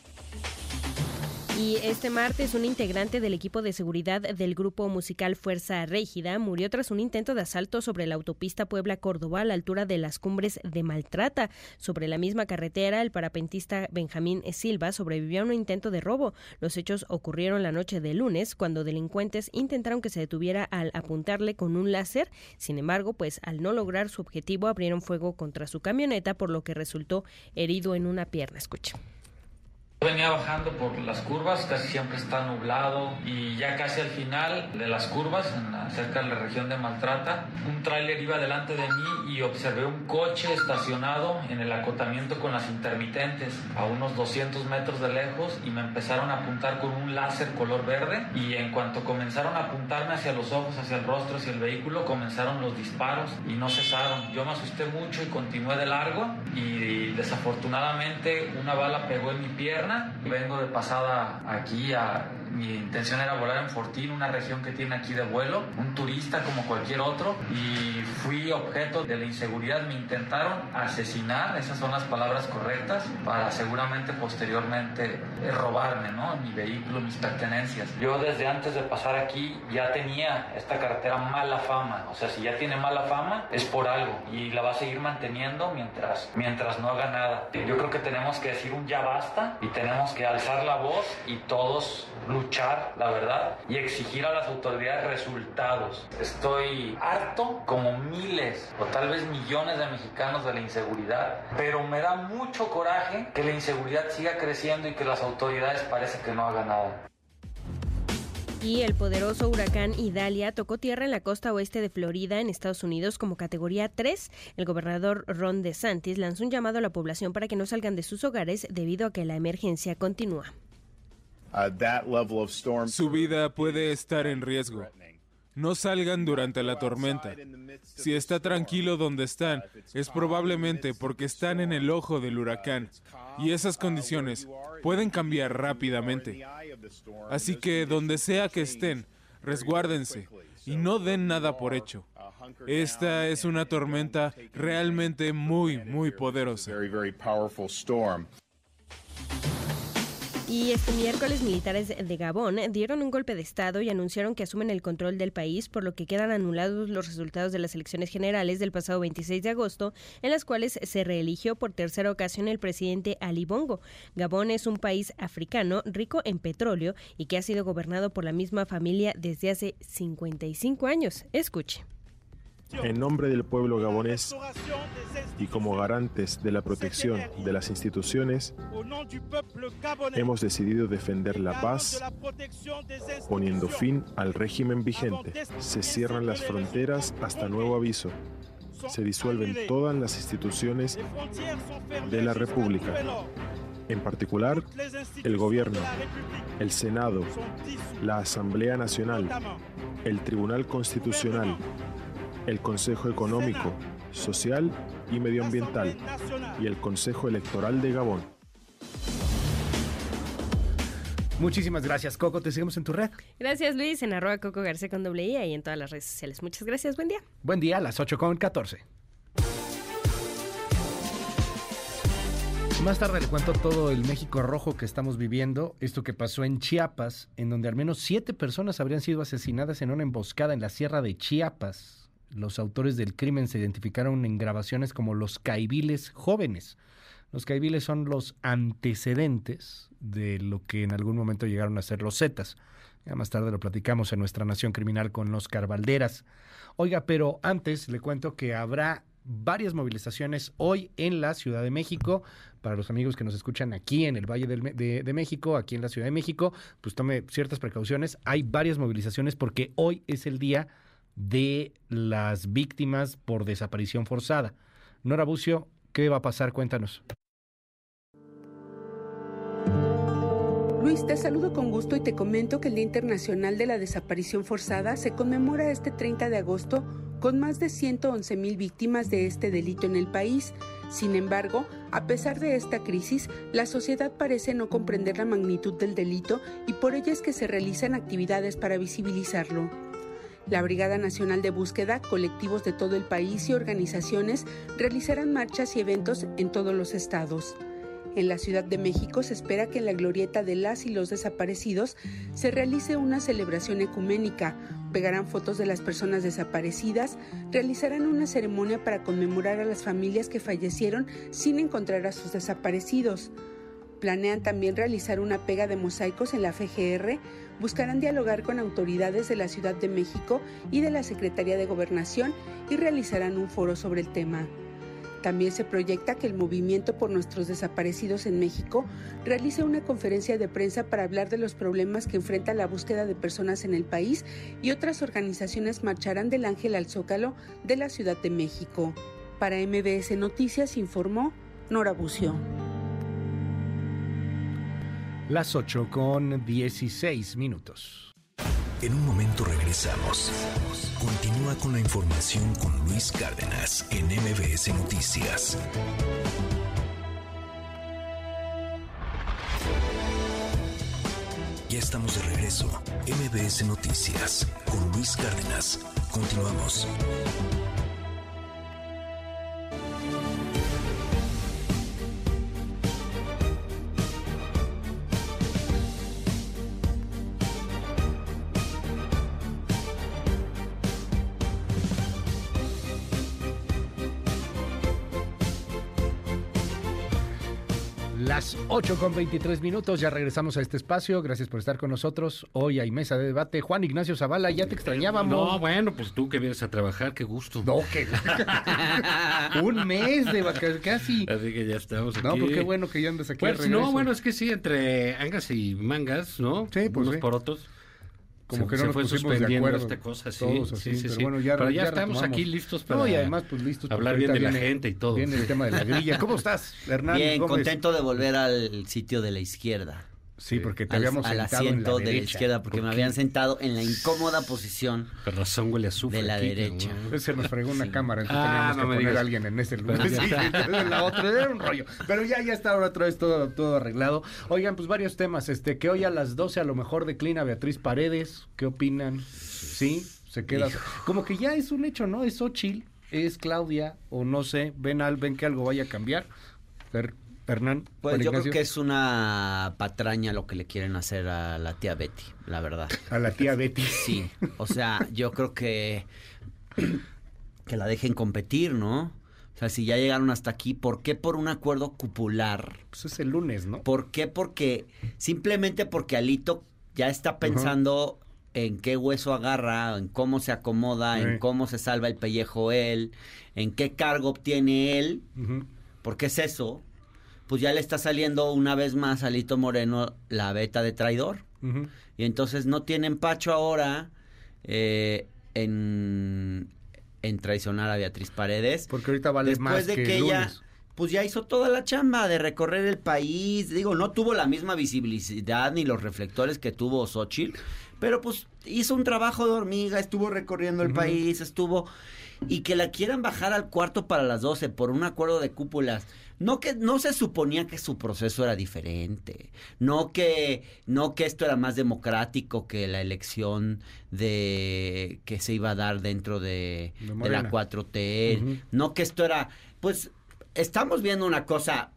Y este martes, un integrante del equipo de seguridad del grupo musical Fuerza Régida murió tras un intento de asalto sobre la autopista Puebla-Córdoba a la altura de las cumbres de Maltrata. Sobre la misma carretera, el parapentista Benjamín Silva sobrevivió a un intento de robo. Los hechos ocurrieron la noche de lunes, cuando delincuentes intentaron que se detuviera al apuntarle con un láser. Sin embargo, pues al no lograr su objetivo, abrieron fuego contra su camioneta, por lo que resultó herido en una pierna. Escucha. Venía bajando por las curvas, casi siempre está nublado y ya casi al final de las curvas, en la- cerca de la región de Maltrata, un tráiler iba delante de mí y observé un coche estacionado en el acotamiento con las intermitentes a unos 200 metros de lejos y me empezaron a apuntar con un láser color verde y en cuanto comenzaron a apuntarme hacia los ojos, hacia el rostro, hacia el vehículo, comenzaron los disparos y no cesaron. Yo me asusté mucho y continué de largo y desafortunadamente una bala pegó en mi pierna. Vengo de pasada aquí a mi intención era volar en Fortín, una región que tiene aquí de vuelo, un turista como cualquier otro y fui objeto de la inseguridad, me intentaron asesinar, esas son las palabras correctas, para seguramente posteriormente eh, robarme, ¿no? Mi vehículo, mis pertenencias. Yo desde antes de pasar aquí ya tenía esta carretera mala fama, o sea, si ya tiene mala fama es por algo y la va a seguir manteniendo mientras, mientras no haga nada. Yo creo que tenemos que decir un ya basta y tenemos que alzar la voz y todos luchar, la verdad, y exigir a las autoridades resultados. Estoy harto, como miles o tal vez millones de mexicanos, de la inseguridad, pero me da mucho coraje que la inseguridad siga creciendo y que las autoridades parece que no hagan nada. Y el poderoso huracán Idalia tocó tierra en la costa oeste de Florida, en Estados Unidos, como categoría 3. El gobernador Ron DeSantis lanzó un llamado a la población para que no salgan de sus hogares debido a que la emergencia continúa. Su vida puede estar en riesgo. No salgan durante la tormenta. Si está tranquilo donde están, es probablemente porque están en el ojo del huracán. Y esas condiciones pueden cambiar rápidamente. Así que donde sea que estén, resguárdense y no den nada por hecho. Esta es una tormenta realmente muy, muy poderosa. Y este miércoles militares de Gabón dieron un golpe de Estado y anunciaron que asumen el control del país, por lo que quedan anulados los resultados de las elecciones generales del pasado 26 de agosto, en las cuales se reeligió por tercera ocasión el presidente Ali Bongo. Gabón es un país africano rico en petróleo y que ha sido gobernado por la misma familia desde hace 55 años. Escuche. En nombre del pueblo gabonés y como garantes de la protección de las instituciones, hemos decidido defender la paz poniendo fin al régimen vigente. Se cierran las fronteras hasta nuevo aviso. Se disuelven todas las instituciones de la República. En particular, el Gobierno, el Senado, la Asamblea Nacional, el Tribunal Constitucional, el Consejo Económico, Social y Medioambiental y el Consejo Electoral de Gabón. Muchísimas gracias, Coco. Te seguimos en tu red. Gracias, Luis, en arroba Coco García con doble I y en todas las redes sociales. Muchas gracias, buen día. Buen día, a las 8 con 14. Más tarde le cuento todo el México rojo que estamos viviendo, esto que pasó en Chiapas, en donde al menos siete personas habrían sido asesinadas en una emboscada en la sierra de Chiapas. Los autores del crimen se identificaron en grabaciones como los caibiles jóvenes. Los caibiles son los antecedentes de lo que en algún momento llegaron a ser los Zetas. Ya más tarde lo platicamos en nuestra Nación Criminal con Oscar Valderas. Oiga, pero antes le cuento que habrá varias movilizaciones hoy en la Ciudad de México. Para los amigos que nos escuchan aquí en el Valle de, de, México, aquí en la Ciudad de México, pues tome ciertas precauciones. Hay varias movilizaciones porque hoy es el día de las víctimas por desaparición forzada. Nora Bucio, ¿qué va a pasar? Cuéntanos. Luis, te saludo con gusto y te comento que el Día Internacional de la Desaparición Forzada se conmemora este 30 de agosto con más de 111 mil víctimas de este delito en el país. Sin embargo, a pesar de esta crisis, la sociedad parece no comprender la magnitud del delito y por ello es que se realizan actividades para visibilizarlo. La Brigada Nacional de Búsqueda, colectivos de todo el país y organizaciones realizarán marchas y eventos en todos los estados. En la Ciudad de México se espera que en la glorieta de las y los desaparecidos se realice una celebración ecuménica, pegarán fotos de las personas desaparecidas, realizarán una ceremonia para conmemorar a las familias que fallecieron sin encontrar a sus desaparecidos. Planean también realizar una pega de mosaicos en la FGR, buscarán dialogar con autoridades de la Ciudad de México y de la Secretaría de Gobernación y realizarán un foro sobre el tema. También se proyecta que el Movimiento por Nuestros Desaparecidos en México realice una conferencia de prensa para hablar de los problemas que enfrenta la búsqueda de personas en el país y otras organizaciones marcharán del Ángel al Zócalo de la Ciudad de México. Para MBS Noticias informó Nora Bucio. Las 8 con 16 minutos. En un momento regresamos. Continúa con la información con Luis Cárdenas en MBS Noticias. Ya estamos de regreso. MBS Noticias con Luis Cárdenas. Continuamos. Las 8 con 23 minutos, ya regresamos a este espacio. Gracias por estar con nosotros. Hoy hay mesa de debate. Juan Ignacio Zavala, ya te extrañábamos. No, bueno, pues tú que vienes a trabajar, qué gusto. No, que. Un mes de vacaciones, casi. Así que ya estamos aquí. No, pues qué bueno que ya andas aquí. Pues, no, bueno, es que sí, entre angas y mangas, ¿no? Sí, pues. Unos sí. por otros. Como se, que no se nos fue pusimos de suspendiendo acuerdo. esta cosa, sí, Todos así, sí, sí, pero sí. bueno, ya, pero ya, ya estamos retomamos. aquí listos para No, y además, pues listos. hablar bien de la viene- gente y todo. Viene el tema de la grilla. ¿Cómo estás, Hernán? Bien, Gómez? contento de volver al sitio de la izquierda. Sí, porque te Al- habíamos al sentado en la asiento de la derecha. izquierda, porque me ¿Por habían qué? sentado en la incómoda posición razón huele a de la aquí, derecha. cabrón. Se nos fregó una cámara, entonces Ah, teníamos no que me poner digas. a alguien en ese Pero lugar. Sí, en la otra era un rollo. Pero ya, ya está ahora otra vez todo, todo arreglado. Oigan, pues varios temas. Este, que hoy a las 12 a lo mejor declina Beatriz Paredes. ¿Qué opinan? Sí, se queda. Como que ya es un hecho, ¿no? Es Ochil, es Claudia, o no sé, ven, al, ven que algo vaya a cambiar. Her- Hernán. Pues yo creo que es una patraña lo que le quieren hacer a la tía Betty, la verdad. A la tía Betty. Sí, o sea, yo creo que que la dejen competir, ¿no? O sea, si ya llegaron hasta aquí, ¿por qué por un acuerdo cupular? Pues es el lunes, ¿no? ¿Por qué? Porque simplemente porque Alito ya está pensando en qué hueso agarra, en cómo se acomoda, en Sí. cómo se salva el pellejo él, en qué cargo obtiene él, porque es eso, pues ya le está saliendo una vez más a Alito Moreno la beta de traidor. Y entonces no tiene empacho ahora eh, en, en traicionar a Beatriz Paredes. Porque ahorita vale Después más de que que el ella lunes. pues ya hizo toda la chamba de recorrer el país. Digo, no tuvo la misma visibilidad ni los reflectores que tuvo Xochitl, pero pues hizo un trabajo de hormiga, estuvo recorriendo el país, estuvo... Y que la quieran bajar al cuarto para las 12 por un acuerdo de cúpulas. No que no se suponía que su proceso era diferente, no que no que esto era más democrático que la elección de que se iba a dar dentro de, De de Morena. la 4T, no que esto era pues estamos viendo una cosa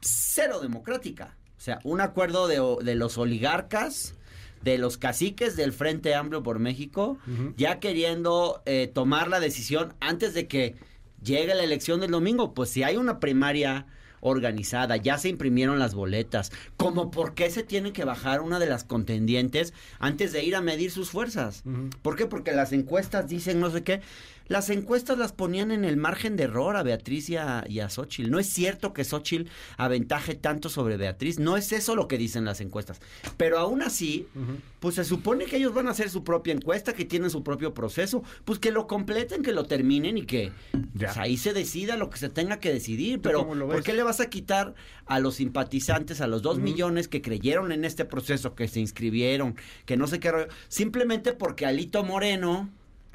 cero democrática. O sea, un acuerdo de, de los oligarcas, de los caciques del Frente Amplio por México, ya queriendo eh, tomar la decisión antes de que llegue la elección del domingo. Pues si hay una primaria organizada, ya se imprimieron las boletas, como por qué se tiene que bajar una de las contendientes antes de ir a medir sus fuerzas. ¿Por qué? Porque las encuestas dicen no sé qué. Las encuestas las ponían en el margen de error a Beatriz y a, y a Xochitl. No es cierto que Xochitl aventaje tanto sobre Beatriz. No es eso lo que dicen las encuestas. Pero aún así, pues se supone que ellos van a hacer su propia encuesta, que tienen su propio proceso. Pues que lo completen, que lo terminen y que pues, ahí se decida lo que se tenga que decidir. Pero ¿por qué le vas a quitar a los simpatizantes, a los dos millones que creyeron en este proceso, que se inscribieron, que no sé qué rollo? Simplemente porque Alito Moreno...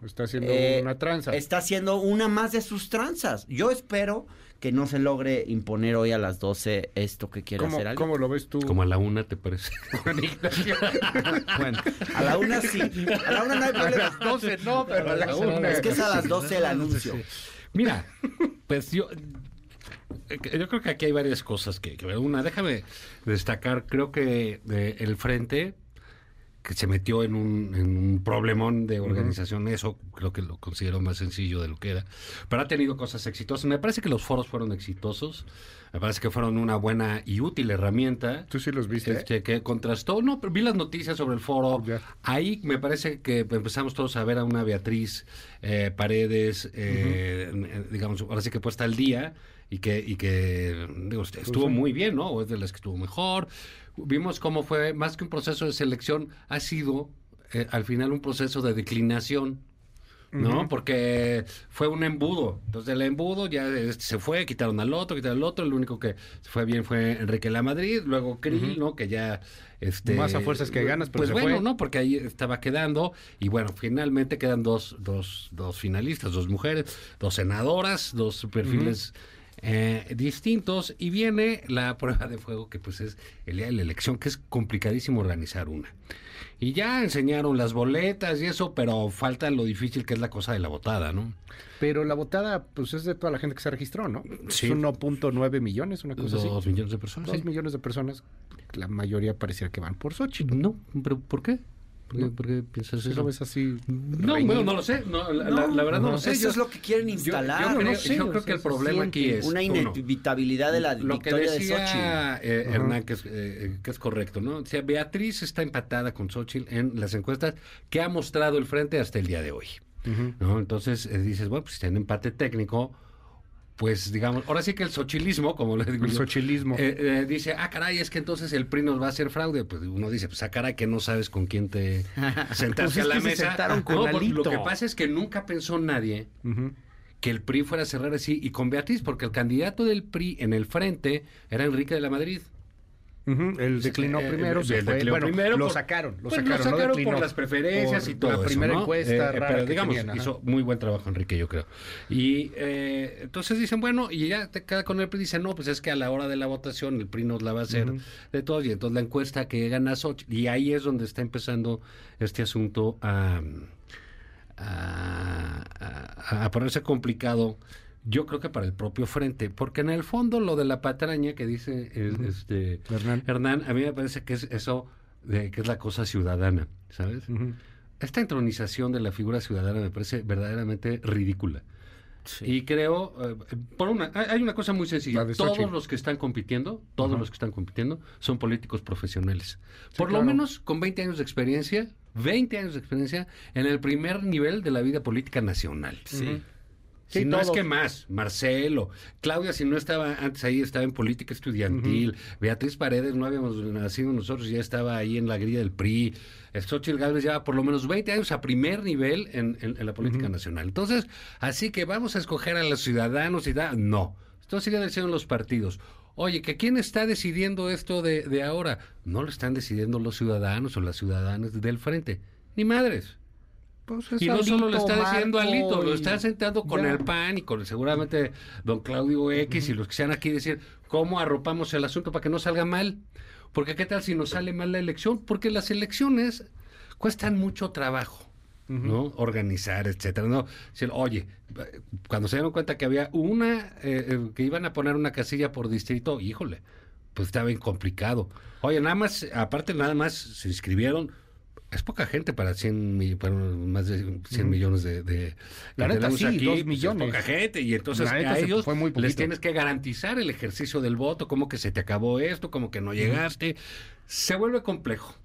Está haciendo Eh, una tranza. Está haciendo una más de sus tranzas. Yo espero que no se logre imponer hoy a las 12 esto que quiere ¿Cómo, hacer alguien. cómo lo ves tú? Como a la una, ¿te parece? bueno, a la una sí. A la una no hay problema. A las 12 no, pero a la una. Es que es a las 12 el anuncio. Mira, pues yo, eh, yo creo que aquí hay varias cosas que. Una, déjame destacar, creo que eh, el frente que se metió en un, en un problemón de organización, eso creo que lo considero más sencillo de lo que era, pero ha tenido cosas exitosas. Me parece que los foros fueron exitosos, me parece que fueron una buena y útil herramienta. ¿Tú sí los viste? Este, que contrastó, no, pero vi las noticias sobre el foro. Ahí me parece que empezamos todos a ver a una Beatriz eh, Paredes, eh, digamos, ahora sí que puesta al día y que, y que digo, estuvo sí. muy bien, ¿no? O es de las que estuvo mejor. Vimos cómo fue, más que un proceso de selección, ha sido eh, al final un proceso de declinación. ¿no? Porque fue un embudo. Entonces el embudo ya este, se fue, quitaron al otro, quitaron al otro. El único que se fue bien fue Enrique La Madrid, luego Krill. ¿no? Que ya este Más a fuerzas que ganas, pero Pues se bueno, fue. ¿no? Porque ahí estaba quedando y bueno, finalmente quedan dos, dos, dos finalistas, dos mujeres, dos senadoras, dos perfiles eh, distintos y viene la prueba de fuego que pues es el día de la elección, que es complicadísimo organizar una. Y ya enseñaron las boletas y eso, pero falta lo difícil que es la cosa de la votada, ¿no? Pero la votada, pues es de toda la gente que se registró, ¿no? Sí. Es 1.9 millones, una cosa así. Dos millones de personas. Dos sí. millones de personas. La mayoría pareciera que van por Xochitl. No, pero ¿por qué? ¿Por qué, por qué piensas ¿Sí eso? lo ves así? No, reñido? bueno, no lo sé. No, la, la- la verdad no lo sé. Eso Yo- es lo que quieren yo- instalar. Yo, No, creo, no sé, yo creo que el problema aquí es una inevitabilidad de la lo que victoria de decía Xochitl. eh. Hernán, que es, eh, que es correcto, ¿no? O sea, Beatriz está empatada con Xochitl en las encuestas que ha mostrado el frente hasta el día de hoy. ¿no? Entonces eh, dices, bueno, pues si tiene empate técnico, pues digamos, ahora sí que el sochilismo, como le digo El yo, eh, eh, dice, ah, caray, es que entonces el PRI nos va a hacer fraude. Pues uno dice, pues ah, caray, que no sabes con quién te sentaste Pues a la que se mesa. sentaron con No, Alito. Lo que pasa es que nunca pensó nadie que el PRI fuera a cerrar así y con Beatriz, porque el candidato del PRI en el frente era Enrique de la Madrid. Él declinó Eh, primero, se fue. declinó Bueno, primero lo por- sacaron, lo pues sacaron, no por las preferencias Por y todo la eso, primera ¿no? encuesta Eh, rara pero que digamos, tenían, hizo muy buen trabajo Enrique, yo creo. Y eh, entonces dicen, bueno, y ya te queda con el PRI, dicen, no, pues es que a la hora de la votación el PRI nos la va a hacer de todos, y entonces la encuesta que gana Xochitl, y ahí es donde está empezando este asunto a, a, a- a ponerse complicado. Yo creo que para el propio frente, porque en el fondo lo de la patraña que dice el- este Hernán. a mí me parece que es eso de que es la cosa ciudadana, ¿sabes? Esta entronización de la figura ciudadana me parece verdaderamente ridícula. Y creo, eh, por una, hay una cosa muy sencilla. Todos los que están compitiendo, todos los que están compitiendo, son políticos profesionales. Sí, por lo menos con 20 años de experiencia, 20 años de experiencia en el primer nivel de la vida política nacional. Sí. Si no es que más, Marcelo, Claudia, si no estaba antes ahí, estaba en política estudiantil, Beatriz Paredes, no habíamos nacido nosotros, ya estaba ahí en la grilla del PRI, Xochitl Gálvez lleva por lo menos 20 años a primer nivel en, en- en la política nacional. Entonces, así que vamos a escoger a los ciudadanos y da, no. Entonces siguen decidiendo los partidos. Oye, ¿que quién está decidiendo esto de, de ahora? No lo están decidiendo los ciudadanos o las ciudadanas del frente. Ni madres. Pues es y no solo lo está diciendo Marco, Alito, lo está sentando con Ya. el PAN y con seguramente don Claudio X y los que sean aquí decir cómo arropamos el asunto para que no salga mal. Porque qué tal si nos sale mal la elección? Porque las elecciones cuestan mucho trabajo. ¿no? Organizar, etcétera. No, oye, cuando se dieron cuenta que había una, eh, eh, que iban a poner una casilla por distrito, híjole, pues estaba bien complicado. Oye, nada más, aparte nada más se inscribieron, es poca gente para 100, mi- para más de 100 Ujú. millones de... de La neta, sí, aquí, pues, es millones. poca gente y entonces a ellos fue muy les tienes que garantizar el ejercicio del voto, como que se te acabó esto, como que no llegaste. Se vuelve complejo.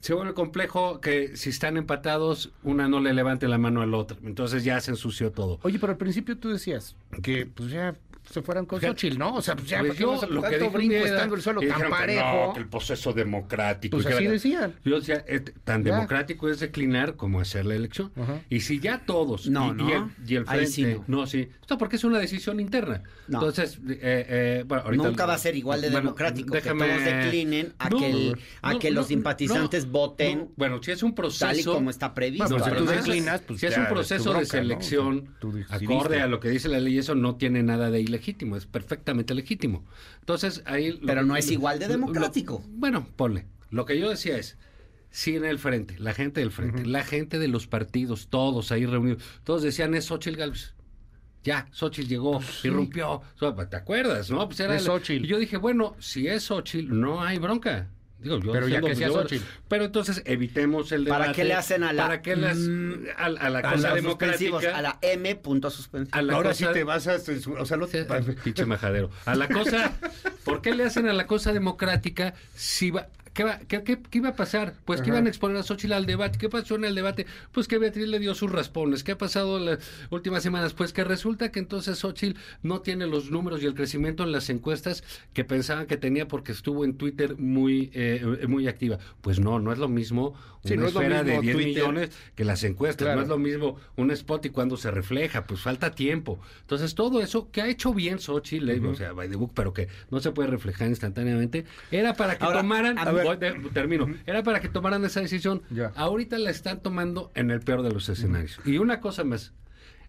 Se vuelve complejo que si están empatados, una no le levante la mano al otro. Entonces ya se ensució todo. Oye, pero al principio tú decías que pues ya se fueran con Xochitl, ¿no? O sea, pues ya, Pues ¿para qué yo lo que dije brinco estando el suelo tan dijeron parejo? no, que el proceso democrático. Pues así la- decían. Yo decía, eh, tan Ya. democrático es declinar como hacer la elección. Y si ya todos. No, y, no. Y el, y el Ahí frente. sí no. sí. Esto porque es una decisión interna. No. Entonces, eh, eh, bueno, ahorita- Nunca va a ser igual de bueno, democrático déjame- que todos declinen a No, que, el- a no, que los no, simpatizantes no, voten no. Bueno, si es un proceso. tal y como está previsto. No, si tú declinas, pues si es ya un proceso de bronca, ¿no? selección acorde a lo que dice la ley, eso no tiene nada de ilegítimo, es perfectamente legítimo. Entonces, ahí... Pero que- no es igual de lo- democrático. bueno, ponle. Lo que yo decía es, si en el frente, la gente del frente, la gente de los partidos, todos ahí reunidos, todos decían es Xochitl Gálvez. Ya, Xochitl llegó, irrumpió. ¿Te acuerdas, no? Pues era Es Xóchitl. Y yo dije, bueno, si es Xochitl, no hay bronca. Digo, yo Pero ya que sea Xóchitl. Pero entonces evitemos el debate. ¿Para qué le hacen a la ¿Para qué las- mm, a, a la a cosa democrática? a la M punto suspensivo? a la Ahora cosa- sí te vas a o sea, no te... Pinche majadero. A la cosa, ¿por qué le hacen a la cosa democrática si va, ¿Qué, va- qué- qué- qué iba a pasar? Pues que iban a exponer a Xochitl al debate. ¿Qué pasó en el debate? Pues que Beatriz le dio sus raspones. ¿Qué ha pasado las últimas semanas? Pues que resulta que entonces Xochitl no tiene los números y el crecimiento en las encuestas que pensaban que tenía porque estuvo en Twitter muy, eh, muy activa. Pues no, no es lo mismo una Sí, no es lo esfera de mismo 10 Twitter. millones que las encuestas. Claro. No es lo mismo un spot y cuando se refleja, pues falta tiempo. Entonces, todo eso que ha hecho bien Xochitl, eh, Ujú. o sea, by the book, pero que no se puede reflejar instantáneamente, era para que Ahora, tomaran, a ver. Voy, de- termino, era para que tomaran esa decisión. Ahorita la están tomando en el peor de los escenarios. Y una cosa más.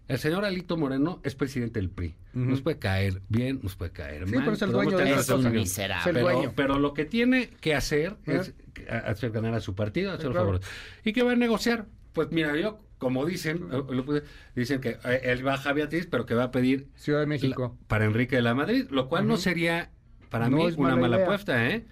El señor Alito Moreno es presidente del PRI. Nos puede caer bien, nos puede caer Sí, mal. pero es el dueño de Es un miserable. Pero- dueño. Pero lo que tiene que hacer ¿Eh? es hacer ganar a su partido, hacer los claro. favores. ¿Y qué va a negociar? Pues mira, yo, como dicen, eh, dicen que eh, él baja a Beatriz, pero que va a pedir Ciudad de México. para Enrique de la Madrid, lo cual no sería para No mí una mala mala idea. apuesta, ¿eh?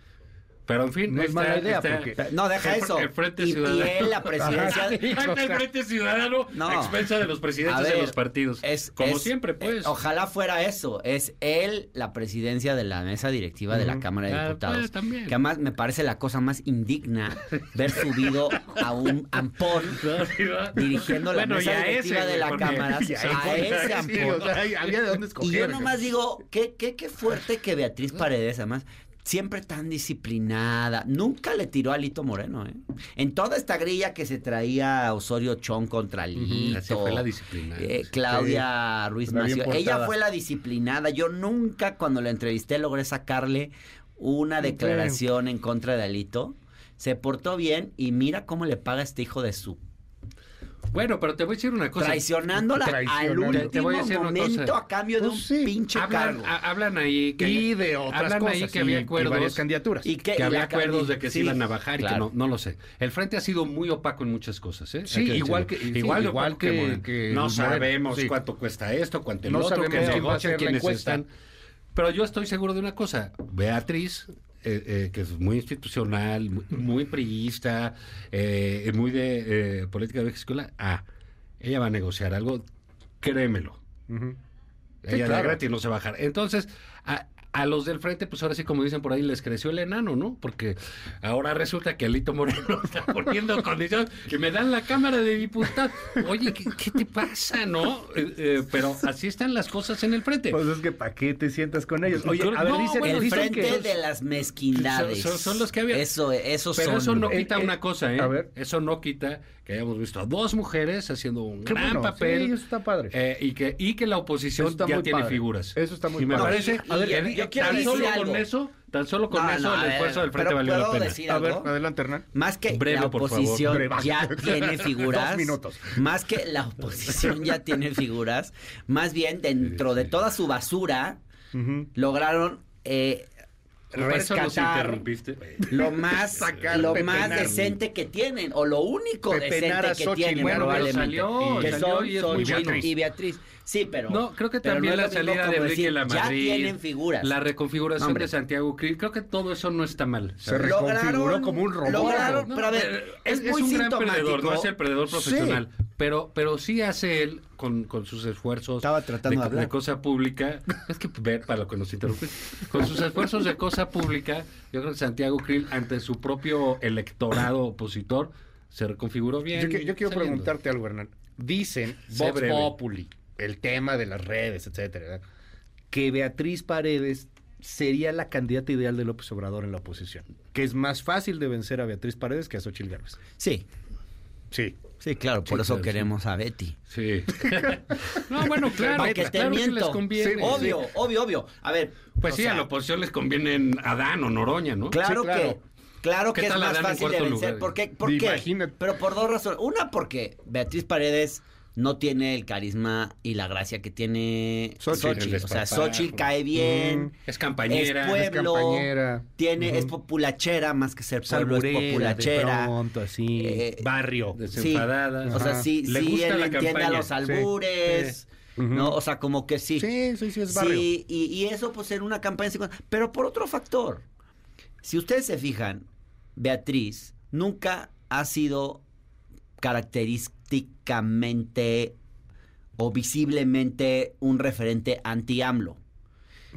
Pero en fin, No es mala idea, está- porque- No, deja eso. El Frente Y- y Ciudadano. él, la presidencia- está el Frente Ciudadano No. a expensa de los presidentes de los partidos. Es, Como es- siempre, pues. eh, ojalá fuera eso. Es él la presidencia de la mesa directiva de la. Cámara de Ah, Diputados. pues, también. Que además me parece la cosa más indigna ver subido a un ampón dirigiendo la Bueno, mesa y directiva ese, de la Cámara. y a ese, ese sí, ampón. o sea, había de dónde Y escoger. yo nomás digo, qué, qué, qué fuerte que Beatriz Paredes, además, siempre tan disciplinada. Nunca le tiró a Lito Moreno, ¿eh? En toda esta grilla que se traía Osorio Chong contra Lito. Así fue la disciplina. eh, Claudia Ruiz Mació. Ella fue la disciplinada. Yo nunca, cuando la entrevisté, logré sacarle una declaración en contra de Alito. Se portó bien y mira cómo le paga este hijo de su Bueno, pero te voy a decir una cosa. traicionándola al último Te voy a decir una momento cosa. a cambio de Pues un sí. pinche Hablan, cargo. a- hablan ahí que Y de otras hablan cosas. ahí que y- había y acuerdos varias candidaturas. Y que, que y había acuerdos de que se sí, iban a bajar y que no, no lo sé. El frente ha sido muy opaco en muchas cosas, ¿eh? Sí, que igual que- sí, igual, que- no sabemos sí. cuánto cuesta esto, cuánto el No otro, sabemos que negocian, encuesta. están. Pero yo estoy seguro de una cosa, Beatriz, eh, eh, que es muy institucional, muy, muy priista, eh, muy de eh, política de escuela, ah, ella va a negociar algo, créemelo. Sí, Ella de claro. gratis no se va a bajar. Entonces, a- a los del frente, pues ahora sí, como dicen por ahí, les creció el enano, ¿no? Porque ahora resulta que Alito Moreno está poniendo condiciones que me dan la Cámara de Diputados. Oye, ¿qué, qué te pasa, no? Eh, eh, pero así están las cosas en el frente. Pues es que ¿para qué te sientas con ellos? Oye, a ver, No, dicen, bueno, el dicen frente que... de las mezquindades. Son- son los que había. Eso, esos Pero son. eso no quita Eh, una cosa, ¿eh? a ver. Eso no quita que hayamos visto a dos mujeres haciendo un Qué gran bueno, papel. sí, eso está padre. eh, y, que, y que la oposición ya tiene padre. figuras. Eso está muy y me padre. parece a ver, yo quiero tan decir solo algo. con eso, tan solo con No, eso no, el ver, esfuerzo del frente valió la ¿puedo pena. decir A ver, adelante, Hernán. Más que Breve, la oposición ya tiene figuras. Dos minutos. Más que la oposición ya tiene figuras. Más bien, dentro de toda su basura, lograron eh, rescatar interrumpiste. lo más, Sacar, lo pepenar. más decente que tienen, o lo único decente que Xochitl, tienen, bueno, probablemente. salió, que salió son y Beatriz. Sí, pero. No, creo que también no la salida de Enrique la Madrid. Ya tienen figuras. La reconfiguración Hombre. de Santiago Krill, creo que todo eso no está mal. Se reconfiguró como un robot. Lograron, No, pero a ver, eh, es, muy un gran perdedor, no es el perdedor Sí. profesional, pero, pero sí hace él con, con sus esfuerzos Estaba tratando de cosa pública. Es que ver para lo que nos interrumpe. Con sus esfuerzos de cosa pública, yo creo que Santiago Krill, ante su propio electorado opositor, se reconfiguró bien. Yo, qui- yo quiero saliendo. preguntarte algo, Hernán. Dicen, breve. Populi, el tema de las redes, etcétera, que Beatriz Paredes sería la candidata ideal de López Obrador en la oposición. Que es más fácil de vencer a Beatriz Paredes que a Xochitl Gálvez. Sí, Sí. sí, claro, por Sí, eso claro, queremos a Betty. Sí. no, bueno, claro, ¿Para que te claro que les conviene. obvio, obvio, obvio. A ver, Pues sí, sea, a la oposición les convienen Adán o Noroña, ¿no? Claro, Sí, claro. que claro ¿Qué que es más fácil de vencer. lugar? ¿Por qué? ¿Por qué? Imagínate. Pero por dos razones. Una, porque Beatriz Paredes no tiene el carisma y la gracia que tiene Xochitl, O sea. Xochitl cae bien. Es campañera. Es pueblo. campañera. Tiene, es populachera más que ser pueblo, es Salburera, de populachera. pronto, así, Eh, barrio. Desenfadadas. O sea, sí, Le sí, gusta él la entiende a campaña. los albures. Ujú. ¿no? O sea, como que sí. Sí, sí, sí, es barrio. Sí, y, y eso pues en una campaña. de 50. Pero por otro factor, si ustedes se fijan, Beatriz nunca ha sido característicamente o visiblemente un referente anti-AMLO.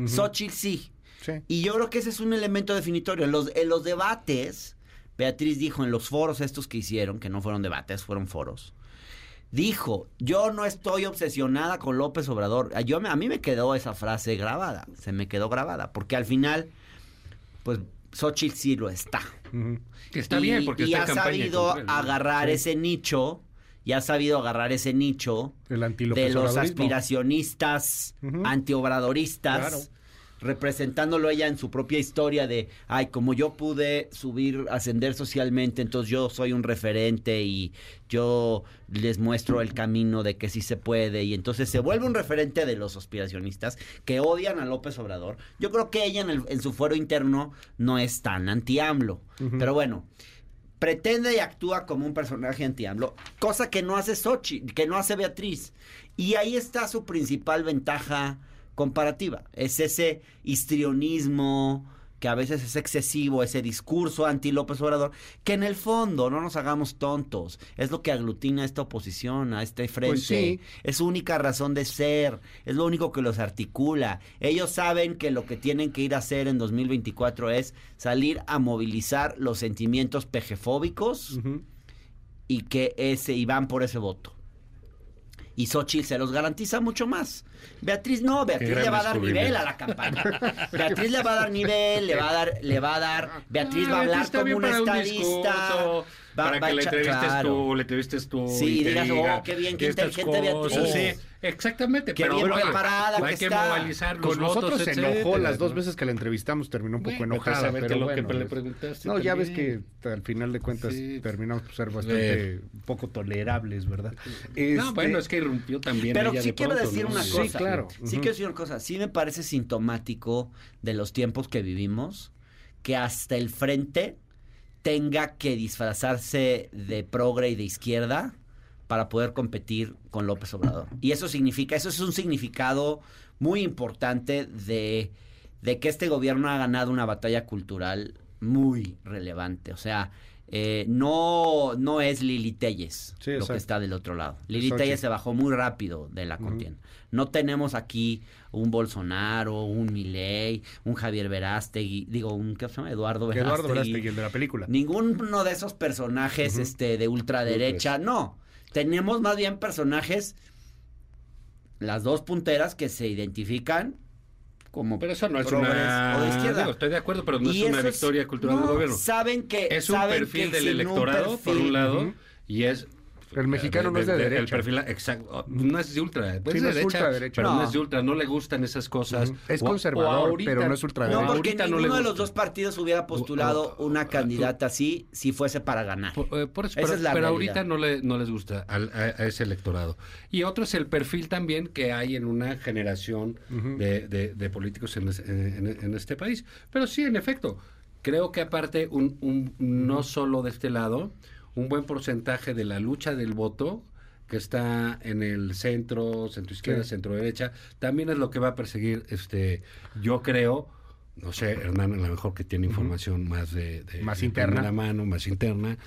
Xochitl sí. Sí. Y yo creo que ese es un elemento definitorio. En los, en los debates, Beatriz dijo en los foros estos que hicieron, que no fueron debates, fueron foros, dijo, yo no estoy obsesionada con López Obrador. A, yo, a mí me quedó esa frase grabada, se me quedó grabada, porque al final, pues Xochitl sí lo está. Que está y, bien, porque y está ha campaña sabido contra él, ¿no? agarrar Sí. ese nicho, y ha sabido agarrar ese nicho El de los aspiracionistas, Ujú. antiobradoristas, Claro. representándolo ella en su propia historia de, ay, como yo pude subir, ascender socialmente, entonces yo soy un referente y yo les muestro el camino de que sí se puede, y entonces se vuelve un referente de los aspiracionistas que odian a López Obrador. Yo creo que ella en, el- en su fuero interno no es tan anti-AMLO, pero bueno. Pretende y actúa como un personaje anti-AMLO, cosa que no hace Sochi, que no hace Beatriz. Y ahí está su principal ventaja comparativa. Es ese histrionismo que a veces es excesivo, ese discurso anti López Obrador, que en el fondo, no nos hagamos tontos, es lo que aglutina a esta oposición, a este frente. Pues sí. Es su única razón de ser, es lo único que los articula. Ellos saben que lo que tienen que ir a hacer en 2024 es salir a movilizar los sentimientos pejefóbicos y que ese y van por ese voto. Y Xochitl se los garantiza mucho más. Beatriz no, Beatriz le va a dar nivel a la campaña. Beatriz le va a dar nivel, le va a dar, le va a dar, Beatriz Ah, va a hablar como bien un para un estadista. Va- para va que le entrevistes claro. tú, le entrevistes tú. Sí, y digas, diga oh, qué bien, qué inteligente cosas. Beatriz. Sí, exactamente. Qué pero bien bueno, preparada hay que está. movilizar los Con nosotros votos, se enojó las dos veces que la entrevistamos, terminó un poco Bueno, enojada, pero lo que le preguntaste No, ya ves que al final de cuentas Sí. terminamos por ser bastante poco tolerables, ¿verdad? No, Este, bueno, es que irrumpió también. Pero ella sí de quiero pronto, decir ¿no? una Sí, cosa. claro. Sí quiero decir una cosa. Sí me parece sintomático de los tiempos que vivimos que hasta el frente tenga que disfrazarse de progre y de izquierda para poder competir con López Obrador. Y eso significa, eso es un significado muy importante de, de que este gobierno ha ganado una batalla cultural muy relevante. O sea, eh, no, no es Lili Telles Sí, lo exacto. que está del otro lado. Lili. Telles se bajó muy rápido de la contienda. No tenemos aquí un Bolsonaro, un Milei, un Javier Verástegui, digo, un ¿qué se llama? Eduardo Verástegui. Eduardo Verástegui, el de la película. Ninguno de esos personajes este, de ultraderecha, no. Tenemos más bien personajes, las dos punteras que se identifican como Pero eso no es progres una... o de izquierda. Digo, estoy de acuerdo, pero no es una victoria cultural no, del gobierno. saben que- Es un saben perfil que del un electorado, por un lado, y es... El mexicano no es de El derecha. perfil, exacto. No es de ultra. Pues Sí, es no de es derecha, ultraderecha. pero no. No. es de ultra. No le gustan esas cosas. Es O- o conservador, ahorita- pero no es ultraderecha. No, porque ahorita no ninguno de los dos partidos hubiera postulado una candidata así si fuese para ganar. Por, eh, por eso, Esa pero, es la pero realidad. ahorita no, le, no les gusta al- a, a ese electorado. Y otro es el perfil también que hay en una generación de, de- de políticos en, es- en- en este país. Pero sí, en efecto, creo que aparte, un, un- no solo de este lado, un buen porcentaje de la lucha del voto que está en el centro, centro izquierda, Sí. centro derecha, también es lo que va a perseguir, este, yo creo, no sé, Hernán, a lo mejor que tiene información más de, de- Más de interna. primera mano, más interna,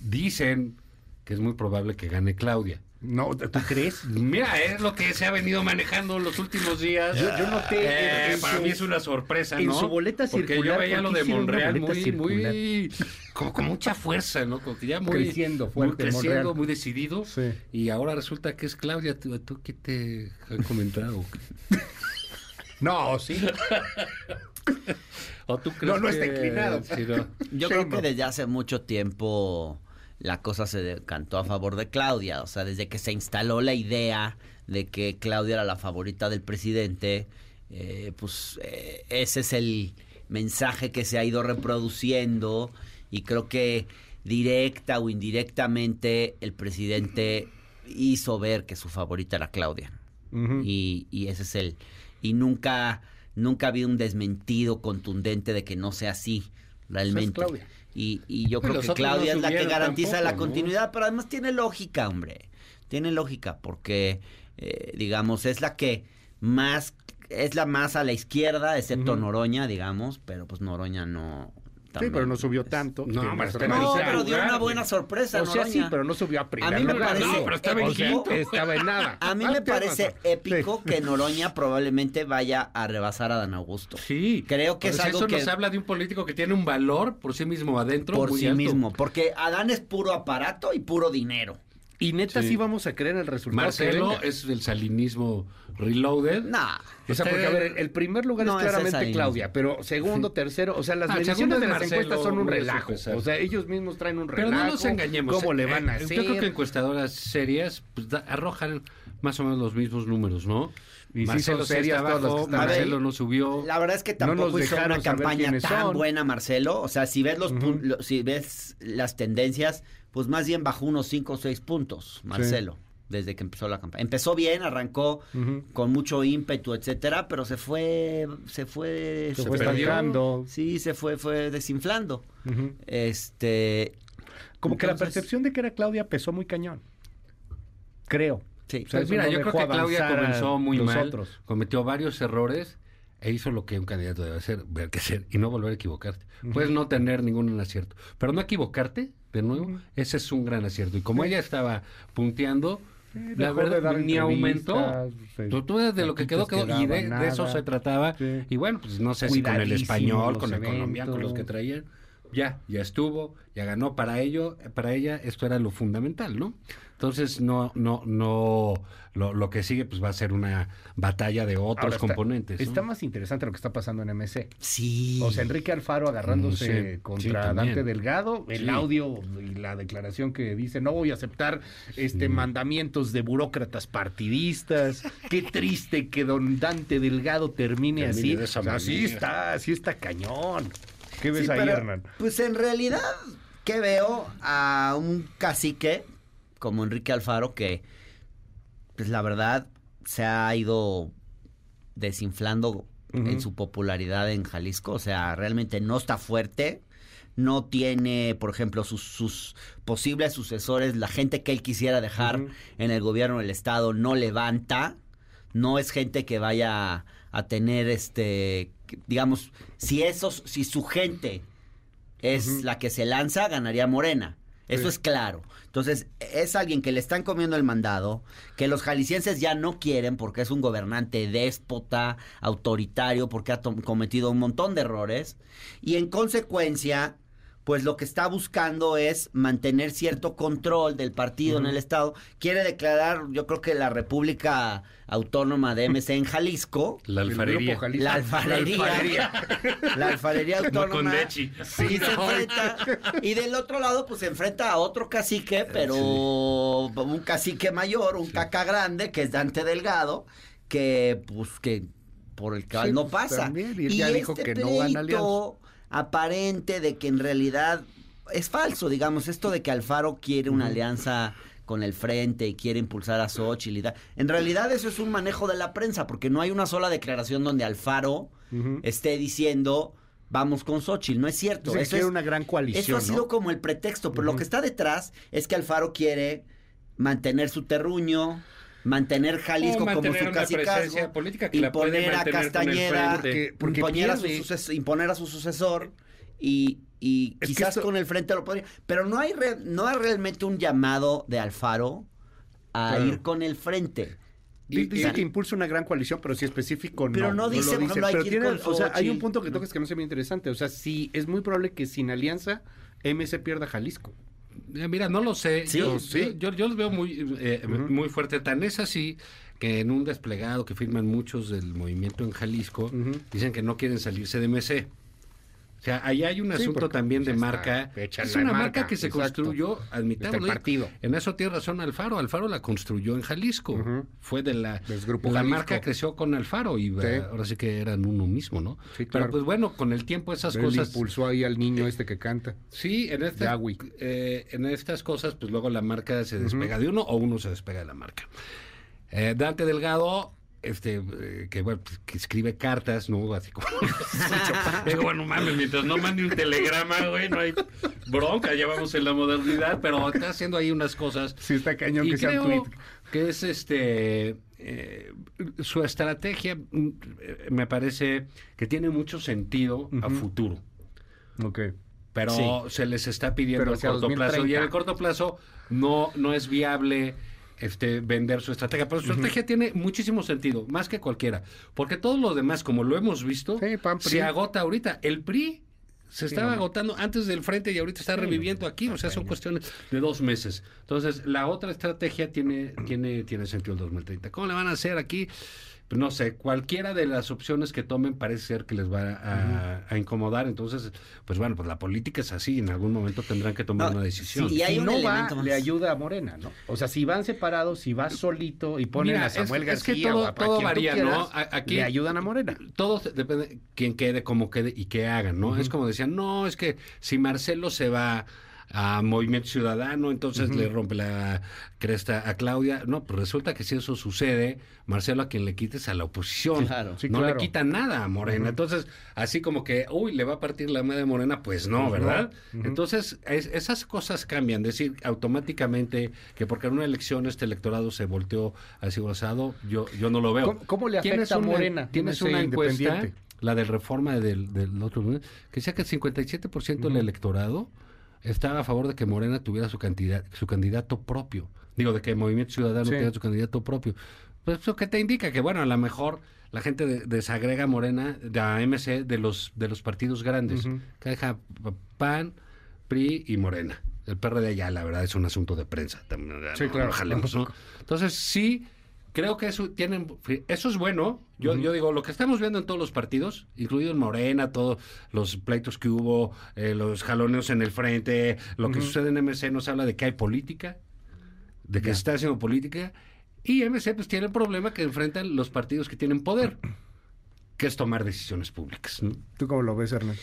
dicen que es muy probable que gane Claudia. No, ¿tú crees? Mira, es lo que se ha venido manejando los últimos días. Yo- yo noté Eh, en- en para su- mí es una sorpresa, en ¿no? su boleta Porque yo circular, veía ¿por lo qué de Monreal muy, muy, como con mucha fuerza, ¿no? Como que ya muy Creciendo fuerte, muy creciendo, Monreal. muy decidido. Y ahora resulta que es Claudia. ¿Tú, tú qué te han comentado? no, sí. ¿O tú crees No, no está que- inclinado. sí, no? Yo creo que desde hace mucho tiempo la cosa se decantó a favor de Claudia. O sea, desde que se instaló la idea de que Claudia era la favorita del presidente, eh, pues eh, ese es el mensaje que se ha ido reproduciendo y creo que directa o indirectamente el presidente hizo ver que su favorita era Claudia. y, y ese es el... Y nunca, nunca ha habido un desmentido contundente de que no sea así realmente. Claudia. Y, y yo Pues creo los que no Claudia es la que garantiza tampoco, la ¿no? continuidad, pero además tiene lógica, hombre. Tiene lógica, porque, eh, digamos, es la que más, es la más a la izquierda, excepto Noroña, digamos, pero pues Noroña no... Sí, pero no subió tanto. No, pero en No, pero dio una buena sorpresa, O sea, sí, Noroña. pero no subió a primer A mí me lugar. parece No, pero estaba en épico- quinto. Estaba en nada. A mí me parece épico que Noroña probablemente vaya a rebasar a Dan Augusto. Sí. Creo que Pues es algo eso que nos habla de un político que tiene un valor por sí mismo adentro. por muy sí alto. mismo, porque Adán es puro aparato y puro dinero. Y neta, sí, Sí. vamos a creer en el resultado. Marcelo es el salinismo reloaded. Nah. O sea, porque a ver, el primer lugar No, es claramente es Claudia, pero segundo, tercero, o sea, las Ah, mediciones de de las Marcelo, encuestas son un relajo. O sea, ellos mismos traen un Pero relajo. no nos engañemos. ¿Cómo le eh, van a eh, hacer? Yo creo que encuestadoras serias pues, da- arrojan más o menos los mismos números, ¿no? Y Marcelo sí serias está todas las que abajo. Marcelo no subió. La verdad es que No tampoco nos hizo una campaña tan son. buena Marcelo. O sea, si ves los lo- si ves las tendencias, pues más bien bajó unos 5 o 6 puntos, Marcelo, desde que empezó la campaña. Empezó bien, arrancó con mucho ímpetu, etcétera, pero se fue, se fue, Se fue perdió. estancando. Sí, se fue, fue desinflando. Este, Como que la percepción de que era Claudia pesó muy cañón. Creo. Sí. O sea, Pues mira, no yo creo que Claudia comenzó muy mal, otros. cometió varios errores e hizo lo que un candidato debe hacer, ver qué hacer y no volver a equivocarte. Puedes no tener ningún acierto, pero no equivocarte de nuevo, ese es un gran acierto. Y como ella estaba punteando, la verdad ni aumentó. Tú, tú de lo que quedó, quedó. Y de, eso se trataba. Sí. Y bueno, pues no sé si con el español, con el colombiano, con los que traían. Ya, ya estuvo, ya ganó para ello, para ella esto era lo fundamental, ¿no? Entonces no, no, no, lo, lo que sigue pues va a ser una batalla de otros Ahora está- componentes. ¿no? Está más interesante lo que está pasando en MC. sí. O sea, Enrique Alfaro agarrándose Mm, sí, contra sí. Dante Delgado, el Sí. audio y la declaración que dice no voy a aceptar este mandamientos de burócratas partidistas. Qué triste que don Dante Delgado termine, Termine así. de esa O sea, así está, así está cañón. ¿Qué ves Sí, ahí, pero, Hernán? Pues en realidad, ¿qué veo? A un cacique como Enrique Alfaro que, pues la verdad, se ha ido desinflando en su popularidad en Jalisco. O sea, realmente no está fuerte. No tiene, por ejemplo, sus, sus posibles sucesores, la gente que él quisiera dejar en el gobierno del Estado, no levanta. No es gente que vaya a tener este, digamos, si esos, si su gente es la que se lanza, ganaría Morena. Eso es claro. Entonces, es alguien que le están comiendo el mandado, que los jaliscienses ya no quieren porque es un gobernante déspota, autoritario, porque ha cometido un montón de errores. Y en consecuencia, pues lo que está buscando es mantener cierto control del partido en el Estado. Quiere declarar, yo creo que la República Autónoma de MC en Jalisco. La alfarería. La alfarería. La alfarería autónoma. Sí, y, se enfrenta, y del otro lado, pues se enfrenta a otro cacique, pero un cacique mayor, un caca grande, que es Dante Delgado, que pues que por el que no pasa. También, y, ya dijo este que no van a aparente de que en realidad es falso, digamos, esto de que Alfaro quiere una alianza con el frente y quiere impulsar a Xochitl y. En realidad eso es un manejo de la prensa, porque no hay una sola declaración donde Alfaro esté diciendo vamos con Xochitl. No es cierto. eso es una gran coalición. Eso ha sido como el pretexto, pero lo que está detrás es que Alfaro quiere mantener su terruño, mantener Jalisco como su casicazgo, política que imponer a Castañeda, imponer, a su sucesor, imponer a su sucesor y, y quizás con el frente lo podría. Pero no hay, no hay realmente un llamado de Alfaro a ir con el frente. Dice que impulsa una gran coalición, pero si específico no. Pero no dice, no hay pero que ir con o sea, hay un punto que tocas que no se muy interesante. O sea, sí, es muy probable que sin alianza MC pierda Jalisco. Eh, mira, no lo sé. yo, yo, los veo muy, eh, muy fuerte. Tan es así que en un desplegado que firman muchos del movimiento en Jalisco, dicen que no quieren salirse de MC. O sea, ahí hay un asunto también de marca. Es una marca, que se construyó, admitámoslo. partido. En eso tiene razón Alfaro. Alfaro la construyó en Jalisco. Fue de la... la marca creció con Alfaro y ahora sí que eran uno mismo, ¿no? Pero pues bueno, con el tiempo esas cosas... impulsó ahí al niño este que canta. Sí, en, este, eh, en estas cosas, pues luego la marca se despega de uno o uno se despega de la marca. Eh, Dante Delgado este eh, que bueno pues, que escribe cartas no así como digo bueno mames mientras no mande un telegrama güey no hay bronca ya vamos en la modernidad pero está haciendo ahí unas cosas sí está cañón y que creo sea un tweet. que es este eh, su estrategia mm, me parece que tiene mucho sentido a futuro. Ok. pero se les está pidiendo a corto plazo. Y 2030. en el corto plazo no no es viable este vender su estrategia, pero su estrategia tiene muchísimo sentido, más que cualquiera, porque todo lo demás, como lo hemos visto, se agota ahorita. El PRI se estaba agotando antes del frente y ahorita está reviviendo aquí, o sea, son cuestiones de dos meses. Entonces, la otra estrategia tiene, tiene, tiene sentido el 2030. ¿Cómo le van a hacer aquí? Pues no sé, cualquiera de las opciones que tomen parece ser que les va a, a incomodar. Entonces, pues bueno, pues la política es así, en algún momento tendrán que tomar una decisión. si no va, le ayuda a Morena, ¿no? O sea, si van separados, si va solito y ponen Mira, a Samuel es, es que García todo, o a- a todo quien tú varía, quieras, ¿no? A- Aquí le ayudan a Morena. Todo depende quién quede, cómo quede y qué hagan, ¿no? Es como decían, no, es que si Marcelo se va a Movimiento Ciudadano, entonces le rompe la cresta a Claudia. No, pues resulta que si eso sucede, Marcelo a quien le quites a la oposición. Claro. Sí, no claro. le quita nada a Morena. Entonces, así como que, uy, le va a partir la madre Morena, pues no, Pues no. ¿verdad? Entonces, es- esas cosas cambian. Decir automáticamente que porque en una elección este electorado se volteó así gozado, yo, yo no lo veo. ¿Cómo- cómo le afecta a Morena, Tienes una encuesta, la del reforma del, del otro que decía que el 57% del electorado estaba a favor de que Morena tuviera su, cantidad, su candidato propio. Digo, de que el Movimiento Ciudadano Sí. tuviera su candidato propio. Pues eso que te indica que, bueno, a lo mejor la gente de- desagrega Morena, de a MC, de los, de los partidos grandes. Ujú. Que deja PAN, PRI y Morena. El PRD ya, la verdad, es un asunto de prensa. También, Sí, no- claro. no jalemos, ¿no? Entonces, sí, creo que eso tienen eso es bueno. Yo, yo digo, lo que estamos viendo en todos los partidos, incluido en Morena, todos los pleitos que hubo, eh, los jaloneos en el frente, lo que sucede en MC nos habla de que hay política, de que se está haciendo política, y MC pues tiene el problema que enfrentan los partidos que tienen poder, que es tomar decisiones públicas. ¿no? ¿Tú cómo lo ves, Hernán?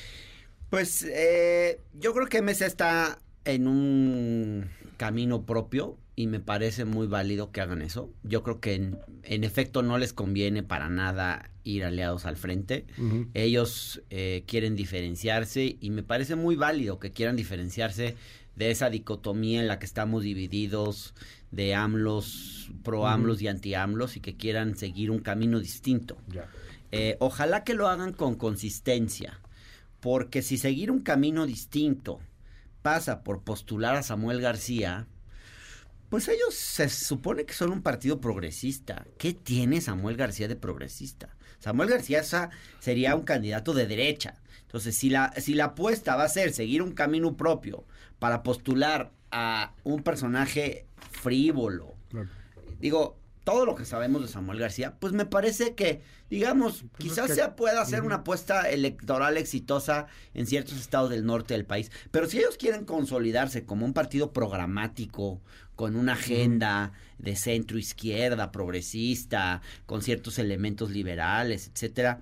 Pues eh, yo creo que MC está en un camino propio y me parece muy válido que hagan eso. Yo creo que en, en efecto no les conviene para nada ir aliados al frente. Ellos eh, quieren diferenciarse y me parece muy válido que quieran diferenciarse de esa dicotomía en la que estamos divididos de AMLOS, pro. AMLOS y anti AMLOS y que quieran seguir un camino distinto. Eh, ojalá que lo hagan con consistencia, porque si seguir un camino distinto pasa por postular a Samuel García, pues ellos se supone que son un partido progresista. ¿Qué tiene Samuel García de progresista? Samuel García sería un candidato de derecha. Entonces, si la, si la apuesta va a ser seguir un camino propio para postular a un personaje frívolo, digo, todo lo que sabemos de Samuel García, pues me parece que, digamos, pues quizás se pueda hacer una apuesta electoral exitosa en ciertos estados del norte del país. Pero si ellos quieren consolidarse como un partido programático, con una agenda de centro izquierda, progresista, con ciertos elementos liberales, etcétera,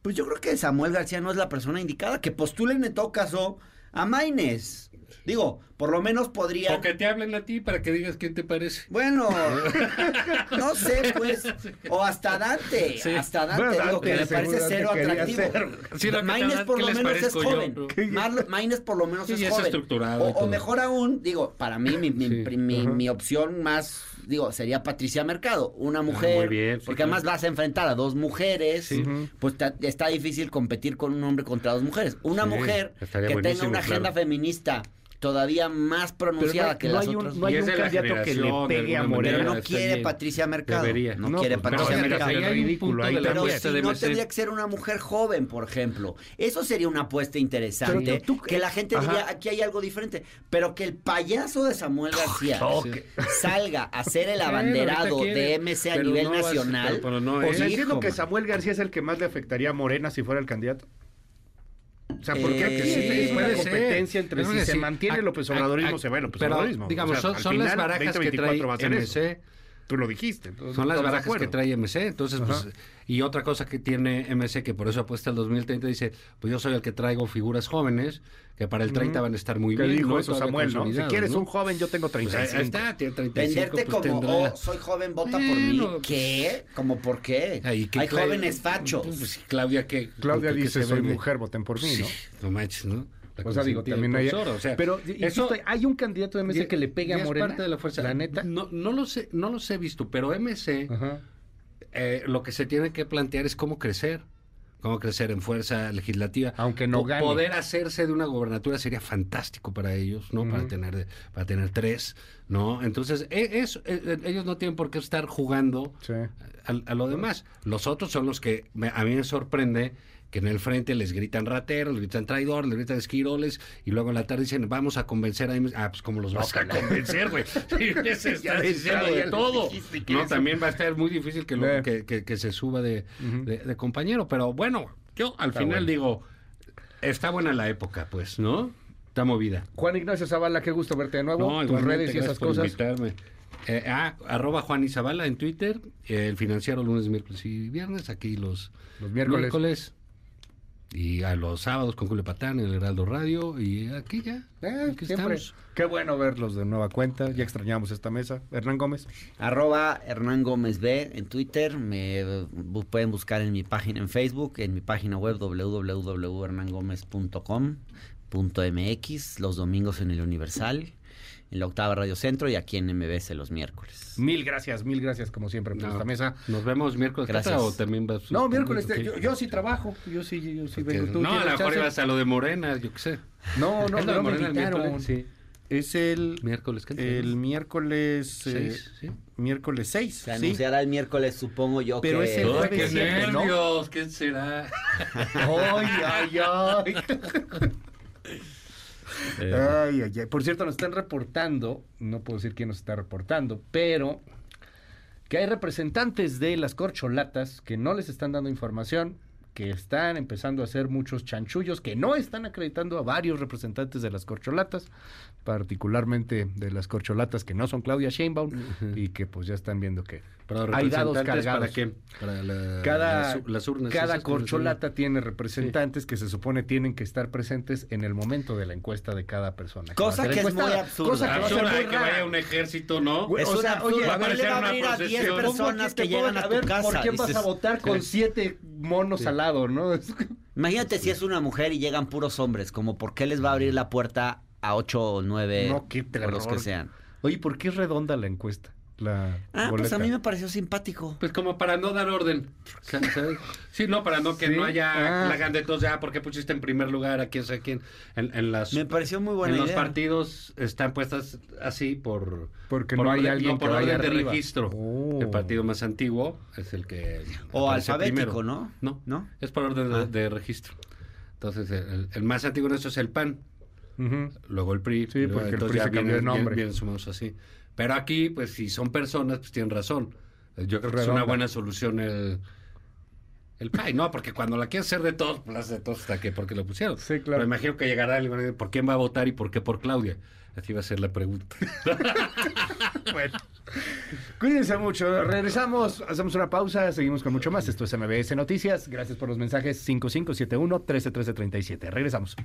pues yo creo que Samuel García no es la persona indicada. Que postulen en todo caso a Maines. Digo, por lo menos podría. O que te hablen a ti para que digas quién te parece. Bueno, no sé, pues. O hasta Dante. Hasta Dante, digo, que me parece cero atractivo. Sí, Maines por lo menos es joven. Maines por lo menos es joven. estructurado. O, mejor aún, digo, para mí, mi, mi, mi, mi opción más digo, sería Patricia Mercado, una ah, mujer, bien, porque además vas a enfrentar a dos mujeres, pues está difícil competir con un hombre contra dos mujeres. Una mujer que tenga una agenda feminista todavía más pronunciada que las otras. No hay un candidato que le pegue a Morena. Pero no quiere Patricia Mercado. No, quiere pues, Patricia Mercado. Pero si no tendría que ser una mujer joven, por ejemplo. Eso sería una apuesta interesante. que la gente diría, aquí hay algo diferente. Pero que el payaso de Samuel García salga a ser el abanderado de MC a nivel nacional. o sea, entiendo que Samuel García es el que más le afectaría a Morena si fuera el candidato. O sea, ¿por qué? Eh, es una competencia entre si se mantiene el López Obradorismo, se va el López Obradorismo. Digamos, son, las barajas que trae MC. Tú lo dijiste. son las barajas que trae MC. Entonces, pues, y otra cosa que tiene MC, que por eso apuesta el 2030, dice, pues yo soy el que traigo figuras jóvenes, que para el 30 van a estar muy bien. dijo ¿no? eso Samuel, ¿no? Si quieres un joven, yo tengo 35. Pues ahí está, tiene 35. Venderte pues como, oh, soy joven, vota por mí. ¿Qué? ¿Cómo por qué? Hay jóvenes fachos. Pues, Claudia, ¿qué? Claudia dice, soy mujer, voten por mí, ¿no? No manches, ¿no? o sea, digo, también hay... o sea, pero eso, hay un candidato de MC que le pegue a Morena. Es parte de la fuerza. La neta. No, no, los, he, no los he visto, pero MC eh, lo que se tiene que plantear es cómo crecer cómo crecer en fuerza legislativa. Aunque no gane. Poder hacerse de una gobernatura sería fantástico para ellos, ¿no? Para tener para tener tres, ¿no? Entonces, e, es, e, e, ellos no tienen por qué estar jugando a, a, lo demás. Los otros son los que a mí me sorprende que en el frente les gritan rateros, les gritan traidor, les gritan esquiroles, y luego en la tarde dicen, vamos a convencer a Ah, pues como los vas a convencer, güey. se está diciendo de todo. No, también va a estar muy difícil que, lo, que, que, se suba de, de, compañero, pero bueno, yo al final digo, está buena la época, pues, ¿no? Está movida. Juan Ignacio Zavala, qué gusto verte de nuevo. No, tus redes y esas cosas. Invitarme. Eh, ah, arroba Juan Izabala en Twitter, el financiero lunes, miércoles y viernes, aquí los, los miércoles y a los sábados con Julio Patán en el Heraldo Radio y aquí ya. Eh, estamos. Qué bueno verlos de nueva cuenta. Ya extrañamos esta mesa. Hernán Gómez. Arroba Hernán Gómez B en Twitter. Me pueden buscar en mi página en Facebook, en mi página web www.hernangomez.com.mx, los domingos en el Universal en la octava Radio Centro y aquí en MBS los miércoles. Mil gracias, mil gracias como siempre por esta mesa. Nos vemos miércoles. Gracias. ¿O también vas, no, miércoles. yo, sí trabajo. Yo sí, yo sí vengo. no, a lo mejor ibas a lo de Morena, yo qué sé. No, no, no, me invitaron. Sí. Es el miércoles el miércoles 6, ¿sí? miércoles 6. Se anunciará el miércoles, supongo yo Pero que... es el jueves qué nervios, ¿qué será? ay, ay, ay. Eh. Por cierto, nos están reportando, no puedo decir quién nos está reportando, pero que hay representantes de las corcholatas que no les están dando información que están empezando a hacer muchos chanchullos, que no están acreditando a varios representantes de las corcholatas, particularmente de las corcholatas que no son Claudia Sheinbaum y que pues ya están viendo que hay dados cargados. ¿Para qué? Para cada, las, urnas. Cada corcholata tiene representantes que se supone tienen que estar presentes en el momento de la encuesta de cada persona. Cosa que, es muy absurda. Cosa que, absurda, que vaya un ejército, ¿no? Es o sea, oye, va a aparecer una a 10 personas que, llegan a, tu casa. ¿Por qué vas a votar con siete monos al lado, no? Imagínate si es una mujer y llegan puros hombres, como por qué les va a abrir la puerta a ocho o nueve no, qué los que sean. Oye, ¿por qué es redonda la encuesta? la Ah, pues a mí me pareció simpático. Pues como para no dar orden. ¿sabes? Sí, no, para no que Sí. no haya Ah. la hagan de todos, ya, ¿por qué pusiste en primer lugar a quién sabe quién? En, en las, Me pareció muy buena En los partidos están puestas así por... Porque por no hay orden- alguien por que vaya orden de arriba. registro. Oh. El partido más antiguo es el que... O alfabético, primero. ¿no? No, ¿No? es por orden de, Ah. de registro. Entonces, el, el más antiguo en eso es el PAN. Luego el PRI. Sí, luego- porque el PRI ya se cambió de nombre. Vienen sumados así. Pero aquí, pues si son personas, pues tienen razón. Yo creo que es una buena solución el... El PAI, no, porque cuando la quieres hacer de todos, pues la haces de todos hasta que porque lo pusieron. Sí, claro. Pero imagino que llegará decir, ¿por quién va a votar y por qué por Claudia? Así va a ser la pregunta. Bueno. Cuídense mucho. Regresamos, hacemos una pausa, seguimos con mucho más. Esto es MBS Noticias. Gracias por los mensajes 5571 131337. Regresamos.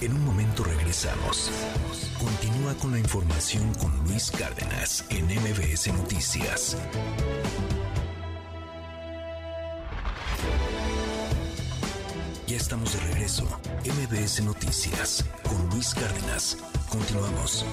En un momento regresamos. Continúa con la información con Luis Cárdenas en MBS Noticias. Ya estamos de regreso. MBS Noticias con Luis Cárdenas. Continuamos.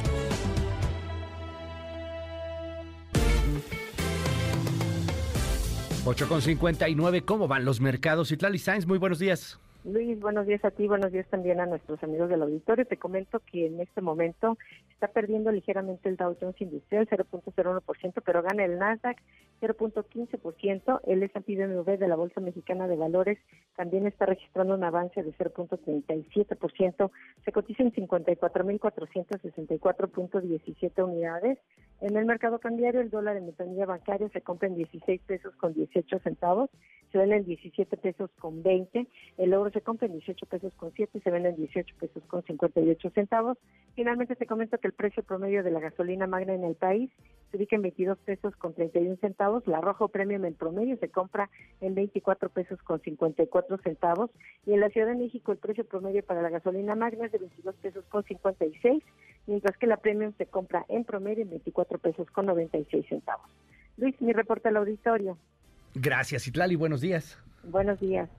Ocho con 59, ¿cómo van los mercados? Itlali Sainz, muy buenos días. Luis, buenos días a ti, buenos días también a nuestros amigos del auditorio. Te comento que en este momento está perdiendo ligeramente el Dow Jones Industrial 0.01%, pero gana el Nasdaq 0.15%. El S&P BMW de la Bolsa Mexicana de Valores también está registrando un avance de 0.37%. Se cotiza en 54.464.17 unidades. En el mercado cambiario, el dólar en ventanilla bancaria se compra en 16 pesos con 18 centavos, se vende en 17 pesos con 20, el euro se compra en 18 pesos con 7 y se vende en 18 pesos con 58 centavos. Finalmente te comento que el precio promedio de la gasolina magna en el país se ubica en 22 pesos con 31 centavos, la rojo premium en promedio se compra en 24 pesos con 54 centavos y en la Ciudad de México el precio promedio para la gasolina magna es de 22 pesos con 56, mientras que la premium se compra en promedio en 24 pesos con 96 centavos. Luis, mi reporte al auditorio. Gracias, Itlali, buenos días. Buenos días.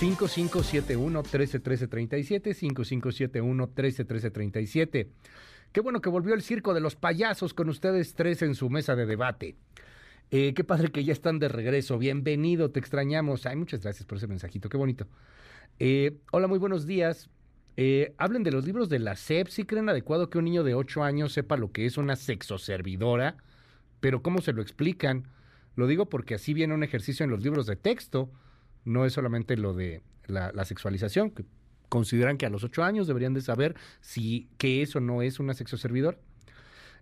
5571-131337, 5571-131337. Qué bueno que volvió el circo de los payasos con ustedes tres en su mesa de debate. Eh, qué padre que ya están de regreso. Bienvenido, te extrañamos. Ay, muchas gracias por ese mensajito, qué bonito. Eh, hola, muy buenos días. Eh, hablen de los libros de la SEP. ¿Sí creen adecuado que un niño de 8 años sepa lo que es una sexoservidora? Pero ¿cómo se lo explican? Lo digo porque así viene un ejercicio en los libros de texto. No es solamente lo de la, sexualización, que consideran que a los 8 años deberían de saber si qué es o no es una sexoservidora.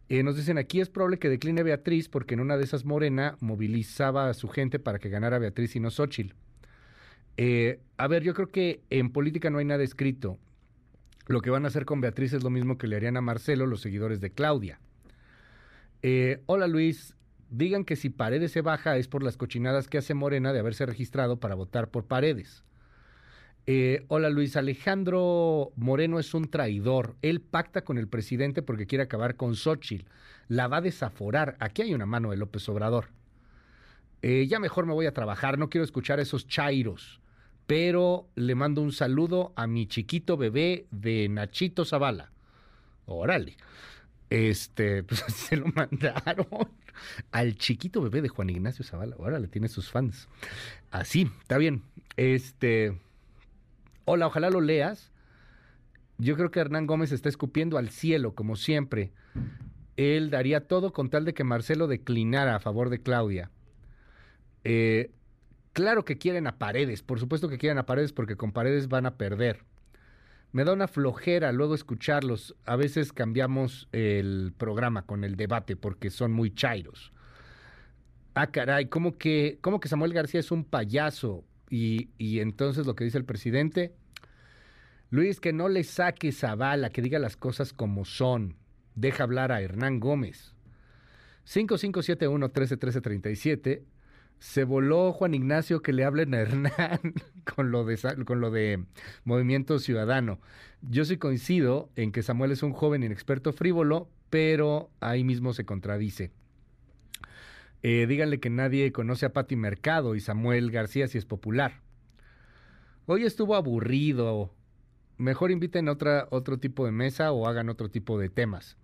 Eh, nos dicen aquí es probable que decline Beatriz porque en una de esas Morena movilizaba a su gente para que ganara Beatriz y no Xochitl. Eh, a ver, yo creo que en política no hay nada escrito. Lo que van a hacer con Beatriz es lo mismo que le harían a Marcelo los seguidores de Claudia. Eh, hola Luis, digan que si Paredes se baja es por las cochinadas que hace Morena de haberse registrado para votar por Paredes. Eh, hola Luis, Alejandro Moreno es un traidor. Él pacta con el presidente porque quiere acabar con Xochitl. La va a desaforar. Aquí hay una mano de López Obrador. Eh, ya mejor me voy a trabajar, no quiero escuchar esos chairos. Pero le mando un saludo a mi chiquito bebé de Nachito Zavala. Órale. Este, pues se lo mandaron al chiquito bebé de Juan Ignacio Zavala. Órale, tiene sus fans. Así, está bien. Este, hola, ojalá lo leas. Yo creo que Hernán Gómez está escupiendo al cielo, como siempre. Él daría todo con tal de que Marcelo declinara a favor de Claudia. Eh, claro que quieren a Paredes, por supuesto que quieren a Paredes porque con Paredes van a perder. Me da una flojera luego escucharlos. A veces cambiamos el programa con el debate porque son muy chairos. Ah, caray, ¿cómo que, cómo que Samuel García es un payaso? Y, y entonces lo que dice el presidente, Luis, que no le saques a bala, que diga las cosas como son. Deja hablar a Hernán Gómez. 5571-131337. Se voló Juan Ignacio que le hablen a Hernán con lo, de, con lo de Movimiento Ciudadano. Yo sí coincido en que Samuel es un joven inexperto frívolo, pero ahí mismo se contradice. Eh, díganle que nadie conoce a Pati Mercado y Samuel García si es popular. Hoy estuvo aburrido. Mejor inviten otra, otro tipo de mesa o hagan otro tipo de temas.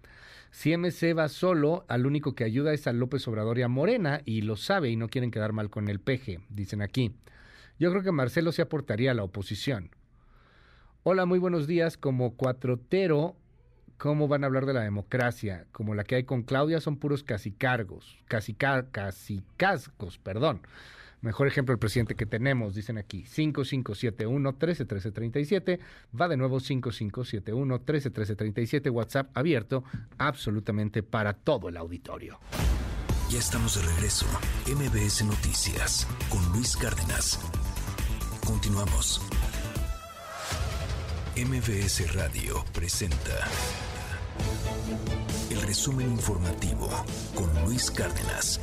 Si MC va solo, al único que ayuda es a López Obrador y a Morena, y lo sabe y no quieren quedar mal con el peje, dicen aquí. Yo creo que Marcelo se aportaría a la oposición. Hola, muy buenos días. Como cuatrotero, ¿cómo van a hablar de la democracia? Como la que hay con Claudia son puros casicargos, casica, casicascos, perdón. Mejor ejemplo el presidente que tenemos, dicen aquí, 5571-131337, va de nuevo 5571-131337, WhatsApp abierto absolutamente para todo el auditorio. Ya estamos de regreso, MBS Noticias, con Luis Cárdenas. Continuamos. MBS Radio presenta el resumen informativo con Luis Cárdenas.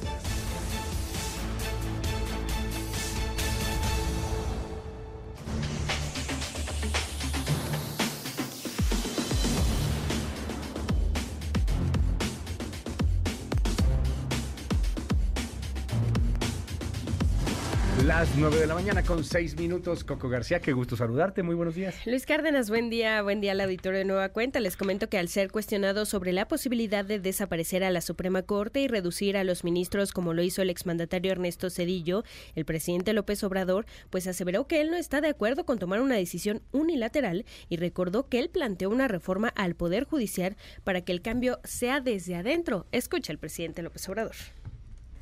Las 9 de la mañana con 6 minutos. Coco García, qué gusto saludarte. Muy buenos días. Luis Cárdenas, buen día. Buen día al auditorio de Nueva Cuenta. Les comento que al ser cuestionado sobre la posibilidad de desaparecer a la Suprema Corte y reducir a los ministros como lo hizo el exmandatario Ernesto Cedillo, el presidente López Obrador, pues aseveró que él no está de acuerdo con tomar una decisión unilateral y recordó que él planteó una reforma al Poder Judicial para que el cambio sea desde adentro. Escucha el presidente López Obrador.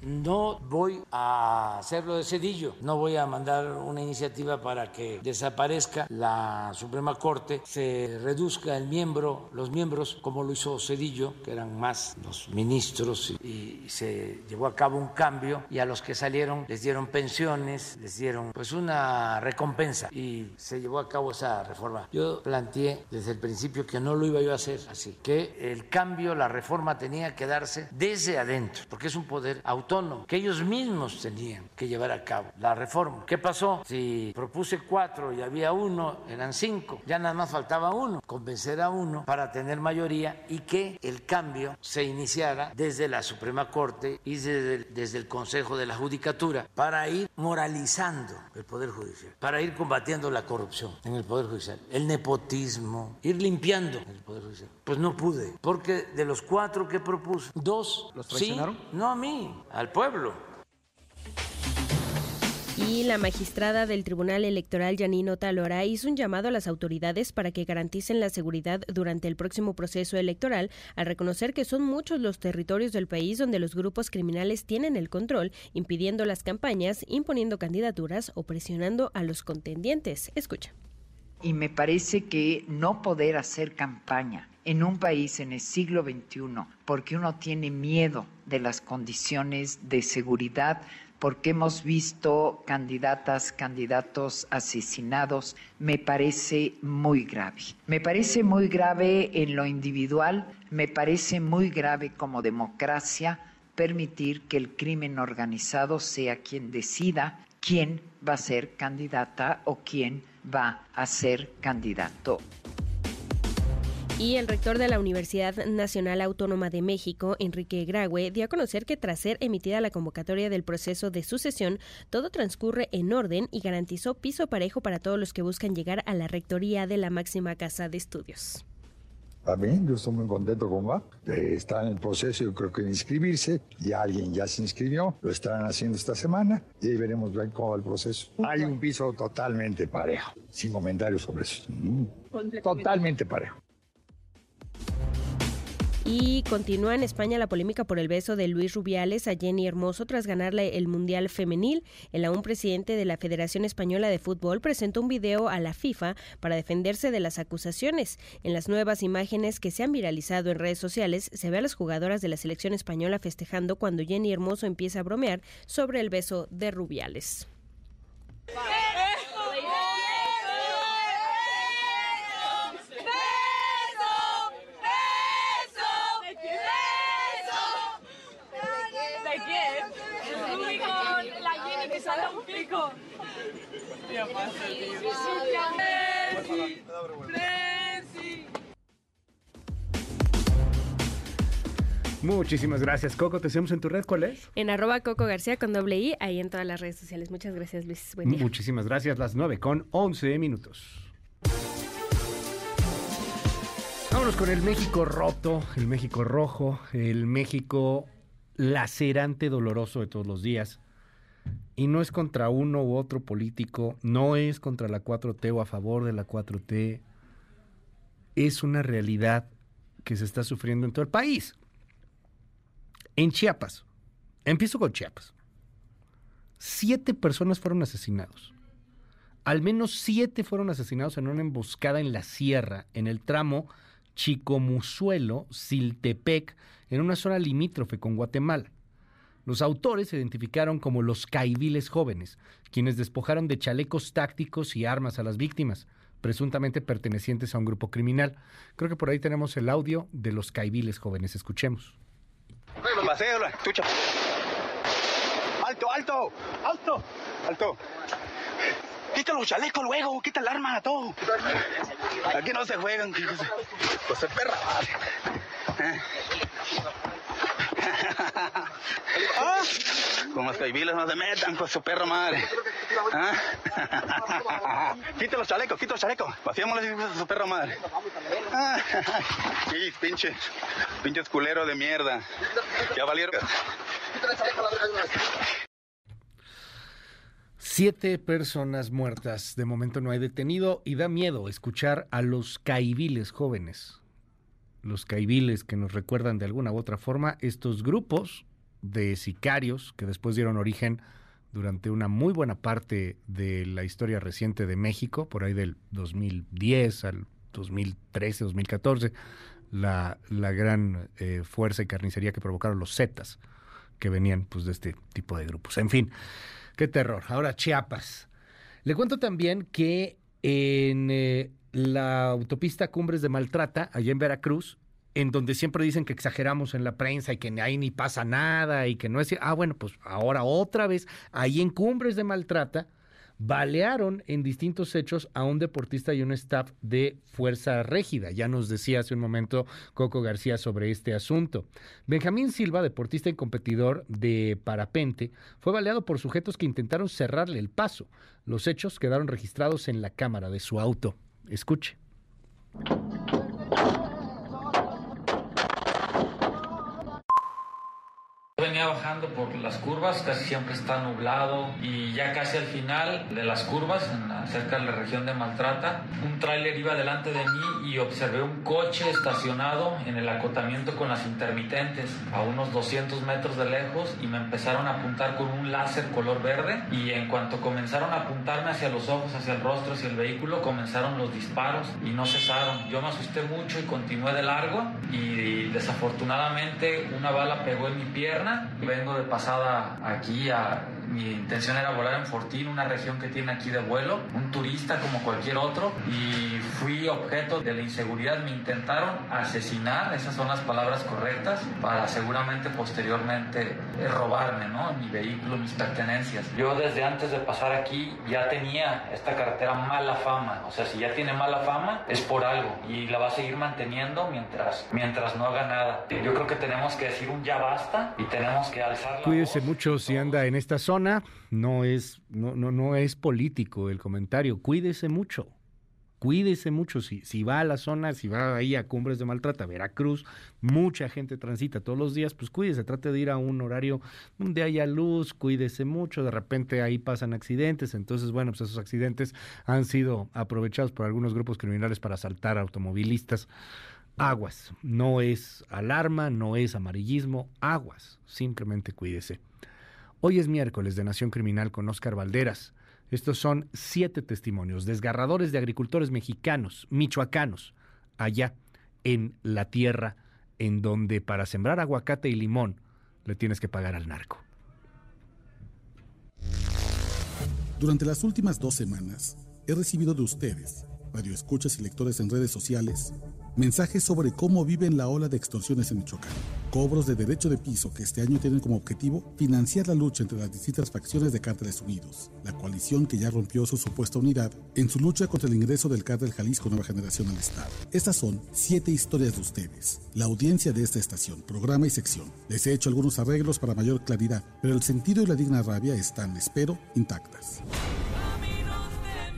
No voy a hacerlo de Cedillo, no voy a mandar una iniciativa para que desaparezca la Suprema Corte, se reduzca el miembro, los miembros, como lo hizo Cedillo, que eran más los ministros, y, se llevó a cabo un cambio. Y a los que salieron les dieron pensiones, les dieron pues una recompensa y se llevó a cabo esa reforma. Yo planteé desde el principio que no lo iba yo a hacer así, que el cambio, la reforma tenía que darse desde adentro, porque es un poder autónomo que ellos mismos tenían que llevar a cabo la reforma. ¿Qué pasó? Si propuse cuatro y había uno, eran cinco, ya nada más faltaba uno, convencer a uno para tener mayoría y que el cambio se iniciara desde la Suprema Corte y desde el, desde el Consejo de la Judicatura para ir moralizando el Poder Judicial, para ir combatiendo la corrupción en el Poder Judicial, el nepotismo, ir limpiando el Poder Judicial. Pues no pude, porque de los cuatro que propuse, dos, ¿Los traicionaron? Sí, no a mí, al pueblo. Y la magistrada del Tribunal Electoral, Yanino Talora, hizo un llamado a las autoridades para que garanticen la seguridad durante el próximo proceso electoral, al reconocer que son muchos los territorios del país donde los grupos criminales tienen el control, impidiendo las campañas, imponiendo candidaturas o presionando a los contendientes. Escucha. Y me parece que no poder hacer campaña en un país en el siglo XXI porque uno tiene miedo de las condiciones de seguridad, porque hemos visto candidatas, candidatos asesinados, me parece muy grave. Me parece muy grave en lo individual, me parece muy grave como democracia permitir que el crimen organizado sea quien decida quién va a ser candidata o quién va a ser candidato. Y el rector de la Universidad Nacional Autónoma de México, Enrique Graue, dio a conocer que tras ser emitida la convocatoria del proceso de sucesión, todo transcurre en orden y garantizó piso parejo para todos los que buscan llegar a la rectoría de la máxima casa de estudios. Mí, yo estoy muy contento con va. Eh, está en el proceso, yo creo que de inscribirse. Ya alguien ya se inscribió, lo estarán haciendo esta semana y ahí veremos bien cómo va el proceso. Hay un piso totalmente parejo, sin comentarios sobre eso. Totalmente parejo. Y continúa en España la polémica por el beso de Luis Rubiales a Jenny Hermoso tras ganarle el Mundial Femenil. El aún presidente de la Federación Española de Fútbol presentó un video a la FIFA para defenderse de las acusaciones. En las nuevas imágenes que se han viralizado en redes sociales se ve a las jugadoras de la selección española festejando cuando Jenny Hermoso empieza a bromear sobre el beso de Rubiales. ¿De un pico. Tío, pasa, tío. Muchísimas gracias, Coco. Te seguimos en tu red. ¿Cuál es? En arroba Coco García con doble I, ahí en todas las redes sociales. Muchas gracias, Luis. Buen día. Muchísimas gracias. Las 9 con 11 minutos. Vámonos con el México roto, el México rojo, el México lacerante, doloroso de todos los días. Y no es contra uno u otro político, no es contra la 4T o a favor de la 4T. Es una realidad que se está sufriendo en todo el país. En Chiapas, empiezo con Chiapas. Siete personas fueron asesinados. Al menos siete fueron asesinados en una emboscada en la sierra, en el tramo Chicomuzuelo, Siltepec, en una zona limítrofe con Guatemala. Los autores se identificaron como los caiviles jóvenes, quienes despojaron de chalecos tácticos y armas a las víctimas, presuntamente pertenecientes a un grupo criminal. Creo que por ahí tenemos el audio de los caiviles jóvenes. Escuchemos. ¡Alto, alto! ¡Alto! ¡Alto! Quita los chalecos luego, quita el arma, todo. Aquí no se juegan. Pues el perro. ¿Eh? ¿Ah? Con los caibiles no se metan con su perro madre. ¿Ah? Quita los chalecos, quita los chalecos. Vaciámosle a su perro madre. Sí, pinche, pinches culeros de mierda. Ya valieron. Siete personas muertas. De momento no hay detenido y da miedo escuchar a los caiviles jóvenes. Los caiviles que nos recuerdan de alguna u otra forma estos grupos de sicarios que después dieron origen durante una muy buena parte de la historia reciente de México, por ahí del 2010 al 2013, 2014, la, la gran eh, fuerza y carnicería que provocaron los Zetas, que venían pues, de este tipo de grupos. En fin, qué terror. Ahora Chiapas. Le cuento también que en eh, la autopista Cumbres de Maltrata, allá en Veracruz, en donde siempre dicen que exageramos en la prensa y que ahí ni pasa nada y que no es... Ah, bueno, pues ahora otra vez, ahí en Cumbres de Maltrata, balearon en distintos hechos a un deportista y un staff de Fuerza Régida. Ya nos decía hace un momento Coco García sobre este asunto. Benjamín Silva, deportista y competidor de parapente, fue baleado por sujetos que intentaron cerrarle el paso. Los hechos quedaron registrados en la cámara de su auto. Escuche. Venía bajando por las curvas, casi siempre está nublado y ya casi al final de las curvas, en cerca de la región de Maltrata, un tráiler iba delante de mí y observé un coche estacionado en el acotamiento con las intermitentes a unos 200 metros de lejos y me empezaron a apuntar con un láser color verde y en cuanto comenzaron a apuntarme hacia los ojos, hacia el rostro, hacia el vehículo, comenzaron los disparos y no cesaron. Yo me asusté mucho y continué de largo y desafortunadamente una bala pegó en mi pierna Vengo de pasada aquí a mi intención era volar en Fortín, una región que tiene aquí de vuelo, un turista como cualquier otro, y fui objeto de la inseguridad. Me intentaron asesinar, esas son las palabras correctas, para seguramente posteriormente eh, robarme, ¿no? Mi vehículo, mis pertenencias. Yo desde antes de pasar aquí ya tenía esta carretera mala fama, o sea, si ya tiene mala fama es por algo y la va a seguir manteniendo mientras, mientras no haga nada. Yo creo que tenemos que decir un ya basta y tenemos que alzar la Cuídese mucho si anda en esta zona no es, no, no, no es político el comentario. Cuídese mucho. Cuídese mucho si, si va a la zona, si va ahí a Cumbres de Maltrata, Veracruz, mucha gente transita todos los días, pues cuídese, trate de ir a un horario donde haya luz, cuídese mucho, de repente ahí pasan accidentes, entonces bueno, pues esos accidentes han sido aprovechados por algunos grupos criminales para asaltar automovilistas. Aguas, no es alarma, no es amarillismo, aguas, simplemente cuídese. Hoy es miércoles de Nación Criminal con Oscar Valderas. Estos son siete testimonios desgarradores de agricultores mexicanos, michoacanos, allá en la tierra en donde para sembrar aguacate y limón le tienes que pagar al narco. Durante las últimas dos semanas he recibido de ustedes, radioescuchas y lectores en redes sociales, Mensajes sobre cómo viven la ola de extorsiones en Michoacán. Cobros de derecho de piso que este año tienen como objetivo financiar la lucha entre las distintas facciones de Cárteles Unidos, la coalición que ya rompió su supuesta unidad en su lucha contra el ingreso del cártel Jalisco Nueva Generación al Estado. Estas son siete historias de ustedes, la audiencia de esta estación, programa y sección. Les he hecho algunos arreglos para mayor claridad, pero el sentido y la digna rabia están, espero, intactas.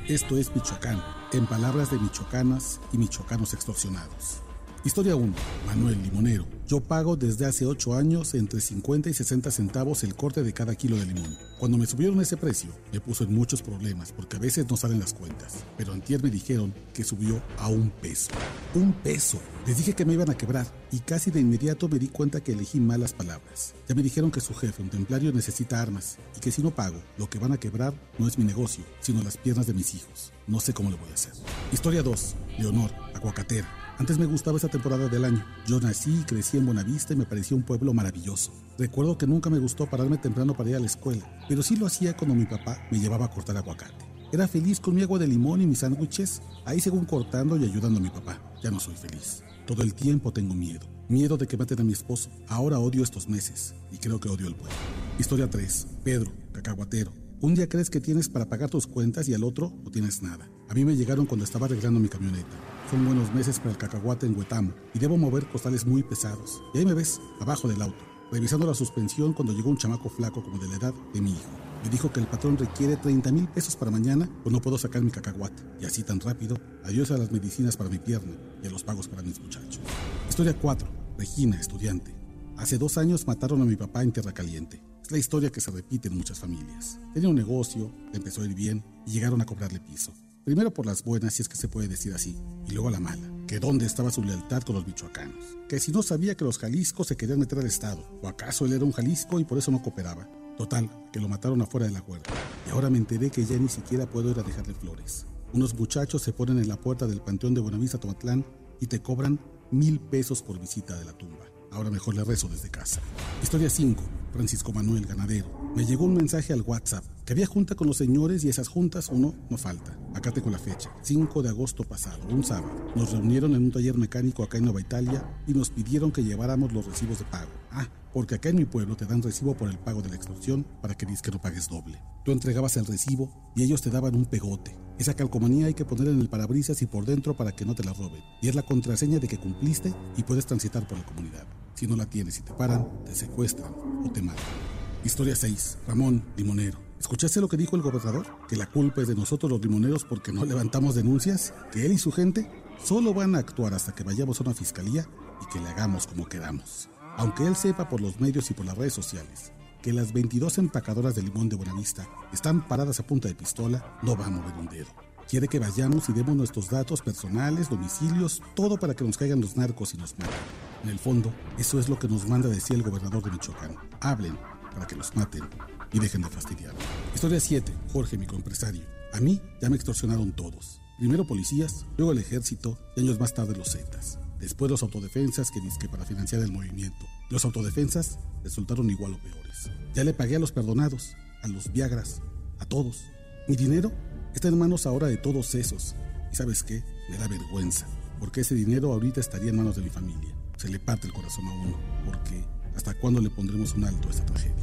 Esto es Michoacán, en palabras de michoacanas y michoacanos extorsionados. Historia 1. Manuel Limonero. Yo pago desde hace 8 años entre 50 y 60 centavos el corte de cada kilo de limón. Cuando me subieron ese precio, me puso en muchos problemas porque a veces no salen las cuentas. Pero antier me dijeron que subió a un peso. Un peso. Les dije que me iban a quebrar y casi de inmediato me di cuenta que elegí malas palabras. Ya me dijeron que su jefe, un templario, necesita armas y que si no pago, lo que van a quebrar no es mi negocio, sino las piernas de mis hijos. No sé cómo lo voy a hacer. Historia 2. Leonor, aguacatera. Antes me gustaba esa temporada del año. Yo nací y crecí en Buenavista y me parecía un pueblo maravilloso. Recuerdo que nunca me gustó pararme temprano para ir a la escuela, pero sí lo hacía cuando mi papá me llevaba a cortar aguacate. Era feliz con mi agua de limón y mis sándwiches, ahí según cortando y ayudando a mi papá. Ya no soy feliz. Todo el tiempo tengo miedo. Miedo de que maten a mi esposo. Ahora odio estos meses y creo que odio el pueblo. Historia 3. Pedro, cacahuatero. Un día crees que tienes para pagar tus cuentas y al otro no tienes nada. A mí me llegaron cuando estaba arreglando mi camioneta. Son buenos meses para el cacahuate en Huetamo y debo mover costales muy pesados. Y ahí me ves, abajo del auto, revisando la suspensión cuando llegó un chamaco flaco como de la edad de mi hijo. Me dijo que el patrón requiere 30 mil pesos para mañana, pues no puedo sacar mi cacahuate. Y así tan rápido, adiós a las medicinas para mi pierna y a los pagos para mis muchachos. Historia 4. Regina, estudiante. Hace dos años mataron a mi papá en Tierra Caliente. Es la historia que se repite en muchas familias. Tenía un negocio, le empezó a ir bien y llegaron a cobrarle piso. Primero por las buenas, si es que se puede decir así, y luego la mala, que dónde estaba su lealtad con los michoacanos, que si no sabía que los Jaliscos se querían meter al Estado, o acaso él era un Jalisco y por eso no cooperaba. Total, que lo mataron afuera de la huerta. Y ahora me enteré que ya ni siquiera puedo ir a dejarle flores. Unos muchachos se ponen en la puerta del Panteón de Buenavista Tomatlán y te cobran mil pesos por visita de la tumba. Ahora mejor le rezo desde casa. Historia 5. Francisco Manuel Ganadero. Me llegó un mensaje al WhatsApp que había junta con los señores y esas juntas uno no falta. Acá tengo la fecha, 5 de agosto pasado, un sábado. Nos reunieron en un taller mecánico acá en Nueva Italia y nos pidieron que lleváramos los recibos de pago. Ah, porque acá en mi pueblo te dan recibo por el pago de la extorsión para que que no pagues doble. Tú entregabas el recibo y ellos te daban un pegote. Esa calcomanía hay que poner en el parabrisas y por dentro para que no te la roben. Y es la contraseña de que cumpliste y puedes transitar por la comunidad. Si no la tienes y te paran, te secuestran o te matan. Historia 6. Ramón, limonero. ¿Escuchaste lo que dijo el gobernador? Que la culpa es de nosotros los limoneros porque no levantamos denuncias, que él y su gente solo van a actuar hasta que vayamos a una fiscalía y que le hagamos como queramos. Aunque él sepa por los medios y por las redes sociales que las 22 empacadoras de limón de Buenavista están paradas a punta de pistola, no va a mover un dedo. Quiere que vayamos y demos nuestros datos personales, domicilios, todo para que nos caigan los narcos y nos maten. En el fondo, eso es lo que nos manda decir el gobernador de Michoacán. Hablen para que los maten y dejen de fastidiar. Historia 7. Jorge, mi coempresario. A mí ya me extorsionaron todos. Primero policías, luego el ejército y años más tarde los Zetas. Después los autodefensas que que para financiar el movimiento. Los autodefensas resultaron igual o peores. Ya le pagué a los perdonados, a los Viagras, a todos. Mi dinero está en manos ahora de todos esos. Y sabes qué? Me da vergüenza, porque ese dinero ahorita estaría en manos de mi familia. Se le parte el corazón a uno, porque ¿hasta cuándo le pondremos un alto a esta tragedia?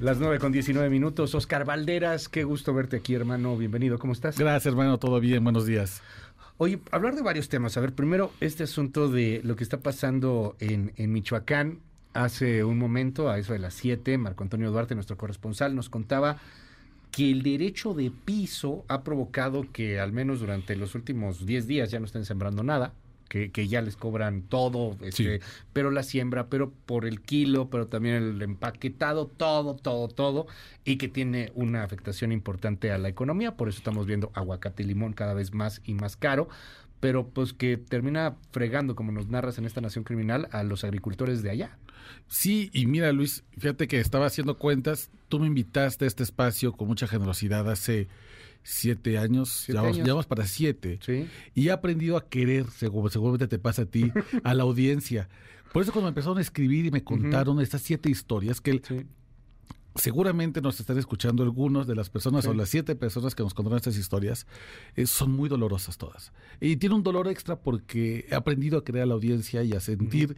Las 9 con 19 minutos. Oscar Valderas, qué gusto verte aquí, hermano. Bienvenido, ¿cómo estás? Gracias, hermano, todo bien, buenos días. Oye, hablar de varios temas. A ver, primero, este asunto de lo que está pasando en, en Michoacán. Hace un momento, a eso de las 7, Marco Antonio Duarte, nuestro corresponsal, nos contaba que el derecho de piso ha provocado que al menos durante los últimos 10 días ya no estén sembrando nada que, ya les cobran todo, este, pero la siembra, pero por el kilo, pero también el empaquetado, todo, todo, todo, y que tiene una afectación importante a la economía, por eso estamos viendo aguacate y limón cada vez más y más caro, pero pues que termina fregando, como nos narras en esta nación criminal, a los agricultores de allá. Sí, y mira Luis, fíjate que estaba haciendo cuentas, tú me invitaste a este espacio con mucha generosidad hace siete años, llevamos, para siete, y he aprendido a querer, seguramente te pasa a ti, a la audiencia. Por eso cuando me empezaron a escribir y me contaron estas siete historias que seguramente nos están escuchando algunos de las personas o las siete personas que nos contaron estas historias, eh, son muy dolorosas todas. Y tiene un dolor extra porque he aprendido a a la audiencia y a sentir...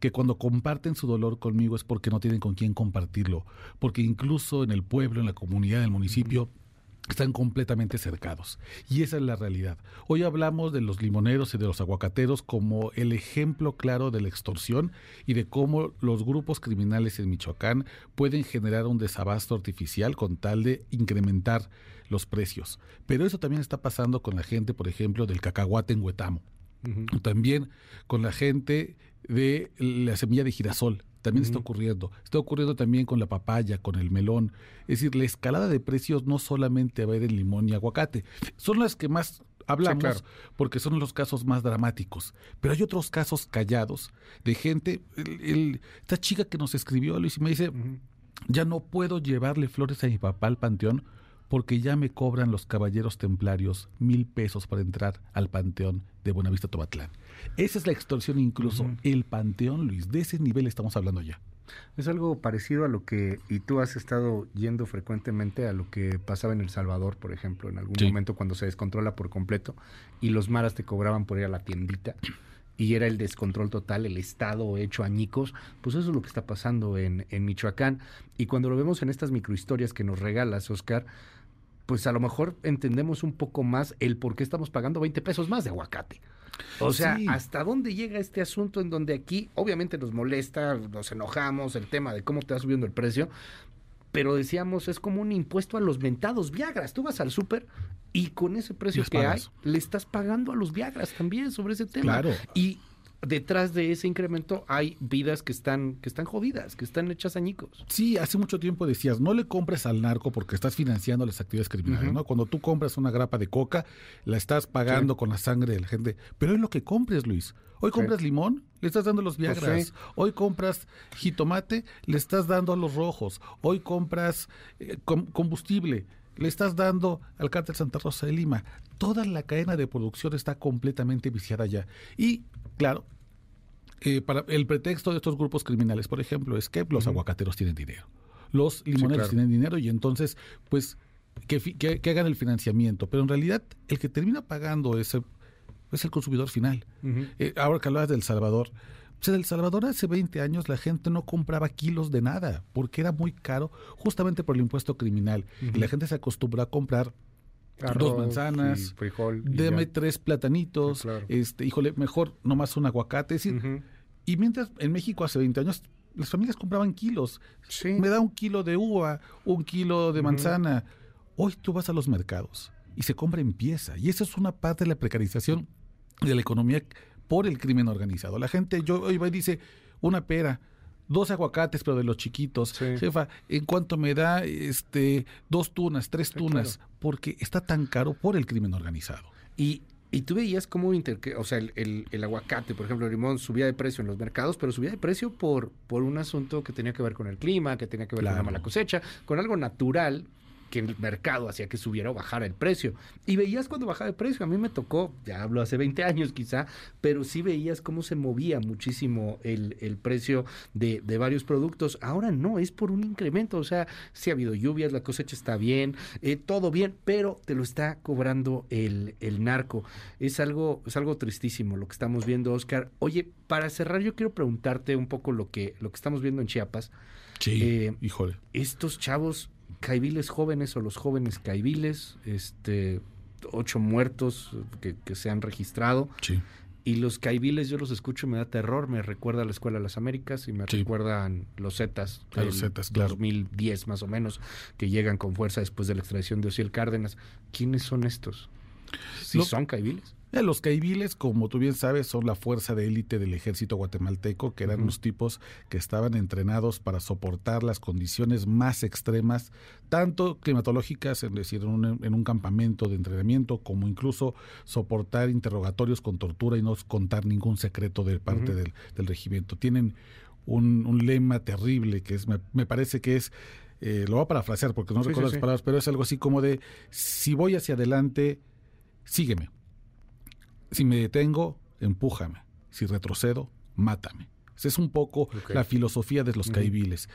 que cuando comparten su dolor conmigo es porque no tienen con quién compartirlo, porque incluso en el pueblo, en la comunidad, en el municipio, están completamente cercados. Y esa es la realidad. Hoy hablamos de los limoneros y de los aguacateros como el ejemplo claro de la extorsión y de cómo los grupos criminales en Michoacán pueden generar un desabasto artificial con tal de incrementar los precios. Pero eso también está pasando con la gente, por ejemplo, del cacahuate en Huetamo. También con la gente de la semilla de girasol también está ocurriendo. Está ocurriendo también con la papaya, con el melón. Es decir, la escalada de precios no solamente va a ir en limón y aguacate. Son las que más hablamos porque son los casos más dramáticos. Pero hay otros casos callados de gente. esta chica que nos escribió, Luis, y me dice, ya no puedo llevarle flores a mi papá al panteón porque ya me cobran los caballeros templarios mil pesos para entrar al panteón de Buenavista Tobatlán. Esa es la extorsión incluso. El panteón, Luis, de ese nivel estamos hablando ya. Es algo parecido a lo que, y tú has estado yendo frecuentemente a lo que pasaba en El Salvador, por ejemplo, en algún momento cuando se descontrola por completo y los maras te cobraban por ir a la tiendita y era el descontrol total, el Estado hecho añicos, pues eso es lo que está pasando en, en Michoacán. Y cuando lo vemos en estas microhistorias que nos regalas, Oscar, pues a lo mejor entendemos un poco más el por qué estamos pagando 20 pesos más de aguacate. O sea, ¿hasta dónde llega este asunto en donde aquí obviamente nos molesta, nos enojamos, el tema de cómo te va subiendo el precio? Pero decíamos, es como un impuesto a los mentados Viagras. Tú vas al súper y con ese precio que hay, le estás pagando a los Viagras también sobre ese tema. Claro. Y detrás de ese incremento hay vidas que están, que están jodidas, que están hechas añicos. Sí, hace mucho tiempo decías, no le compres al narco porque estás financiando las actividades criminales, ¿no? Cuando tú compras una grapa de coca, la estás pagando con la sangre de la gente. Pero es lo que compres, Luis. Hoy compras limón, le estás dando los pues viagras. Hoy compras jitomate, le estás dando a los rojos. Hoy compras eh, combustible, le estás dando al cártel Santa Rosa de Lima. Toda la cadena de producción está completamente viciada ya. Y Claro. Eh, para el pretexto de estos grupos criminales, por ejemplo, es que los aguacateros tienen dinero. Los limoneros tienen dinero y entonces, pues, que, que, hagan el financiamiento. Pero en realidad, el que termina pagando es el, es el consumidor final. Eh, ahora que hablabas del Salvador, pues en El Salvador hace 20 años la gente no compraba kilos de nada porque era muy caro justamente por el impuesto criminal. Y la gente se acostumbró a comprar dos manzanas, deme tres platanitos, este, híjole, mejor nomás un aguacate. Y mientras en México hace 20 años las familias compraban kilos. Me da un kilo de uva, un kilo de manzana. Hoy tú vas a los mercados y se compra en pieza. Y esa es una parte de la precarización de la economía por el crimen organizado. La gente, yo hoy va y dice, una pera, dos aguacates, pero de los chiquitos. Jefa, ¿en cuánto me da este dos tunas, tres tunas? Porque está tan caro por el crimen organizado. Y y tú veías cómo, o sea, el, el, aguacate, por ejemplo, el limón subía de precio en los mercados, pero subía de precio por, por un asunto que tenía que ver con el clima, que tenía que ver con la mala cosecha, con algo natural que el mercado hacía que subiera o bajara el precio. Y veías cuando bajaba el precio. A mí me tocó, ya hablo hace 20 años quizá, pero sí veías cómo se movía muchísimo el, el precio de, de, varios productos. Ahora no, es por un incremento. O sea, si ha habido lluvias, la cosecha está bien, eh, todo bien, pero te lo está cobrando el, el narco. Es algo, es algo tristísimo lo que estamos viendo, Oscar. Oye, para cerrar, yo quiero preguntarte un poco lo que, lo que estamos viendo en Chiapas. Sí, eh, híjole. Estos chavos caibiles jóvenes o los jóvenes caibiles, este, ocho muertos que, se han registrado. Y los caibiles yo los escucho y me da terror, me recuerda a la Escuela de las Américas y me recuerdan los Zetas, los Zetas, claro. 2010 más o menos, que llegan con fuerza después de la extradición de Ociel Cárdenas. ¿Quiénes son estos? ¿Sí son caibiles? Eh, los caibiles, como tú bien sabes, son la fuerza de élite del ejército guatemalteco, que eran unos tipos que estaban entrenados para soportar las condiciones más extremas, tanto climatológicas, es decir, en un, campamento de entrenamiento, como incluso soportar interrogatorios con tortura y no contar ningún secreto de parte del, regimiento. Tienen un, lema terrible que es, me, parece que es, eh, lo voy a parafrasear porque no recuerdo las palabras, pero es algo así como de, si voy hacia adelante, sígueme si me detengo, empújame. Si retrocedo, mátame. Esa es un poco la filosofía de los caibiles.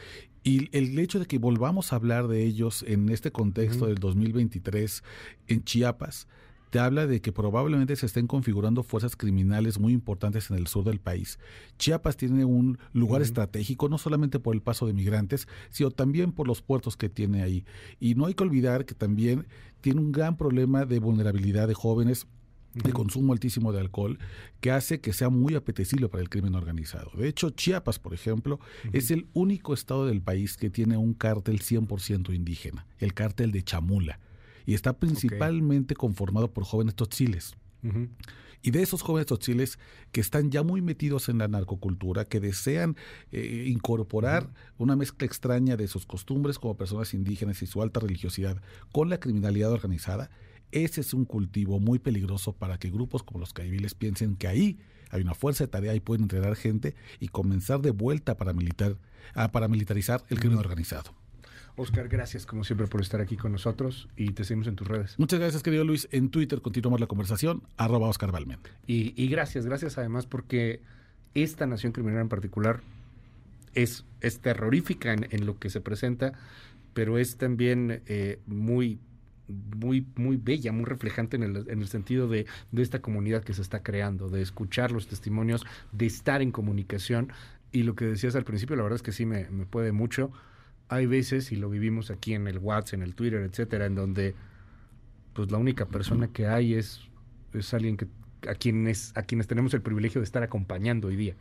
Y el hecho de que volvamos a hablar de ellos en este contexto del 2023 en Chiapas, te habla de que probablemente se estén configurando fuerzas criminales muy importantes en el sur del país. Chiapas tiene un lugar estratégico, no solamente por el paso de migrantes, sino también por los puertos que tiene ahí. Y no hay que olvidar que también tiene un gran problema de vulnerabilidad de jóvenes de consumo altísimo de alcohol que hace que sea muy apetecible para el crimen organizado. De hecho, Chiapas, por ejemplo, es el único estado del país que tiene un cártel 100% indígena, el cártel de Chamula, y está principalmente conformado por jóvenes totziles. Y de esos jóvenes totziles que están ya muy metidos en la narcocultura, que desean eh, incorporar una mezcla extraña de sus costumbres como personas indígenas y su alta religiosidad con la criminalidad organizada, ese es un cultivo muy peligroso para que grupos como los caibiles piensen que ahí hay una fuerza de tarea y pueden entrenar gente y comenzar de vuelta para militar, a paramilitarizar el crimen organizado. Oscar, gracias como siempre por estar aquí con nosotros y te seguimos en tus redes. Muchas gracias, querido Luis. En Twitter continuamos la conversación, arroba Oscar Balmen. Y, gracias, gracias además porque esta nación criminal en particular es, es terrorífica en, lo que se presenta, pero es también eh, muy muy, muy bella, muy reflejante en el, en el sentido de, de, esta comunidad que se está creando, de escuchar los testimonios, de estar en comunicación. Y lo que decías al principio, la verdad es que sí me, me puede mucho. Hay veces, y lo vivimos aquí en el WhatsApp, en el Twitter, etcétera, en donde pues la única persona que hay es, es alguien que a quienes, a quienes tenemos el privilegio de estar acompañando hoy día.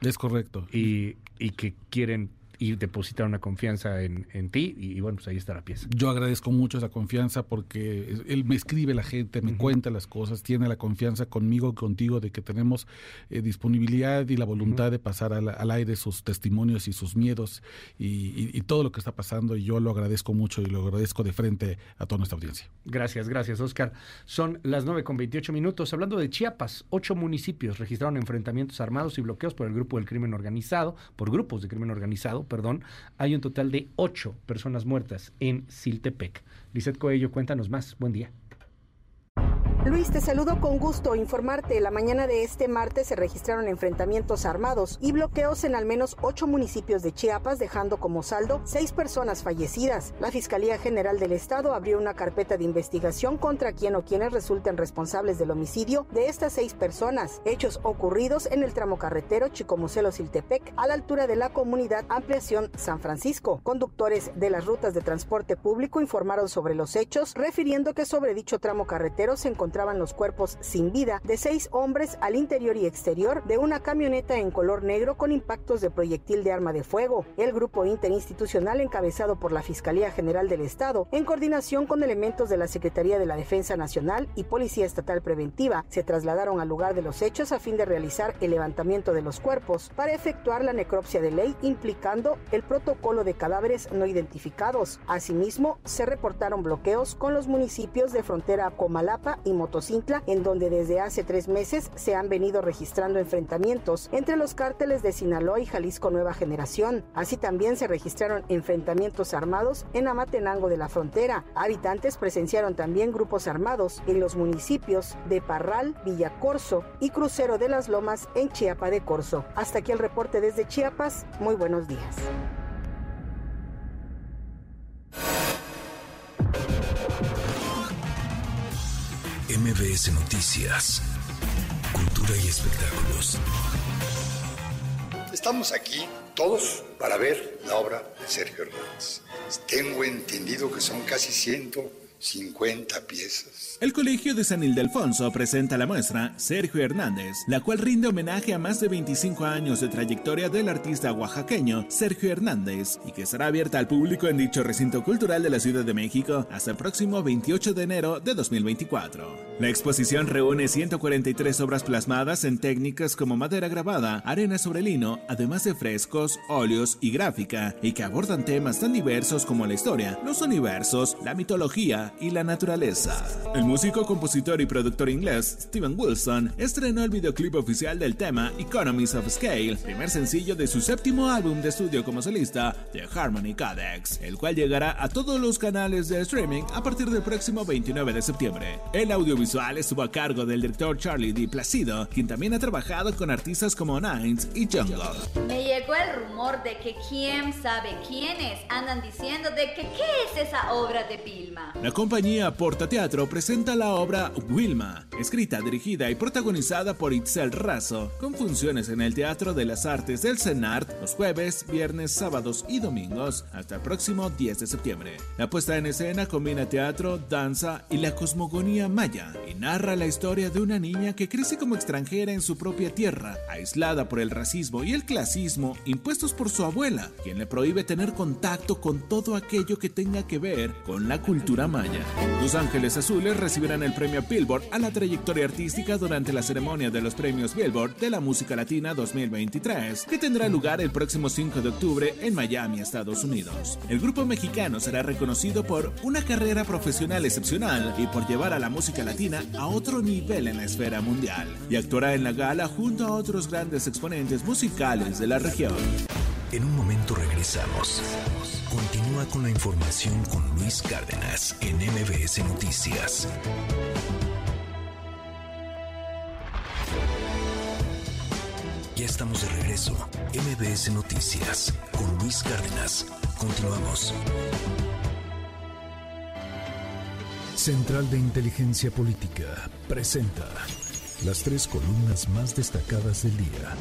Es correcto. Y, y que quieren y depositar una confianza en, en ti y, bueno, pues ahí está la pieza. Yo agradezco mucho esa confianza porque él me escribe la gente, me cuenta las cosas, tiene la confianza conmigo, contigo, de que tenemos eh, disponibilidad y la voluntad de pasar al, aire sus testimonios y sus miedos y, todo lo que está pasando y yo lo agradezco mucho y lo agradezco de frente a toda nuestra audiencia. Gracias, gracias Oscar. Son las 9 con 28 minutos. Hablando de Chiapas, ocho municipios registraron enfrentamientos armados y bloqueos por el grupo del crimen organizado, por grupos de crimen organizado perdón, hay un total de ocho personas muertas en Siltepec. Lizeth Coello, cuéntanos más. Buen día. Luis, te saludo con gusto. Informarte, la mañana de este martes se registraron enfrentamientos armados y bloqueos en al menos ocho municipios de Chiapas, dejando como saldo seis personas fallecidas. La Fiscalía General del Estado abrió una carpeta de investigación contra quien o quienes resulten responsables del homicidio de estas seis personas, hechos ocurridos en el tramo carretero Chicomucelo-Siltepec, a la altura de la comunidad Ampliación San Francisco. Conductores de las rutas de transporte público informaron sobre los hechos, refiriendo que sobre dicho tramo carretero se encontró encontraban los cuerpos sin vida de seis hombres al interior y exterior de una camioneta en color negro con impactos de proyectil de arma de fuego. El grupo interinstitucional encabezado por la Fiscalía General del Estado, en coordinación con elementos de la Secretaría de la Defensa Nacional y Policía Estatal Preventiva, se trasladaron al lugar de los hechos a fin de realizar el levantamiento de los cuerpos para efectuar la necropsia de ley implicando el protocolo de cadáveres no identificados. Asimismo, se reportaron bloqueos con los municipios de frontera Comalapa y En donde desde hace tres meses se han venido registrando enfrentamientos entre los cárteles de Sinaloa y Jalisco Nueva Generación. Así también se registraron enfrentamientos armados en Amatenango de la frontera. Habitantes presenciaron también grupos armados en los municipios de Parral, Villacorso y Crucero de las Lomas en Chiapa de Corzo. Hasta aquí el reporte desde Chiapas. Muy buenos días. MBS Noticias. Cultura y espectáculos. Estamos aquí todos para ver la obra de Sergio Hernández. Tengo entendido que son casi ciento 50 piezas. El Colegio de San Ildefonso presenta la muestra Sergio Hernández, la cual rinde homenaje a más de 25 años de trayectoria del artista oaxaqueño Sergio Hernández y que estará abierta al público en dicho recinto cultural de la Ciudad de México hasta el próximo 28 de enero de 2024. La exposición reúne 143 obras plasmadas en técnicas como madera grabada, arena sobre lino, además de frescos, óleos y gráfica, y que abordan temas tan diversos como la historia, los universos, la mitología, y la naturaleza. El músico, compositor y productor inglés Steven Wilson estrenó el videoclip oficial del tema Economies of Scale, primer sencillo de su séptimo álbum de estudio como solista, The Harmony Codex, el cual llegará a todos los canales de streaming a partir del próximo 29 de septiembre. El audiovisual estuvo a cargo del director Charlie D. Placido, quien también ha trabajado con artistas como Nines y Jungle. Me llegó el rumor de que quién sabe quiénes andan diciendo de que qué es esa obra de Vilma. La compañía Porta Teatro presenta la obra Wilma, escrita, dirigida y protagonizada por Itzel Razo, con funciones en el Teatro de las Artes del CENART los jueves, viernes, sábados y domingos hasta el próximo 10 de septiembre. La puesta en escena combina teatro, danza y la cosmogonía maya y narra la historia de una niña que crece como extranjera en su propia tierra, aislada por el racismo y el clasismo impuestos por su abuela, quien le prohíbe tener contacto con todo aquello que tenga que ver con la cultura maya. Los Ángeles Azules recibirán el premio Billboard a la trayectoria artística durante la ceremonia de los premios Billboard de la Música Latina 2023, que tendrá lugar el próximo 5 de octubre en Miami, Estados Unidos. El grupo mexicano será reconocido por una carrera profesional excepcional y por llevar a la música latina a otro nivel en la esfera mundial, y actuará en la gala junto a otros grandes exponentes musicales de la región. En un momento regresamos. Continúa con la información con Luis Cárdenas en MBS Noticias. Ya estamos de regreso. MBS Noticias con Luis Cárdenas. Continuamos. Central de Inteligencia Política presenta las tres columnas más destacadas del día.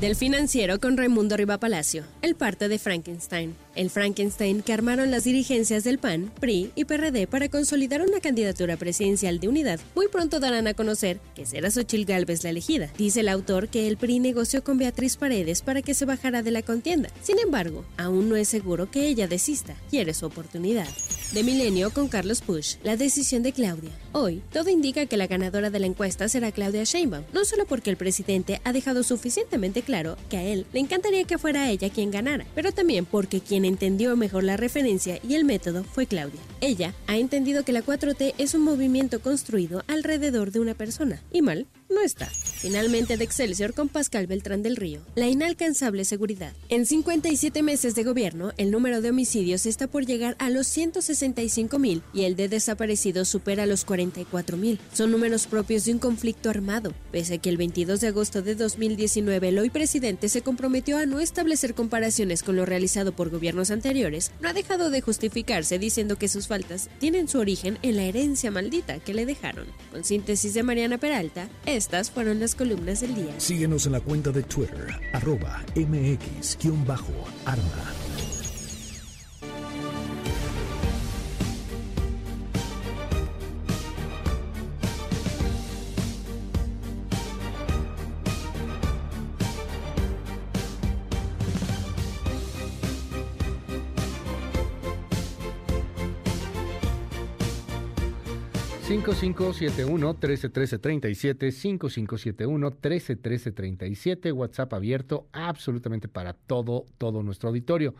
Del financiero con Raimundo Riva Palacio, el parte de Frankenstein. El Frankenstein que armaron las dirigencias del PAN, PRI y PRD para consolidar una candidatura presidencial de unidad, muy pronto darán a conocer que será Xochil Gálvez la elegida. Dice el autor que el PRI negoció con Beatriz Paredes para que se bajara de la contienda. Sin embargo, aún no es seguro que ella desista. Quiere su oportunidad. De Milenio con Carlos Push, la decisión de Claudia. Hoy, todo indica que la ganadora de la encuesta será Claudia Sheinbaum, no solo porque el presidente ha dejado suficientemente claro que a él le encantaría que fuera ella quien ganara, pero también porque quien entendió mejor la referencia y el método fue Claudia. Ella ha entendido que la 4T es un movimiento construido alrededor de una persona, y mal no está. Finalmente de Excelsior con Pascal Beltrán del Río. La inalcanzable seguridad. En 57 meses de gobierno, el número de homicidios está por llegar a los 165 mil y el de desaparecidos supera los 44 mil. Son números propios de un conflicto armado. Pese a que el 22 de agosto de 2019 el hoy presidente se comprometió a no establecer comparaciones con lo realizado por gobiernos anteriores, no ha dejado de justificarse diciendo que sus faltas tienen su origen en la herencia maldita que le dejaron. Con síntesis de Mariana Peralta, estas fueron las columnas del día. Síguenos en la cuenta de Twitter, arroba mx-arma. 5571 131337 5571 131337 WhatsApp abierto absolutamente para todo todo nuestro auditorio.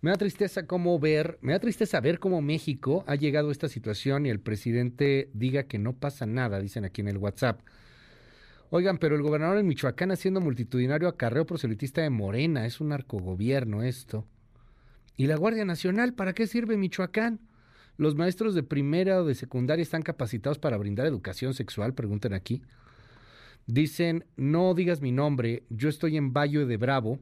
Me da tristeza cómo ver, me da tristeza ver cómo México ha llegado a esta situación y el presidente diga que no pasa nada, dicen aquí en el WhatsApp. Oigan, pero el gobernador de Michoacán haciendo multitudinario acarreo proselitista de Morena, es un narcogobierno esto. ¿Y la Guardia Nacional para qué sirve Michoacán? ¿Los maestros de primera o de secundaria están capacitados para brindar educación sexual? Preguntan aquí. Dicen, no digas mi nombre, yo estoy en Valle de Bravo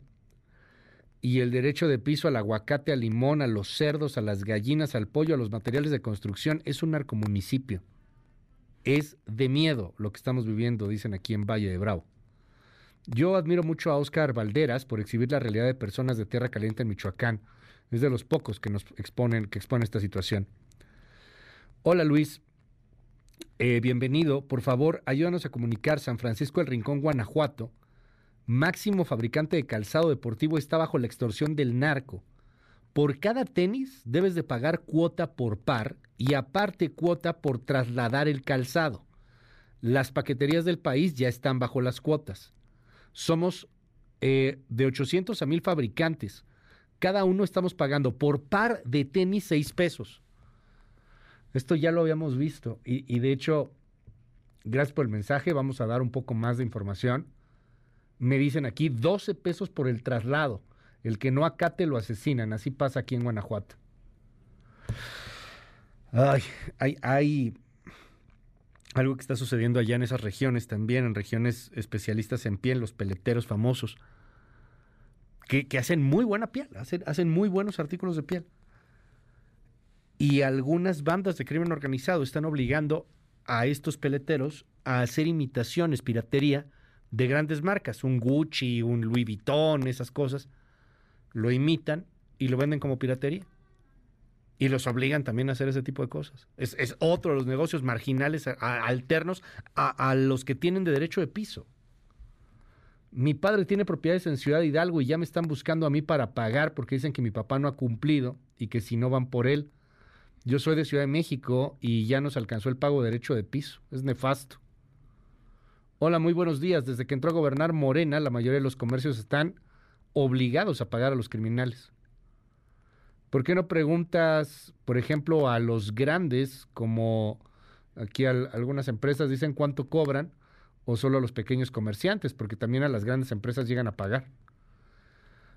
y el derecho de piso al aguacate, al limón, a los cerdos, a las gallinas, al pollo, a los materiales de construcción es un narcomunicipio. Es de miedo lo que estamos viviendo, dicen aquí en Valle de Bravo. Yo admiro mucho a Oscar Valderas por exhibir la realidad de personas de tierra caliente en Michoacán. Es de los pocos que nos exponen, que exponen esta situación. Hola Luis, eh, bienvenido. Por favor, ayúdanos a comunicar San Francisco del Rincón, Guanajuato. Máximo fabricante de calzado deportivo está bajo la extorsión del narco. Por cada tenis debes de pagar cuota por par y aparte cuota por trasladar el calzado. Las paqueterías del país ya están bajo las cuotas. Somos eh, de 800 a 1000 fabricantes. Cada uno estamos pagando por par de tenis 6 pesos. Esto ya lo habíamos visto y, de hecho, gracias por el mensaje, vamos a dar un poco más de información. Me dicen aquí 12 pesos por el traslado. El que no acate lo asesinan. Así pasa aquí en Guanajuato. Ay, hay, algo que está sucediendo allá en esas regiones también, en regiones especialistas en piel, los peleteros famosos, que, hacen muy buena piel, hacen muy buenos artículos de piel Y algunas bandas de crimen organizado están obligando a estos peleteros a hacer imitaciones, piratería de grandes marcas, un Gucci, un Louis Vuitton, esas cosas, lo imitan y lo venden como piratería. Y los obligan también a hacer ese tipo de cosas. Es, otro de los negocios marginales alternos a, los que tienen de derecho de piso. Mi padre tiene propiedades en Ciudad Hidalgo y ya me están buscando a mí para pagar porque dicen que mi papá no ha cumplido y que si no van por él. Yo soy de Ciudad de México y ya nos alcanzó el pago de derecho de piso. Es nefasto. Hola, muy buenos días. Desde que entró a gobernar Morena, la mayoría de los comercios están obligados a pagar a los criminales. ¿Por qué no preguntas, por ejemplo, a los grandes, como aquí algunas empresas dicen cuánto cobran, o solo a los pequeños comerciantes? Porque también a las grandes empresas llegan a pagar.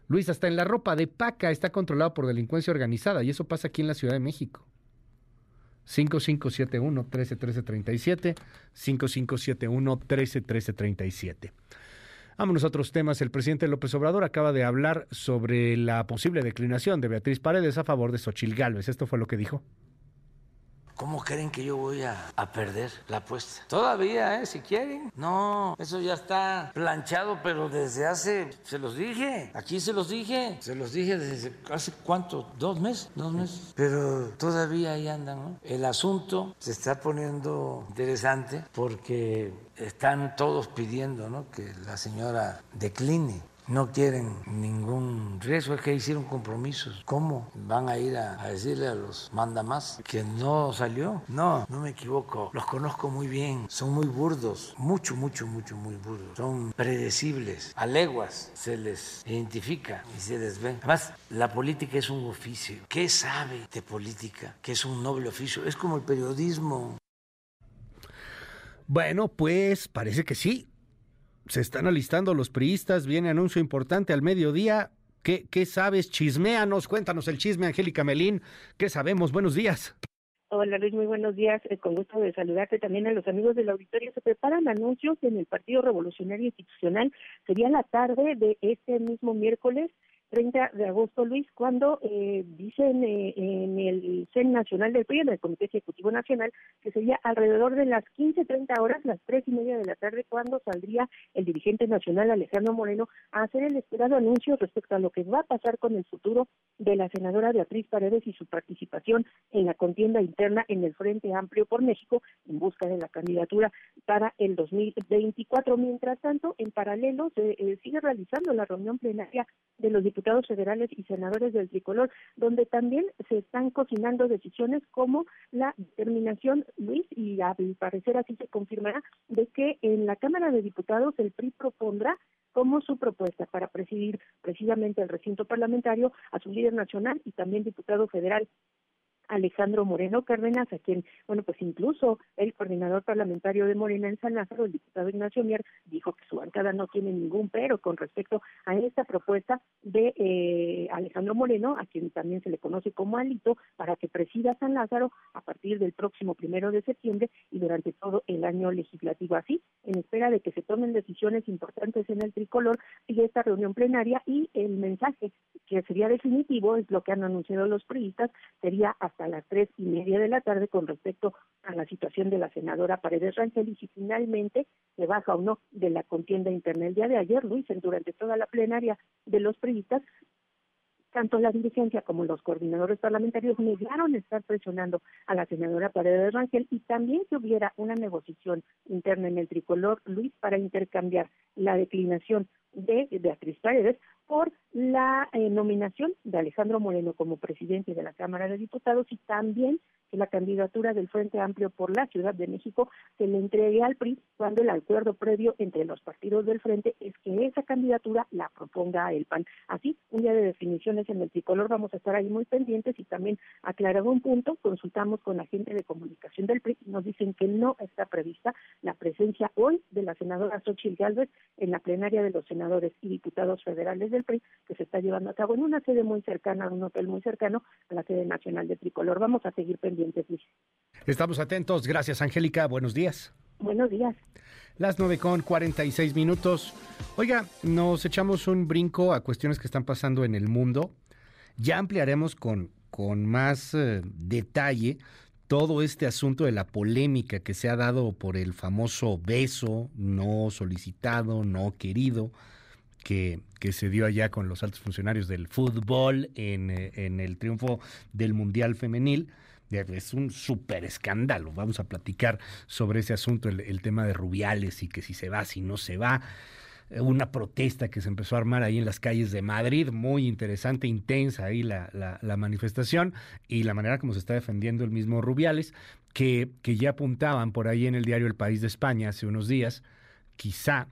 Luis, hasta en la ropa de paca está controlado por delincuencia organizada y eso pasa aquí en la Ciudad de México. 5571 131337 5571 131337. Vámonos a otros temas. El presidente López Obrador acaba de hablar sobre la posible declinación de Beatriz Paredes a favor de Xochil Gálvez. Esto fue lo que dijo. ¿Cómo creen que yo voy a, perder la apuesta? Todavía, ¿eh? Si quieren. No, eso ya está planchado, pero desde hace, se los dije, aquí se los dije, se los dije desde hace cuánto, dos meses, dos meses. Pero todavía ahí andan, ¿no? El asunto se está poniendo interesante porque están todos pidiendo, ¿no? Que la señora decline no quieren ningún riesgo, es que hicieron compromisos. ¿Cómo van a ir a, decirle a los mandamás que no salió? No, no me equivoco, los conozco muy bien, son muy burdos, mucho, mucho, mucho, muy burdos, son predecibles, a leguas se les identifica y se les ve. Además, la política es un oficio. ¿Qué sabe de política? Que es un noble oficio, es como el periodismo. Bueno, pues parece que sí se están alistando los priistas, viene anuncio importante al mediodía. ¿Qué, qué sabes? Chisméanos, cuéntanos el chisme, Angélica Melín. ¿Qué sabemos? Buenos días. Hola Luis, muy buenos días. Eh, con gusto de saludarte también a los amigos del auditorio. Se preparan anuncios en el Partido Revolucionario Institucional. Sería la tarde de este mismo miércoles 30 de agosto, Luis, cuando eh, dicen eh, en el CEN Nacional del PRI, en el Comité Ejecutivo Nacional, que sería alrededor de las 15.30 horas, las tres y media de la tarde, cuando saldría el dirigente nacional Alejandro Moreno a hacer el esperado anuncio respecto a lo que va a pasar con el futuro de la senadora Beatriz Paredes y su participación en la contienda interna en el Frente Amplio por México en busca de la candidatura para el 2024. Mientras tanto, en paralelo, se eh, sigue realizando la reunión plenaria de los diputados federales y senadores del tricolor, donde también se están cocinando decisiones como la determinación, Luis, y al parecer así se confirmará, de que en la Cámara de Diputados el PRI propondrá como su propuesta para presidir precisamente el recinto parlamentario a su líder nacional y también diputado federal Alejandro Moreno Cárdenas, a quien, bueno, pues incluso el coordinador parlamentario de Morena en San Lázaro, el diputado Ignacio Mier, dijo que su bancada no tiene ningún pero con respecto a esta propuesta de eh, Alejandro Moreno, a quien también se le conoce como Alito, para que presida San Lázaro a partir del próximo primero de septiembre y durante todo el año legislativo. Así, en espera de que se tomen decisiones importantes en el tricolor, y esta reunión plenaria y el mensaje que sería definitivo, es lo que han anunciado los periodistas, sería hasta las tres y media de la tarde con respecto a la situación de la senadora Paredes Rangel y si finalmente se baja o no de la contienda interna. El día de ayer, Luis, durante toda la plenaria de los periodistas, tanto la dirigencia como los coordinadores parlamentarios negaron estar presionando a la senadora Paredes Rangel y también que hubiera una negociación interna en el tricolor, Luis, para intercambiar la declinación de Beatriz Paredes por la eh, nominación de Alejandro Moreno como presidente de la Cámara de Diputados y también que la candidatura del Frente Amplio por la Ciudad de México se le entregue al PRI cuando el acuerdo previo entre los partidos del Frente es que esa candidatura la proponga el PAN. Así, un día de definiciones en el tricolor vamos a estar ahí muy pendientes y también aclarado un punto, consultamos con la gente de comunicación del PRI y nos dicen que no está prevista la presencia hoy de la senadora Xochitl Gálvez en la plenaria de los senadores y diputados federales del PRI que se está llevando a cabo en una sede muy cercana, un hotel muy cercano a la sede nacional de Tricolor. Vamos a seguir pendientes, Luis. Estamos atentos. Gracias, Angélica. Buenos días. Buenos días. Las 9 con 46 minutos. Oiga, nos echamos un brinco a cuestiones que están pasando en el mundo. Ya ampliaremos con con más eh, detalle todo este asunto de la polémica que se ha dado por el famoso beso no solicitado, no querido, que, se dio allá con los altos funcionarios del fútbol en, eh, en el triunfo del Mundial Femenil. Es un súper escándalo. Vamos a platicar sobre ese asunto, el, tema de Rubiales y que si se va, si no se va una protesta que se empezó a armar ahí en las calles de Madrid, muy interesante, intensa ahí la, la, manifestación y la manera como se está defendiendo el mismo Rubiales, que, que ya apuntaban por ahí en el diario El País de España hace unos días, quizá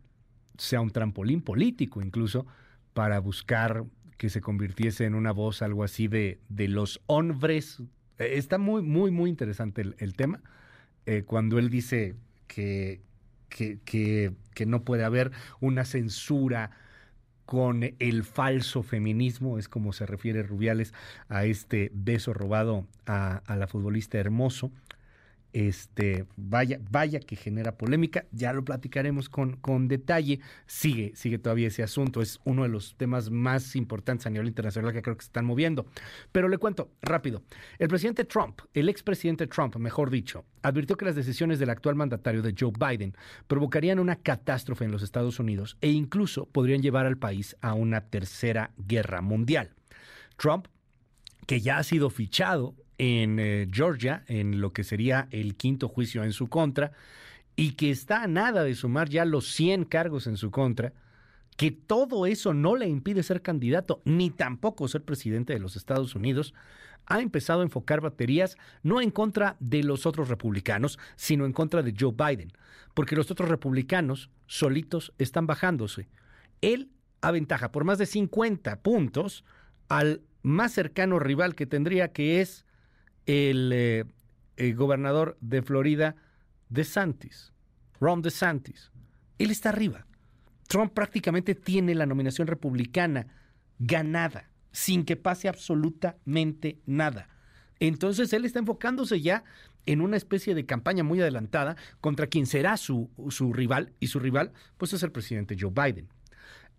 sea un trampolín político incluso para buscar que se convirtiese en una voz algo así de, de los hombres. Eh, está muy, muy, muy interesante el, tema. Eh, cuando él dice que, que, que, no puede haber una censura con el falso feminismo, es como se refiere Rubiales a este beso robado a, a la futbolista Hermoso. Este, vaya, vaya que genera polémica, ya lo platicaremos con, con detalle. Sigue, sigue todavía ese asunto, es uno de los temas más importantes a nivel internacional que creo que se están moviendo. Pero le cuento rápido. El presidente Trump, el expresidente Trump, mejor dicho, advirtió que las decisiones del actual mandatario de Joe Biden provocarían una catástrofe en los Estados Unidos e incluso podrían llevar al país a una tercera guerra mundial. Trump que ya ha sido fichado en eh, Georgia, en lo que sería el quinto juicio en su contra, y que está a nada de sumar ya los 100 cargos en su contra, que todo eso no le impide ser candidato, ni tampoco ser presidente de los Estados Unidos, ha empezado a enfocar baterías no en contra de los otros republicanos, sino en contra de Joe Biden, porque los otros republicanos solitos están bajándose. Él aventaja por más de 50 puntos al más cercano rival que tendría, que es eh, el, gobernador de Florida, DeSantis, Ron DeSantis. Él está arriba. Trump prácticamente tiene la nominación republicana ganada, sin que pase absolutamente nada. Entonces él está enfocándose ya en una especie de campaña muy adelantada contra quien será su, su rival, y su rival pues es el presidente Joe Biden.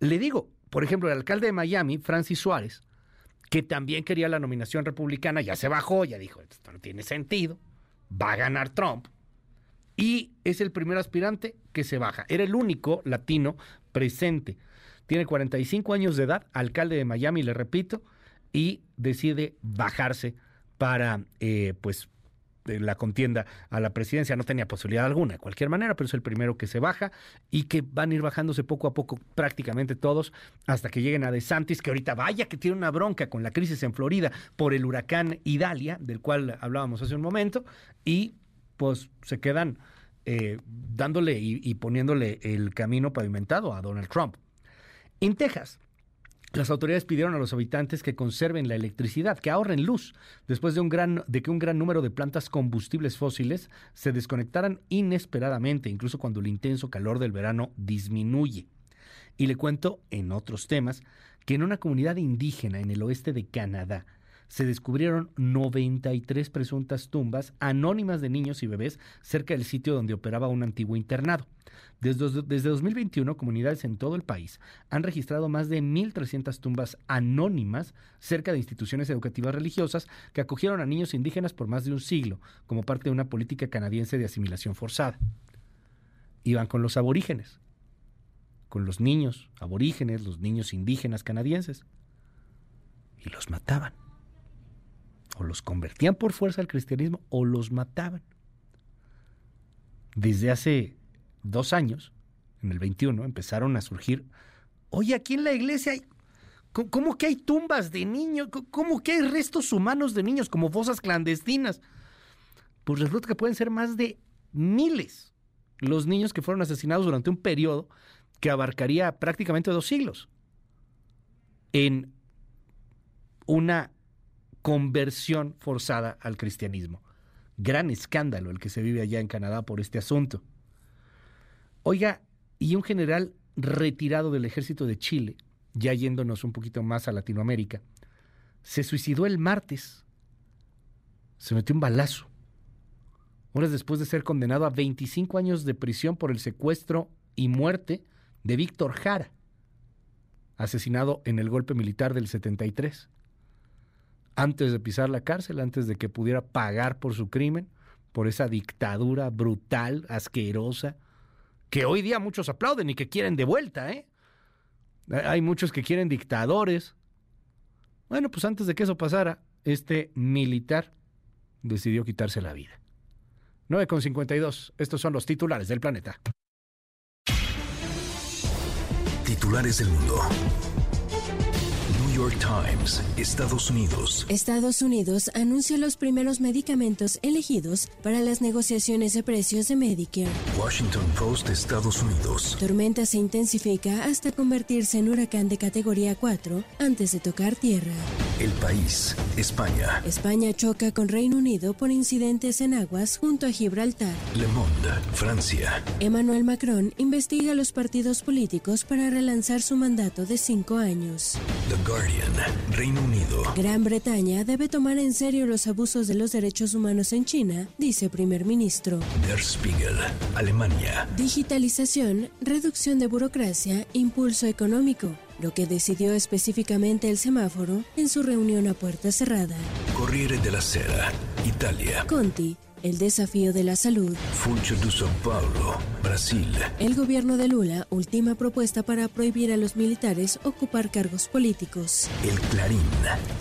Le digo, por ejemplo, el alcalde de Miami, Francis Suárez, que también quería la nominación republicana, ya se bajó, ya dijo, esto no tiene sentido, va a ganar Trump. Y es el primer aspirante que se baja. Era el único latino presente. Tiene 45 años de edad, alcalde de Miami, le repito, y decide bajarse para eh, pues la contienda a la presidencia no tenía posibilidad alguna de cualquier manera, pero es el primero que se baja y que van a ir bajándose poco a poco prácticamente todos hasta que lleguen a DeSantis, que ahorita vaya que tiene una bronca con la crisis en Florida por el huracán Idalia, del cual hablábamos hace un momento, y pues se quedan eh, dándole y poniéndole el camino pavimentado a Donald Trump. En Texas, las autoridades pidieron a los habitantes que conserven la electricidad, que ahorren luz, después de, un gran, de que un gran número de plantas combustibles fósiles se desconectaran inesperadamente, incluso cuando el intenso calor del verano disminuye. Y le cuento en otros temas que en una comunidad indígena en el oeste de Canadá, se descubrieron 93 presuntas tumbas anónimas de niños y bebés cerca del sitio donde operaba un antiguo internado. Desde, desde 2021, comunidades en todo el país han registrado más de 1.300 tumbas anónimas cerca de instituciones educativas religiosas que acogieron a niños indígenas por más de un siglo, como parte de una política canadiense de asimilación forzada. Iban con los aborígenes, con los niños aborígenes, los niños indígenas canadienses, y los mataban o los convertían por fuerza al cristianismo o los mataban. Desde hace dos años, en el 21, empezaron a surgir, oye, aquí en la iglesia hay, ¿cómo que hay tumbas de niños? ¿Cómo que hay restos humanos de niños como fosas clandestinas? Pues resulta que pueden ser más de miles los niños que fueron asesinados durante un periodo que abarcaría prácticamente dos siglos en una conversión forzada al cristianismo. Gran escándalo el que se vive allá en Canadá por este asunto. Oiga, y un general retirado del ejército de Chile, ya yéndonos un poquito más a Latinoamérica, se suicidó el martes. Se metió un balazo. Horas después de ser condenado a 25 años de prisión por el secuestro y muerte de Víctor Jara, asesinado en el golpe militar del 73. Antes de pisar la cárcel, antes de que pudiera pagar por su crimen, por esa dictadura brutal, asquerosa, que hoy día muchos aplauden y que quieren de vuelta, ¿eh? Hay muchos que quieren dictadores. Bueno, pues antes de que eso pasara, este militar decidió quitarse la vida. 9,52. Estos son los titulares del planeta. Titulares del mundo. York Times, Estados Unidos. Estados Unidos anuncia los primeros medicamentos elegidos para las negociaciones de precios de Medicare. Washington Post, Estados Unidos. Tormenta se intensifica hasta convertirse en huracán de categoría 4 antes de tocar tierra. El país, España. España choca con Reino Unido por incidentes en aguas junto a Gibraltar. Le Monde, Francia. Emmanuel Macron investiga a los partidos políticos para relanzar su mandato de cinco años. The Reino Unido. Gran Bretaña debe tomar en serio los abusos de los derechos humanos en China, dice primer ministro. Der Spiegel, Alemania. Digitalización, reducción de burocracia, impulso económico lo que decidió específicamente el semáforo en su reunión a puerta cerrada. Corriere della Sera, Italia. Conti el desafío de la salud. Funcho de São Paulo, Brasil. El gobierno de Lula última propuesta para prohibir a los militares ocupar cargos políticos. El Clarín,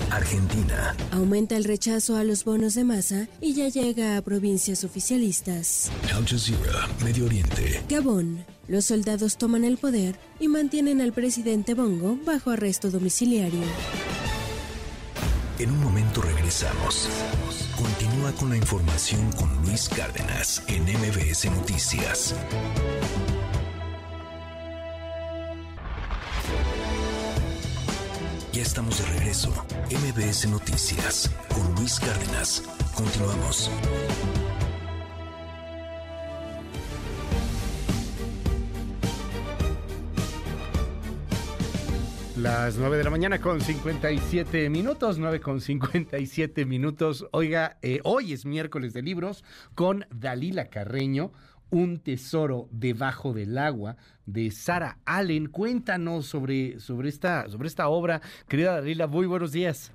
Argentina. Aumenta el rechazo a los bonos de masa y ya llega a provincias oficialistas. Al Jazeera, Medio Oriente. Gabón. Los soldados toman el poder y mantienen al presidente Bongo bajo arresto domiciliario. En un momento regresamos. Con la información con Luis Cárdenas en MBS Noticias. Ya estamos de regreso. MBS Noticias con Luis Cárdenas. Continuamos. Las 9 de la mañana con 57 minutos, 9 con 57 minutos. Oiga, eh, hoy es miércoles de libros con Dalila Carreño, Un tesoro debajo del agua de Sara Allen. Cuéntanos sobre, sobre, esta, sobre esta obra. Querida Dalila, muy buenos días.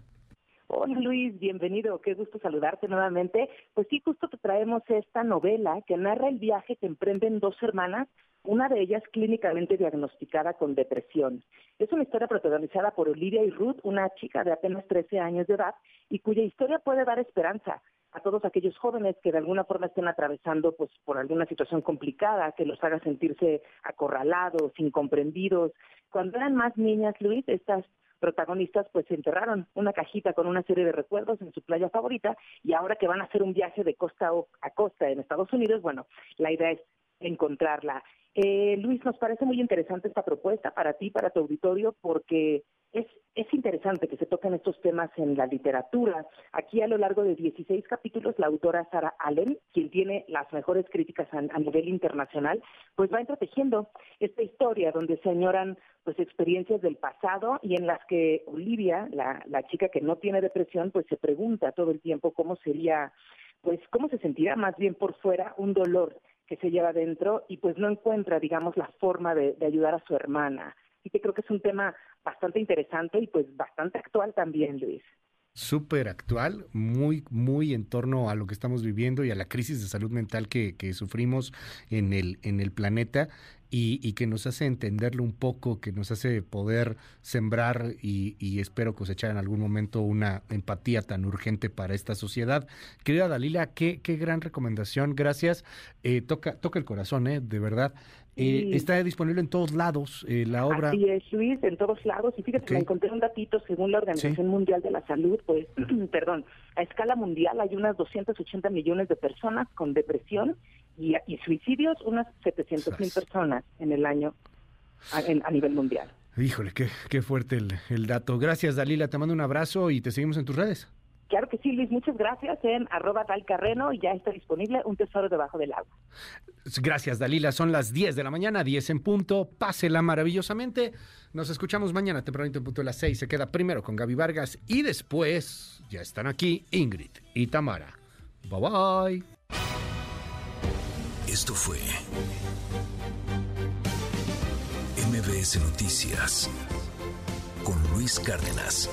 Hola Luis, bienvenido, qué gusto saludarte nuevamente. Pues sí, justo te traemos esta novela que narra el viaje que emprenden dos hermanas una de ellas clínicamente diagnosticada con depresión. Es una historia protagonizada por Olivia y Ruth, una chica de apenas 13 años de edad, y cuya historia puede dar esperanza a todos aquellos jóvenes que de alguna forma estén atravesando pues por alguna situación complicada que los haga sentirse acorralados, incomprendidos. Cuando eran más niñas, Luis, estas protagonistas pues enterraron una cajita con una serie de recuerdos en su playa favorita y ahora que van a hacer un viaje de costa a costa en Estados Unidos, bueno, la idea es encontrarla. Eh, Luis, nos parece muy interesante esta propuesta para ti, para tu auditorio, porque es, es interesante que se toquen estos temas en la literatura. Aquí a lo largo de 16 capítulos, la autora Sara Allen, quien tiene las mejores críticas a, nivel internacional, pues va entretejiendo esta historia donde se añoran pues experiencias del pasado y en las que Olivia, la, la chica que no tiene depresión, pues se pregunta todo el tiempo cómo sería, pues cómo se sentirá más bien por fuera un dolor que se lleva dentro y pues no encuentra, digamos, la forma de, ayudar a su hermana. Y que creo que es un tema bastante interesante y pues bastante actual también, Luis súper actual, muy, muy en torno a lo que estamos viviendo y a la crisis de salud mental que, que sufrimos en el, en el planeta y, que nos hace entenderlo un poco, que nos hace poder sembrar y, espero cosechar en algún momento una empatía tan urgente para esta sociedad. Querida Dalila, qué, qué gran recomendación, gracias. Eh, toca, toca el corazón, ¿eh? de verdad. Eh, está disponible en todos lados eh, la obra. Así es, Luis, en todos lados. Y fíjate, me encontré un datito, según la Organización Mundial de la Salud, pues, perdón, a escala mundial hay unas 280 millones de personas con depresión y, suicidios unas 700 mil personas en el año a, nivel mundial. Híjole, qué, qué fuerte el, el, dato. Gracias, Dalila. Te mando un abrazo y te seguimos en tus redes. Claro que sí, Luis. Muchas gracias en arroba talcarreno y ya está disponible un tesoro debajo del agua. Gracias, Dalila. Son las 10 de la mañana, 10 en punto. Pásela maravillosamente. Nos escuchamos mañana tempranito en punto de las 6. Se queda primero con Gaby Vargas y después ya están aquí Ingrid y Tamara. Bye bye. Fue MBS Noticias con Luis Cárdenas.